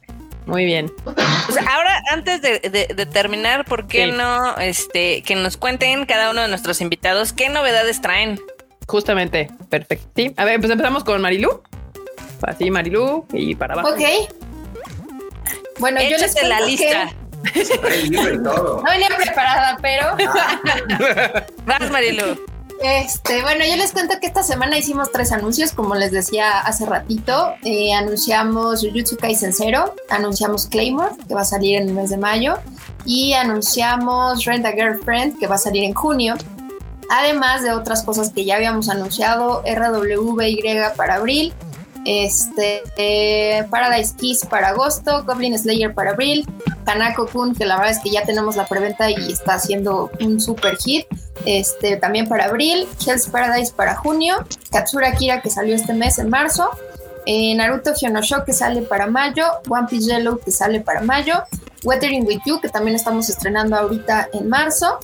Muy bien. Ahora, antes de, de- de terminar, ¿por qué Sí. no este, que nos cuenten cada uno de nuestros invitados qué novedades traen? Justamente, perfecto. Sí, a ver, pues empezamos con Marilú. Así, Marilú, y para abajo. Ok. Bueno, yo les la cuento que lista. Todo. No venía preparada, pero Vas, Marilu. Este, bueno, yo les cuento que esta semana hicimos tres anuncios, como les decía hace ratito. Eh, anunciamos Jujutsu Kaisen Zero, anunciamos Claymore, que va a salir en el mes de mayo, y anunciamos Rent a Girlfriend, que va a salir en junio. Además de otras cosas que ya habíamos anunciado, RWY para abril, este, eh, Paradise Kiss para agosto, Goblin Slayer para abril, Kanako Kun, que la verdad es que ya tenemos la preventa y está haciendo un super hit, este, también para abril, Hell's Paradise para junio, Katsura Kira que salió este mes en marzo, eh, Naruto Hyonosho que sale para mayo, One Piece Yellow que sale para mayo, Weathering with You que también estamos estrenando ahorita en marzo,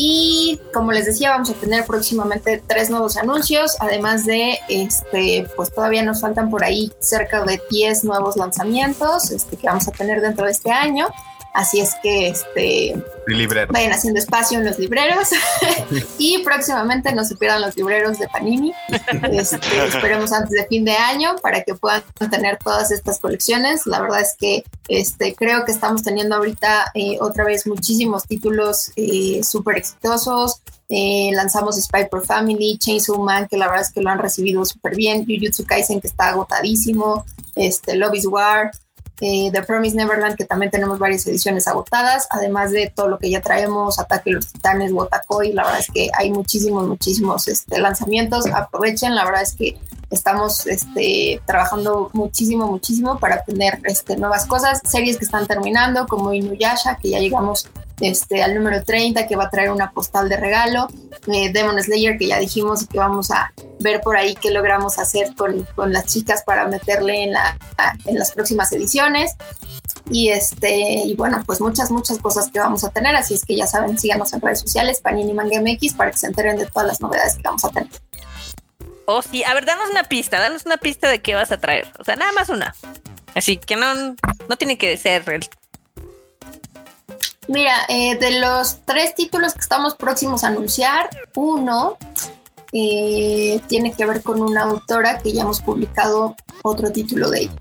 y como les decía, vamos a tener próximamente tres nuevos anuncios, además de, este, pues todavía nos faltan por ahí cerca de 10 nuevos lanzamientos este, que vamos a tener dentro de este año. Así es que este, vayan haciendo espacio en los libreros y próximamente no se pierdan los libreros de Panini. Este, esperemos antes de fin de año para que puedan tener todas estas colecciones. La verdad es que este, creo que estamos teniendo ahorita eh, otra vez muchísimos títulos eh, súper exitosos. Eh, lanzamos Spy por Family, Chainsaw Man, que la verdad es que lo han recibido súper bien, Jujutsu Kaisen, que está agotadísimo, este, Love is War, eh, The Promise Neverland, que también tenemos varias ediciones agotadas, además de todo lo que ya traemos, Ataque a los Titanes, Wotakoi, la verdad es que hay muchísimos, muchísimos este, lanzamientos, aprovechen, la verdad es que estamos este, trabajando muchísimo, muchísimo para tener este, nuevas cosas, series que están terminando, como Inuyasha, que ya llegamos este, al número 30 que va a traer una postal de regalo, eh, Demon Slayer que ya dijimos que vamos a ver por ahí qué logramos hacer con, con las chicas para meterle en, la, en las próximas ediciones. Y este, y bueno, pues muchas, muchas cosas que vamos a tener. Así es que ya saben, síganos en redes sociales, Panini Manga MX, para que se enteren de todas las novedades que vamos a tener. Oh, sí, a ver, danos una pista, danos una pista de qué vas a traer. O sea, nada más una. Así que no, no tiene que ser el Mira, eh, de los tres títulos que estamos próximos a anunciar, uno eh, tiene que ver con una autora que ya hemos publicado otro título de ella.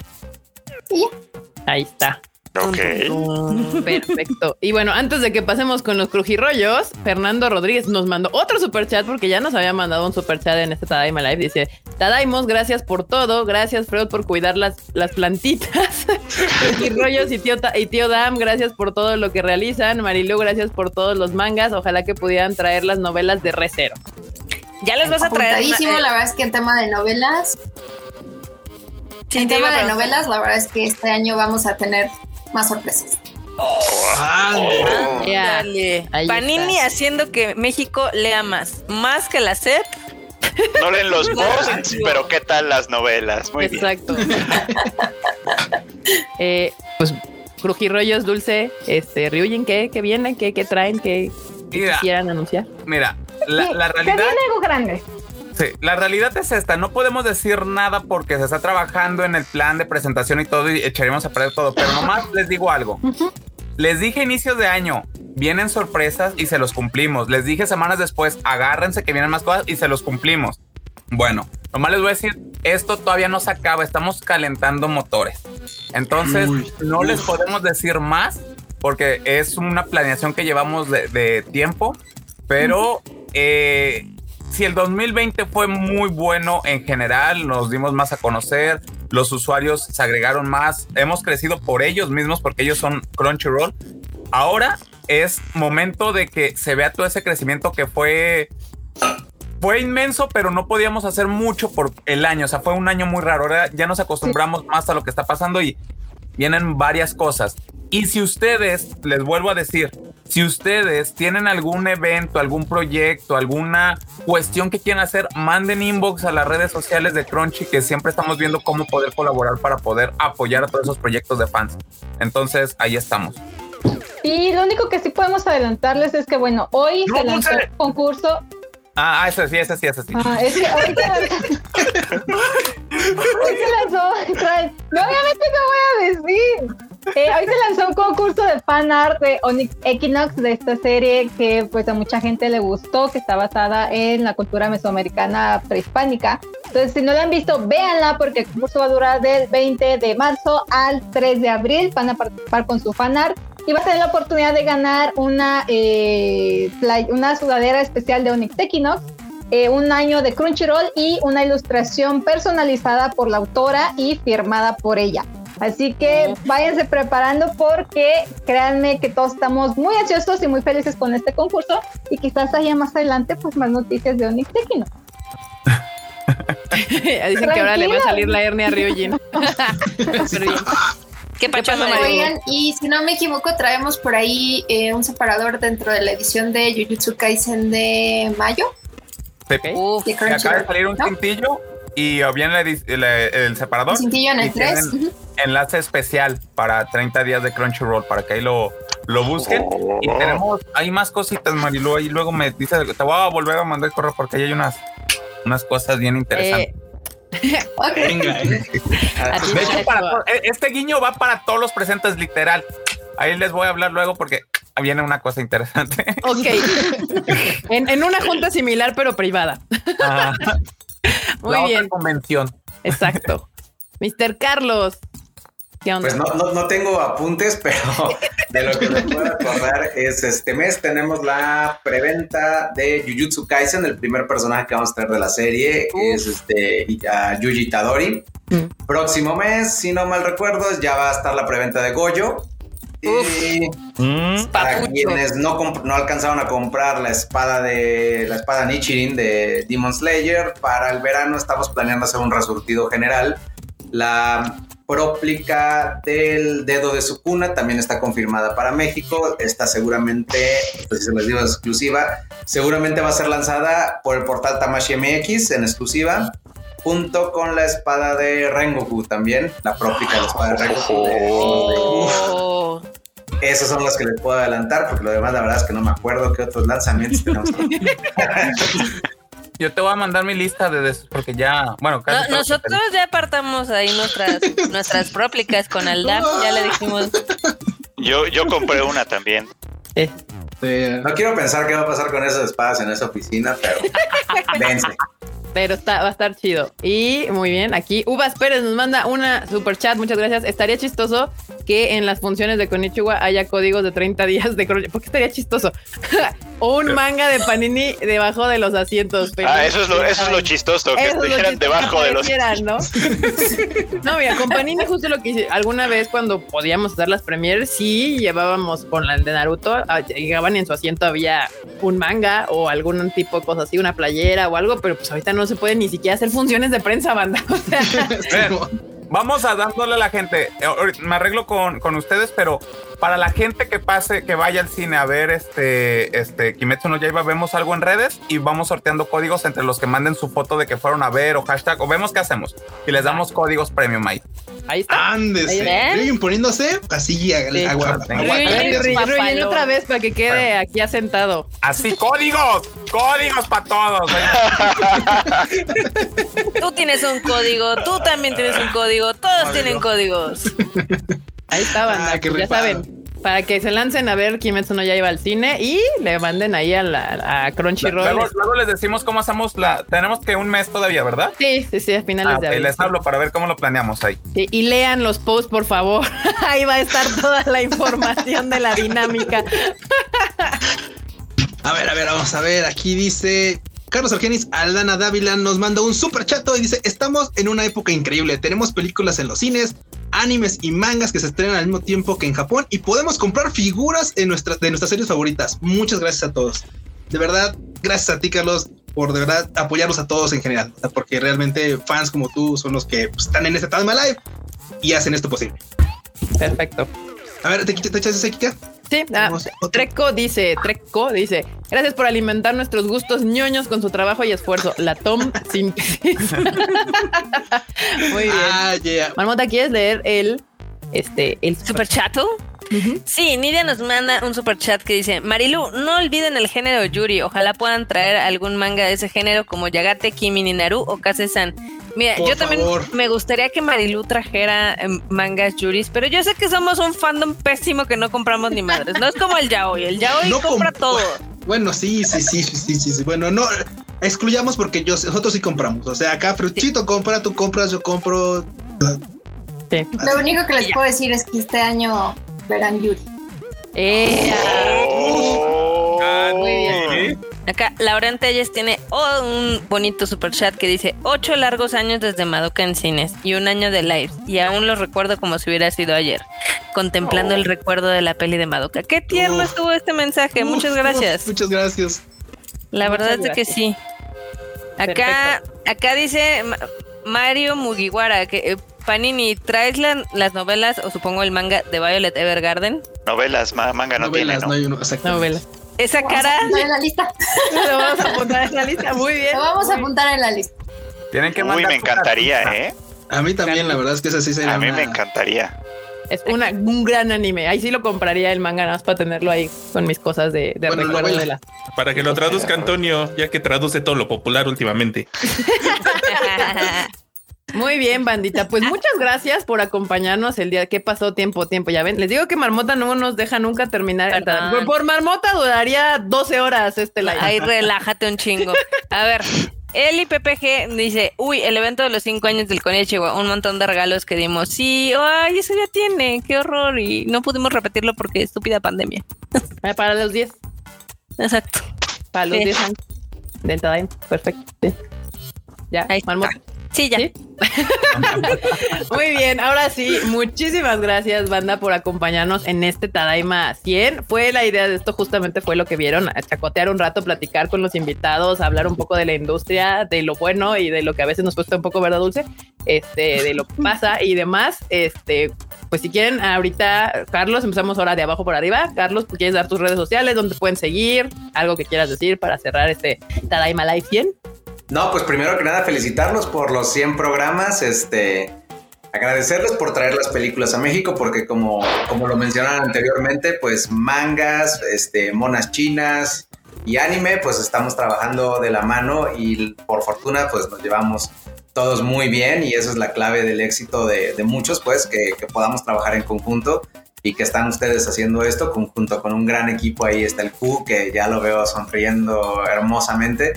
Ahí está. Ok. Perfecto. Y bueno, antes de que pasemos con los crujirrollos, Fernando Rodríguez nos mandó otro super chat porque ya nos había mandado un super chat en este Tadaima Live. Dice: Tadaimos, gracias por todo. Gracias, Freud, por cuidar las, las plantitas. crujirrollos y tío, y tío Dam, gracias por todo lo que realizan. Marilu, gracias por todos los mangas. Ojalá que pudieran traer las novelas de Recero. Ya les vas a traer. Una, la verdad es que en tema de novelas. en tema de novelas, la verdad es que este año vamos a tener más sorpresas. Oh, Panini haciendo que México lea más, más que la SEP. No leen los posts, pero ¿qué tal las novelas? Muy Exacto. eh, pues Crujirrollos Dulce, este, Ryujin, ¿qué, qué viene? ¿Qué, qué traen? ¿Qué, quisieran anunciar? Mira, la, la realidad. viene algo grande. Sí, la realidad es esta. No podemos decir nada porque se está trabajando en el plan de presentación y todo y echaremos a perder todo. Pero nomás les digo algo. Les dije inicios de año, vienen sorpresas y se los cumplimos. Les dije semanas después, agárrense que vienen más cosas y se los cumplimos. Bueno, nomás les voy a decir, esto todavía no se acaba, estamos calentando motores. Entonces, no les podemos decir más porque es una planeación que llevamos de, tiempo, pero eh, si el 2020 fue muy bueno en general, nos dimos más a conocer, los usuarios se agregaron más, hemos crecido por ellos mismos porque ellos son Crunchyroll. Ahora es momento de que se vea todo ese crecimiento que fue fue inmenso, pero no podíamos hacer mucho por el año. O sea, fue un año muy raro. Ahora ya nos acostumbramos más a lo que está pasando y vienen varias cosas. Y si ustedes, les vuelvo a decir, si ustedes tienen algún evento, algún proyecto, alguna cuestión que quieran hacer, manden inbox a las redes sociales de Crunchy, que siempre estamos viendo cómo poder colaborar para poder apoyar a todos esos proyectos de fans. Entonces, ahí estamos. Y lo único que sí podemos adelantarles es que, bueno, hoy se lanzó el concurso Ah, ah, eso sí, eso sí, eso sí. Ah, es que ahorita, hoy se lanzó, no, obviamente no voy a decir. Eh, hoy se lanzó un concurso de fan art de Onyx Equinox de esta serie que pues a mucha gente le gustó, que está basada en la cultura mesoamericana prehispánica. Entonces, si no la han visto, véanla porque el concurso va a durar del 20 de marzo al 3 de abril. Van a participar con su fan art y vas a tener la oportunidad de ganar una, eh, una sudadera especial de Onyx Equinox eh, un año de Crunchyroll y una ilustración personalizada por la autora y firmada por ella. Así que váyanse preparando porque créanme que todos estamos muy ansiosos y muy felices con este concurso y quizás haya más adelante pues más noticias de Onyx Tekino. Dicen que ahora le va a salir la hernia a Ryujin. ¿Qué Oigan, y si no me equivoco, traemos por ahí eh, un separador dentro de la edición de Jujutsu Kaisen de mayo. Uf, de acaba de salir un cintillo y viene el, el, separador. Cintillo en el 3. Enlace especial para 30 días de Crunchyroll para que ahí lo, lo busquen. Y tenemos, hay más cositas, Marilu. Y luego me dice, te voy a volver a mandar el correo porque ahí hay unas, unas cosas bien interesantes. Eh, Venga. Eh. De hecho, para, e, este guiño va para todos los presentes, literal. Ahí les voy a hablar luego porque viene una cosa interesante. Ok. en, una junta similar, pero privada. Muy bien. convención. Exacto. Mr. Carlos. Pues no, no, tengo apuntes, pero de lo que me puedo acordar es este mes tenemos la preventa de Jujutsu Kaisen, el primer personaje que vamos a tener de la serie, es este Yuji Tadori. Mm. Próximo mes, si no mal recuerdo, ya va a estar la preventa de Goyo. Y mm. para quienes no, no alcanzaron a comprar la espada de la espada Nichirin de Demon Slayer, para el verano estamos planeando hacer un resurtido general. La próplica del dedo de su cuna también está confirmada para México. Está seguramente, pues se les digo exclusiva, seguramente va a ser lanzada por el portal Tamashi MX en exclusiva, junto con la espada de Rengoku también, la próplica de la espada de Rengoku. Oh. Esos son los que les puedo adelantar, porque lo demás, la verdad es que no me acuerdo qué otros lanzamientos tenemos. Yo te voy a mandar mi lista de porque ya, bueno, nosotros ya apartamos ahí nuestras nuestras próplicas con Aldam, ya le dijimos. Yo yo compré una también. no quiero pensar qué va a pasar con esas espadas en esa oficina, pero vence pero está, va a estar chido. Y muy bien, aquí Uvas Pérez nos manda una super chat, muchas gracias. Estaría chistoso que en las funciones de Konichiwa haya códigos de 30 días de ¿Por qué estaría chistoso? o un manga de Panini debajo de los asientos. Ah, eso es lo, eso es lo chistoso, que estuvieran debajo de los asientos. ¿no? no, mira, con Panini justo lo que hice, alguna vez cuando podíamos hacer las premieres, sí llevábamos con la de Naruto, ah, llegaban en su asiento había un manga o algún tipo de cosa así, una playera o algo, pero pues ahorita no se puede ni siquiera hacer funciones de prensa, banda. vamos a dándole a la gente. Eh, me arreglo con, con, ustedes, pero para la gente que pase, que vaya al cine a ver este, este Kimetsu no Yaiba, vemos algo en redes y vamos sorteando códigos entre los que manden su foto de que fueron a ver o hashtag o vemos qué hacemos y les damos códigos premium ahí. Ahí está. Ándese. imponiéndose así agua. otra vez para que quede aquí asentado. Así, códigos, códigos para todos. tú tienes un código, tú también tienes un código, todos tienen códigos. Ahí está, ah, ya saben para que se lancen a ver Kimetsu no ya iba al cine y le manden ahí a, la, a Crunchyroll. Luego, les decimos cómo hacemos la. Tenemos que un mes todavía, ¿verdad? Sí, sí, sí, a finales ah, de abril. les hablo para ver cómo lo planeamos ahí. y lean los posts, por favor. ahí va a estar toda la información de la dinámica. a ver, a ver, vamos a ver. Aquí dice Carlos Argenis Aldana Dávila nos manda un super chato y dice: Estamos en una época increíble. Tenemos películas en los cines, animes y mangas que se estrenan al mismo tiempo que en Japón y podemos comprar figuras de nuestras series favoritas. Muchas gracias a todos. De verdad, gracias a ti, Carlos, por de verdad apoyarnos a todos en general, porque realmente fans como tú son los que pues, están en este Talma Live y hacen esto posible. Perfecto. A ver, ¿te, te echas ese Kika? Sí, ah, Treco dice, Treco dice, gracias por alimentar nuestros gustos ñoños con su trabajo y esfuerzo. La Tom Síntesis. Muy bien. Ah, yeah. Marmota, ¿quieres leer el, este, el super chato? Sí, Nidia nos manda un super chat que dice: Marilu, no olviden el género Yuri. Ojalá puedan traer algún manga de ese género como Yagate, Kimi ni Naru o Kase-san. Mira, yo también me gustaría que Marilu trajera em, mangas Yuris, pero yo sé que somos un fandom pésimo que no compramos ni madres. No es como el Yaoi. El Yaoi compra todo. Bueno, sí, sí, sí, sí, sí, sí. Bueno, no excluyamos porque yo, nosotros sí compramos. O sea, acá Fruchito compra, tú compras, yo compro. Lo único que les puedo decir es que este año verán Yuri. Eh, muy bien. Acá Laurent Telles tiene oh, un bonito super chat que dice ocho largos años desde Madoka en cines y un año de live y aún lo recuerdo como si hubiera sido ayer, contemplando el recuerdo de la peli de Madoka. Qué tierno estuvo este mensaje, muchas gracias. muchas gracias. La verdad es que sí. Acá, acá dice Ma- Mario Mugiwara que eh, Panini, ¿traes la- las novelas o supongo el manga de Violet Evergarden? Novelas, ma- manga no Novelas, tiene, ¿no? no hay uno. Esa Vamos a cara, apuntar en la lista. Lo vamos a apuntar en la lista. Muy bien. Lo vamos a apuntar en la lista. Tienen que Uy, me encantaría. ¿eh? A mí también, la verdad es que esa sí sería A mí me encantaría. Es una, un gran anime. Ahí sí lo compraría el manga nada más para tenerlo ahí con mis cosas de, de Bueno, recuerdo de la. Para que lo traduzca Antonio, ya que traduce todo lo popular últimamente. Muy bien, bandita. Pues muchas gracias por acompañarnos el día que pasó tiempo, tiempo. Ya ven, les digo que Marmota no nos deja nunca terminar. Por, por Marmota duraría 12 horas este live. Ahí relájate un chingo. A ver, Eli PPG dice, uy, el evento de los cinco años del Konichiwa, un montón de regalos que dimos. Sí, ay, eso ya tiene, qué horror. Y no pudimos repetirlo porque estúpida pandemia. Ah, Para los 10. Exacto. Para los Sí. 10 años. Del. Perfecto. Sí. Ya, Ahí está. Sí, ya. ¿Sí? Muy bien, ahora sí, muchísimas gracias, banda, por acompañarnos en este Tadaima 100. Fue la idea de esto, justamente fue lo que vieron, chacotear un rato, platicar con los invitados, hablar un poco de la industria, de lo bueno y de lo que a veces nos cuesta un poco verdad dulce, este, de lo que pasa y demás. Este, pues si quieren, ahorita, Carlos, empezamos ahora de abajo por arriba. Carlos, ¿tú quieres dar tus redes sociales? ¿Dónde pueden seguir? ¿Algo que quieras decir para cerrar este Tadaima Live 100? No, pues primero que nada felicitarlos por los 100 programas, este, agradecerles por traer las películas a México, porque como, como lo mencionaron anteriormente, pues mangas, este, monas chinas y anime, pues estamos trabajando de la mano y por fortuna pues nos llevamos todos muy bien y eso es la clave del éxito de, de muchos, pues que, que podamos trabajar en conjunto y que están ustedes haciendo esto conjunto con un gran equipo. Ahí está el Q, que ya lo veo sonriendo hermosamente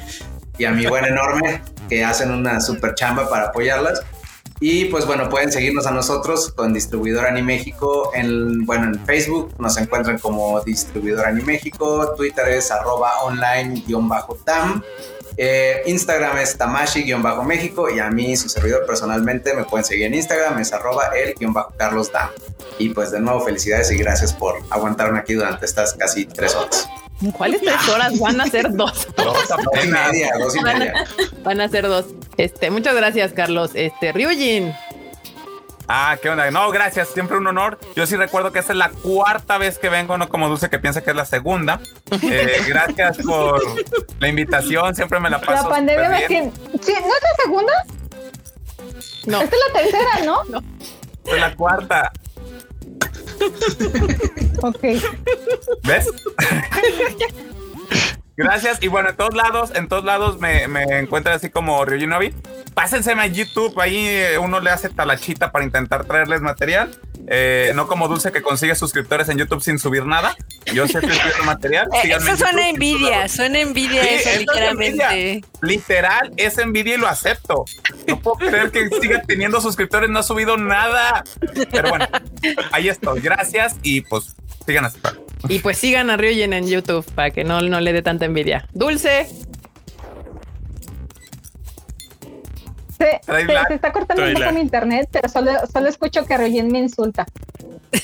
y a mi buen enorme que hacen una super chamba para apoyarlas. Y pues bueno, pueden seguirnos a nosotros con Distribuidor Animéxico. En, bueno, en Facebook nos encuentran como Distribuidor Animéxico. Twitter es arroba online-tam. Eh, Instagram es tamashi-méxico. Y a mí, su servidor personalmente, me pueden seguir en Instagram. Es arroba el-carlos dam. Y pues de nuevo, felicidades y gracias por aguantarme aquí durante estas casi tres horas. ¿Cuáles tres horas? Van a ser dos. Dos y media, dos y media. Van a ser dos. Este, muchas gracias, Carlos. Este, Ryujin. Ah, qué onda. No, gracias. Siempre un honor. Yo sí recuerdo que esta es la cuarta vez que vengo, no como Dulce que piensa que es la segunda. Eh, gracias por la invitación. Siempre me la paso. La pandemia me tiene. Sí, ¿no es la segunda? No. Esta es la tercera, ¿no? Es la cuarta. Ok. ¿Ves? Gracias. Y bueno, en todos lados, en todos lados me, me encuentran así como Ryujinobi. Pásenseme a YouTube, ahí eh, uno le hace talachita para intentar traerles material. Eh, no como Dulce que consigue suscriptores en YouTube sin subir nada. Yo sé que escribo material. Eh, síganme eso en suena envidia, suena envidia Sí, eso, eso es envidia. Literal, es envidia y lo acepto. No puedo creer que siga teniendo suscriptores, no ha subido nada. Pero bueno, ahí estoy. Gracias y pues sigan así. Y pues sigan a Ryujin en YouTube para que no, no le dé tanta envidia. Dulce. Se, se- está cortando un Trae poco lag. mi internet, pero solo, solo escucho que Royen me insulta.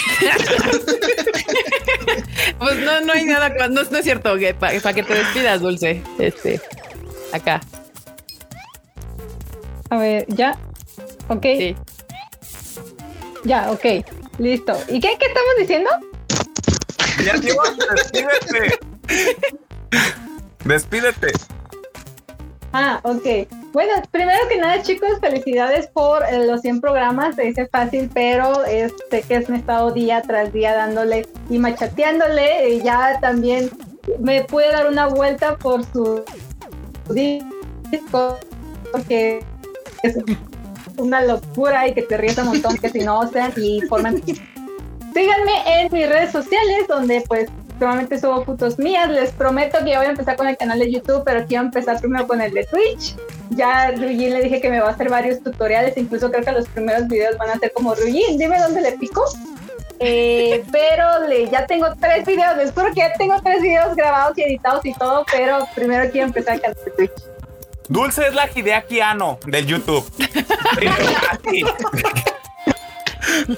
Pues no, no hay nada, no, no es cierto, para que te despidas, Dulce. Este, acá. A ver, ¿ya? Ok, Sí. ya, ok. Listo. ¿Y qué, qué estamos diciendo? Ya despídete. Despídete. Ah, ok. Bueno, primero que nada, chicos, felicidades por eh, los 100 programas. Se dice fácil, pero este que es un estado día tras día dándole y machateándole. Y ya también me pude dar una vuelta por su disco, porque es una locura y que te ríes un montón, que si no sean y forman. Síganme en mis redes sociales, donde pues Probablemente subo fotos mías. Les prometo que ya voy a empezar con el canal de YouTube, pero quiero empezar primero con el de Twitch. Ya Rugin le dije que me va a hacer varios tutoriales, incluso creo que los primeros videos van a ser como Rugin, dime dónde le pico. eh, pero le, ya tengo tres videos, les juro que ya tengo tres videos grabados y editados y todo, pero primero quiero empezar a cantar Twitch. Dulce es la Hideaki Anno del YouTube.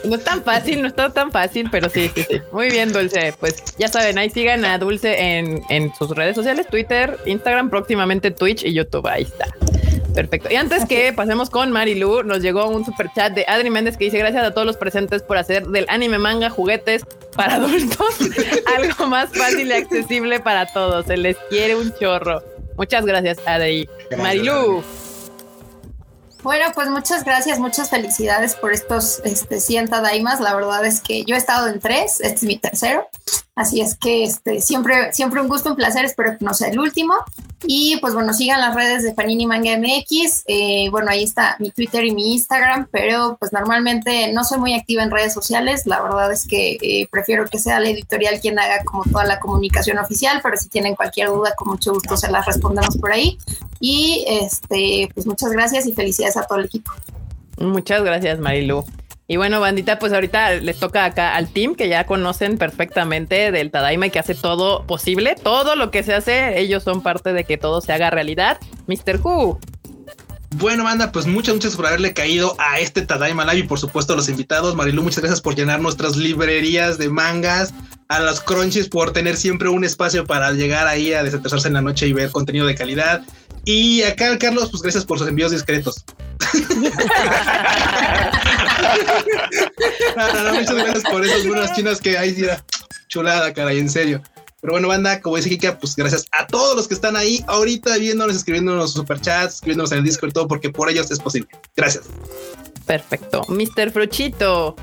No es tan fácil, no está tan fácil, pero sí, sí, sí. Muy bien, Dulce. Pues ya saben, ahí sigan a Dulce en, en sus redes sociales, Twitter, Instagram, próximamente Twitch y YouTube. Ahí está. Perfecto. Y antes que pasemos con Marilu, nos llegó un super chat de Adri Méndez que dice gracias a todos los presentes por hacer del anime manga juguetes para adultos algo más fácil y accesible para todos. Se les quiere un chorro. Muchas gracias, Adri. Marilu. Bueno, pues muchas gracias, muchas felicidades por estos este, 100 Tadaimas. La verdad es que yo he estado en tres, este es mi tercero. Así es que este, siempre, siempre un gusto, un placer. Espero que no sea el último. Y pues bueno, sigan las redes de Panini Manga MX. Eh, bueno, ahí está mi Twitter y mi Instagram, pero pues normalmente no soy muy activa en redes sociales. La verdad es que eh, prefiero que sea la editorial quien haga como toda la comunicación oficial, pero si tienen cualquier duda, con mucho gusto se las respondemos por ahí. Y este, pues muchas gracias y felicidades a todo el equipo. Muchas gracias, Marilu. Y bueno, bandita, pues ahorita les toca acá al team que ya conocen perfectamente del Tadaima y que hace todo posible, todo lo que se hace, ellos son parte de que todo se haga realidad. Mr. Who. Bueno, banda, pues muchas, muchas por haberle caído a este Tadaima Live y por supuesto a los invitados. Marilu, muchas gracias por llenar nuestras librerías de mangas, a los crunchies por tener siempre un espacio para llegar ahí a desinteresarse en la noche y ver contenido de calidad. Y acá, Carlos, pues gracias por sus envíos discretos. no, no, no, muchas gracias por esas buenas chinas que ahí sí era chulada, caray, en serio. Pero bueno, banda, como dice Kika, pues gracias a todos los que están ahí ahorita viéndonos, escribiéndonos superchats, escribiéndonos en el Discord y todo, porque por ellos es posible. Gracias. Perfecto. Mr. Fruchito.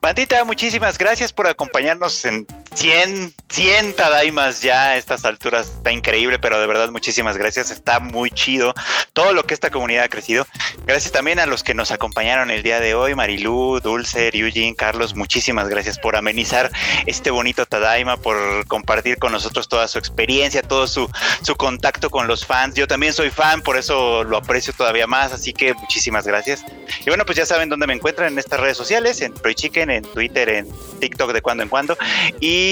Bandita, muchísimas gracias por acompañarnos en 100, 100 Tadaimas ya a estas alturas. Está increíble, pero de verdad muchísimas gracias. Está muy chido todo lo que esta comunidad ha crecido. Gracias también a los que nos acompañaron el día de hoy, Marilú, Dulce, Ryujin, Carlos. Muchísimas gracias por amenizar este bonito Tadaima, por compartir con nosotros toda su experiencia, todo su, su contacto con los fans. Yo también soy fan, por eso lo aprecio todavía más. Así que muchísimas gracias. Y bueno, pues ya saben dónde me encuentran en estas redes sociales, en Proy Chicken, en Twitter, en TikTok de cuando en cuando. Y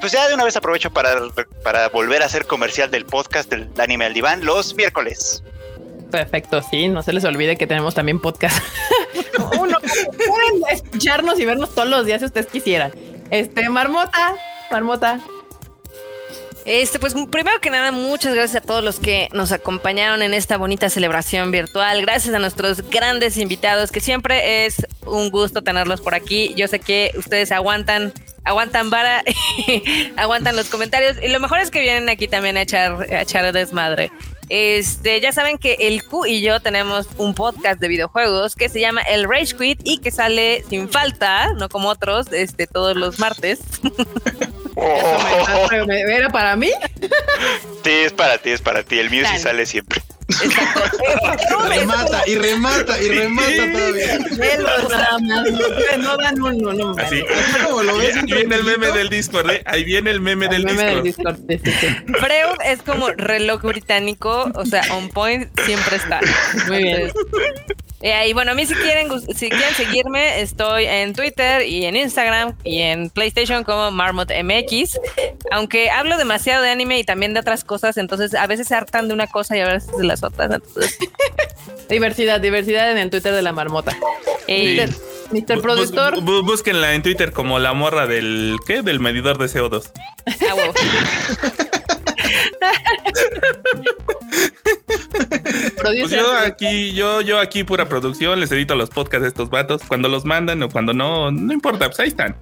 pues ya de una vez aprovecho para, para volver a hacer comercial del podcast del Anime al Diván los miércoles. Perfecto, sí, no se les olvide que tenemos también podcast. Uno, pueden escucharnos y vernos todos los días si ustedes quisieran. Este, Marmota, Marmota. Este, pues primero que nada, muchas gracias a todos los que nos acompañaron en esta bonita celebración virtual. Gracias a nuestros grandes invitados, que siempre es un gusto tenerlos por aquí. Yo sé que ustedes aguantan, aguantan vara, aguantan los comentarios. Y lo mejor es que vienen aquí también a echar, a echar desmadre. Este, ya saben que el Q y yo tenemos un podcast de videojuegos que se llama El Rage Quit y que sale sin falta, no como otros, este, todos los martes. ¿Era para mí? Sí, es para ti, es para ti. El mío sí sale siempre. remata y remata y remata todavía. no dan uno, no. Así. Ahí viene el meme del Discord, ¿eh? Ahí viene el meme, del, Discord. Freud es como reloj británico, o sea, on point siempre está. Muy bien. Eh, y bueno, a mí si quieren, si quieren seguirme, estoy en Twitter y en Instagram y en PlayStation como Marmot MX. Aunque hablo demasiado de anime y también de otras cosas, entonces a veces se hartan de una cosa y a veces de las diversidad, diversidad en el Twitter de la marmota. Eh, Mr. Productor. búsquenla en Twitter como la morra del ¿qué? Del medidor de CO2. Ah, pues yo aquí, yo, yo aquí pura producción, les edito los podcasts de estos vatos. Cuando los mandan o cuando no, no importa, pues ahí están.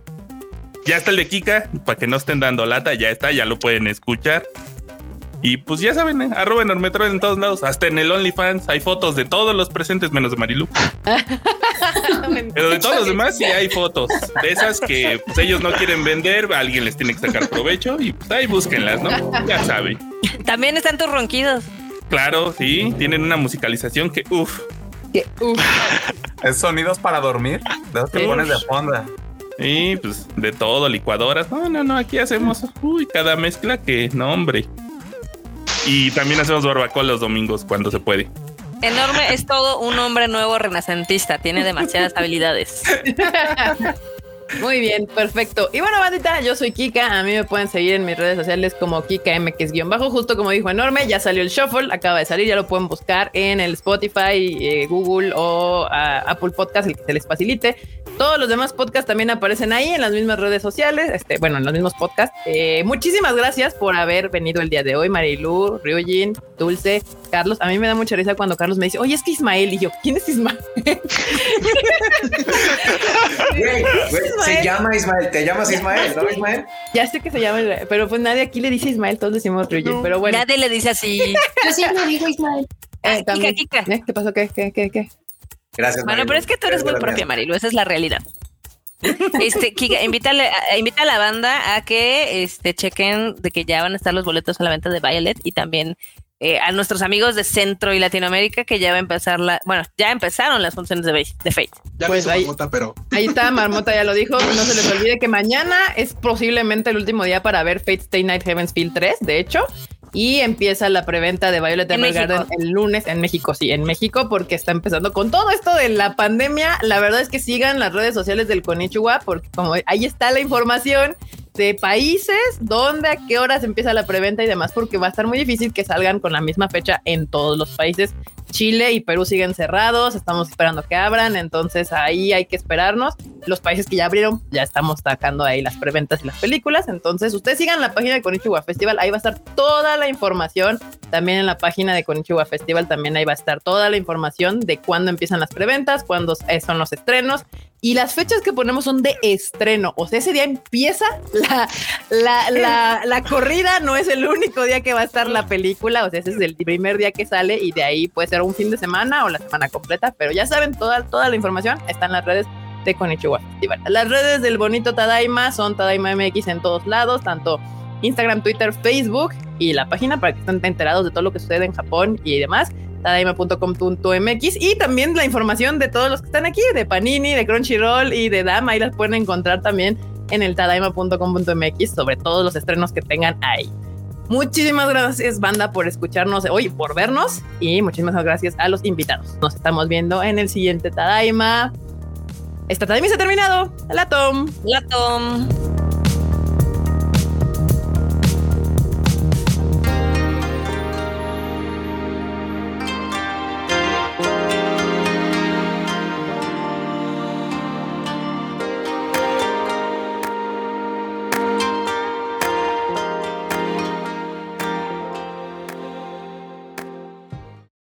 Ya está el de Kika, para que no estén dando lata, ya está, ya lo pueden escuchar. Y pues ya saben, ¿eh? arroba enormetro en todos lados, hasta en el OnlyFans hay fotos de todos los presentes menos de Marilu. Pero de todos los demás sí hay fotos. De esas que pues, ellos no quieren vender, alguien les tiene que sacar provecho y pues ahí búsquenlas, ¿no? Ya saben. También están tus ronquidos. Claro, sí, tienen una musicalización que uff. Que uff. ¿Es sonidos para dormir? De los que pones de fondo. Y pues de todo, licuadoras. No, no, no, aquí hacemos uy, cada mezcla que, no, hombre. Y también hacemos barbacoa los domingos cuando se puede. Enorme es todo un hombre nuevo renacentista, tiene demasiadas habilidades. Muy bien, perfecto. Y bueno, bandita, yo soy Kika. A mí me pueden seguir en mis redes sociales como Kika MX-bajo. Justo como dijo Enorme, ya salió el Shuffle, acaba de salir, ya lo pueden buscar en el Spotify, eh, Google o ah, Apple Podcast, el que se les facilite. Todos los demás podcasts también aparecen ahí en las mismas redes sociales, este, bueno, en los mismos podcasts. Eh, muchísimas gracias por haber venido el día de hoy, Marilu, Ryujin, Dulce, Carlos. A mí me da mucha risa cuando Carlos me dice, oye, es que Ismael, y yo, ¿quién es Ismael? se llama Ismael, te llamas Ismael, ¿no, Ismael? Ya sé que se llama, pero pues nadie aquí le dice Ismael, todos decimos Ryujin, pero bueno. Nadie le dice así. Yo siempre digo Ismael. Eh, también. Kika, Kika. ¿Eh? ¿Qué pasó? ¿Qué, qué, qué, qué? Gracias. Bueno, Marilu. pero es que tú eres muy de las propia. Marilu, esa es la realidad. Este, Kika, invítale, a- invita a la banda a que este, chequen de que ya van a estar los boletos a la venta de Violet y también eh, a nuestros amigos de Centro y Latinoamérica que ya va a empezar la, bueno, ya empezaron las funciones de, de Fate. Ya Pues ahí- marmota, pero Ahí está, Marmota ya lo dijo. No se les olvide que mañana es posiblemente el último día para ver Fate Stay Night Heaven's Field 3, de hecho. Y empieza la preventa de Violet En Evergarden el lunes en México, sí, en México, porque está empezando con todo esto de la pandemia. La verdad es que sigan las redes sociales del Konichiwa, porque como ahí está la información de países, dónde, a qué horas empieza la preventa y demás, porque va a estar muy difícil que salgan con la misma fecha en todos los países. Chile y Perú siguen cerrados, estamos esperando que abran, entonces ahí hay que esperarnos. Los países que ya abrieron, ya estamos sacando ahí las preventas y las películas, entonces ustedes sigan la página de Konichiwa Festival, ahí va a estar toda la información, también en la página de Konichiwa Festival también ahí va a estar toda la información de cuándo empiezan las preventas, cuándo son los estrenos y las fechas que ponemos son de estreno, o sea, ese día empieza la, la, la, corrida, no es el único día que va a estar la película, o sea, ese es el primer día que sale y de ahí puede ser un fin de semana o la semana completa, pero ya saben, toda, toda la información está en las redes de Konichiwa Festival. Las redes del bonito Tadaima son Tadaima MX en todos lados, tanto Instagram, Twitter, Facebook y la página para que estén enterados de todo lo que sucede en Japón y demás tadaima.com.mx y también la información de todos los que están aquí, de Panini, de Crunchyroll y de Dama, ahí las pueden encontrar también en el tadaima.com.mx sobre todos los estrenos que tengan ahí. Muchísimas gracias, banda, por escucharnos hoy, por vernos y muchísimas gracias a los invitados. Nos estamos viendo en el siguiente Tadaima. Esta Tadaima se ha terminado. La Tom. La Tom.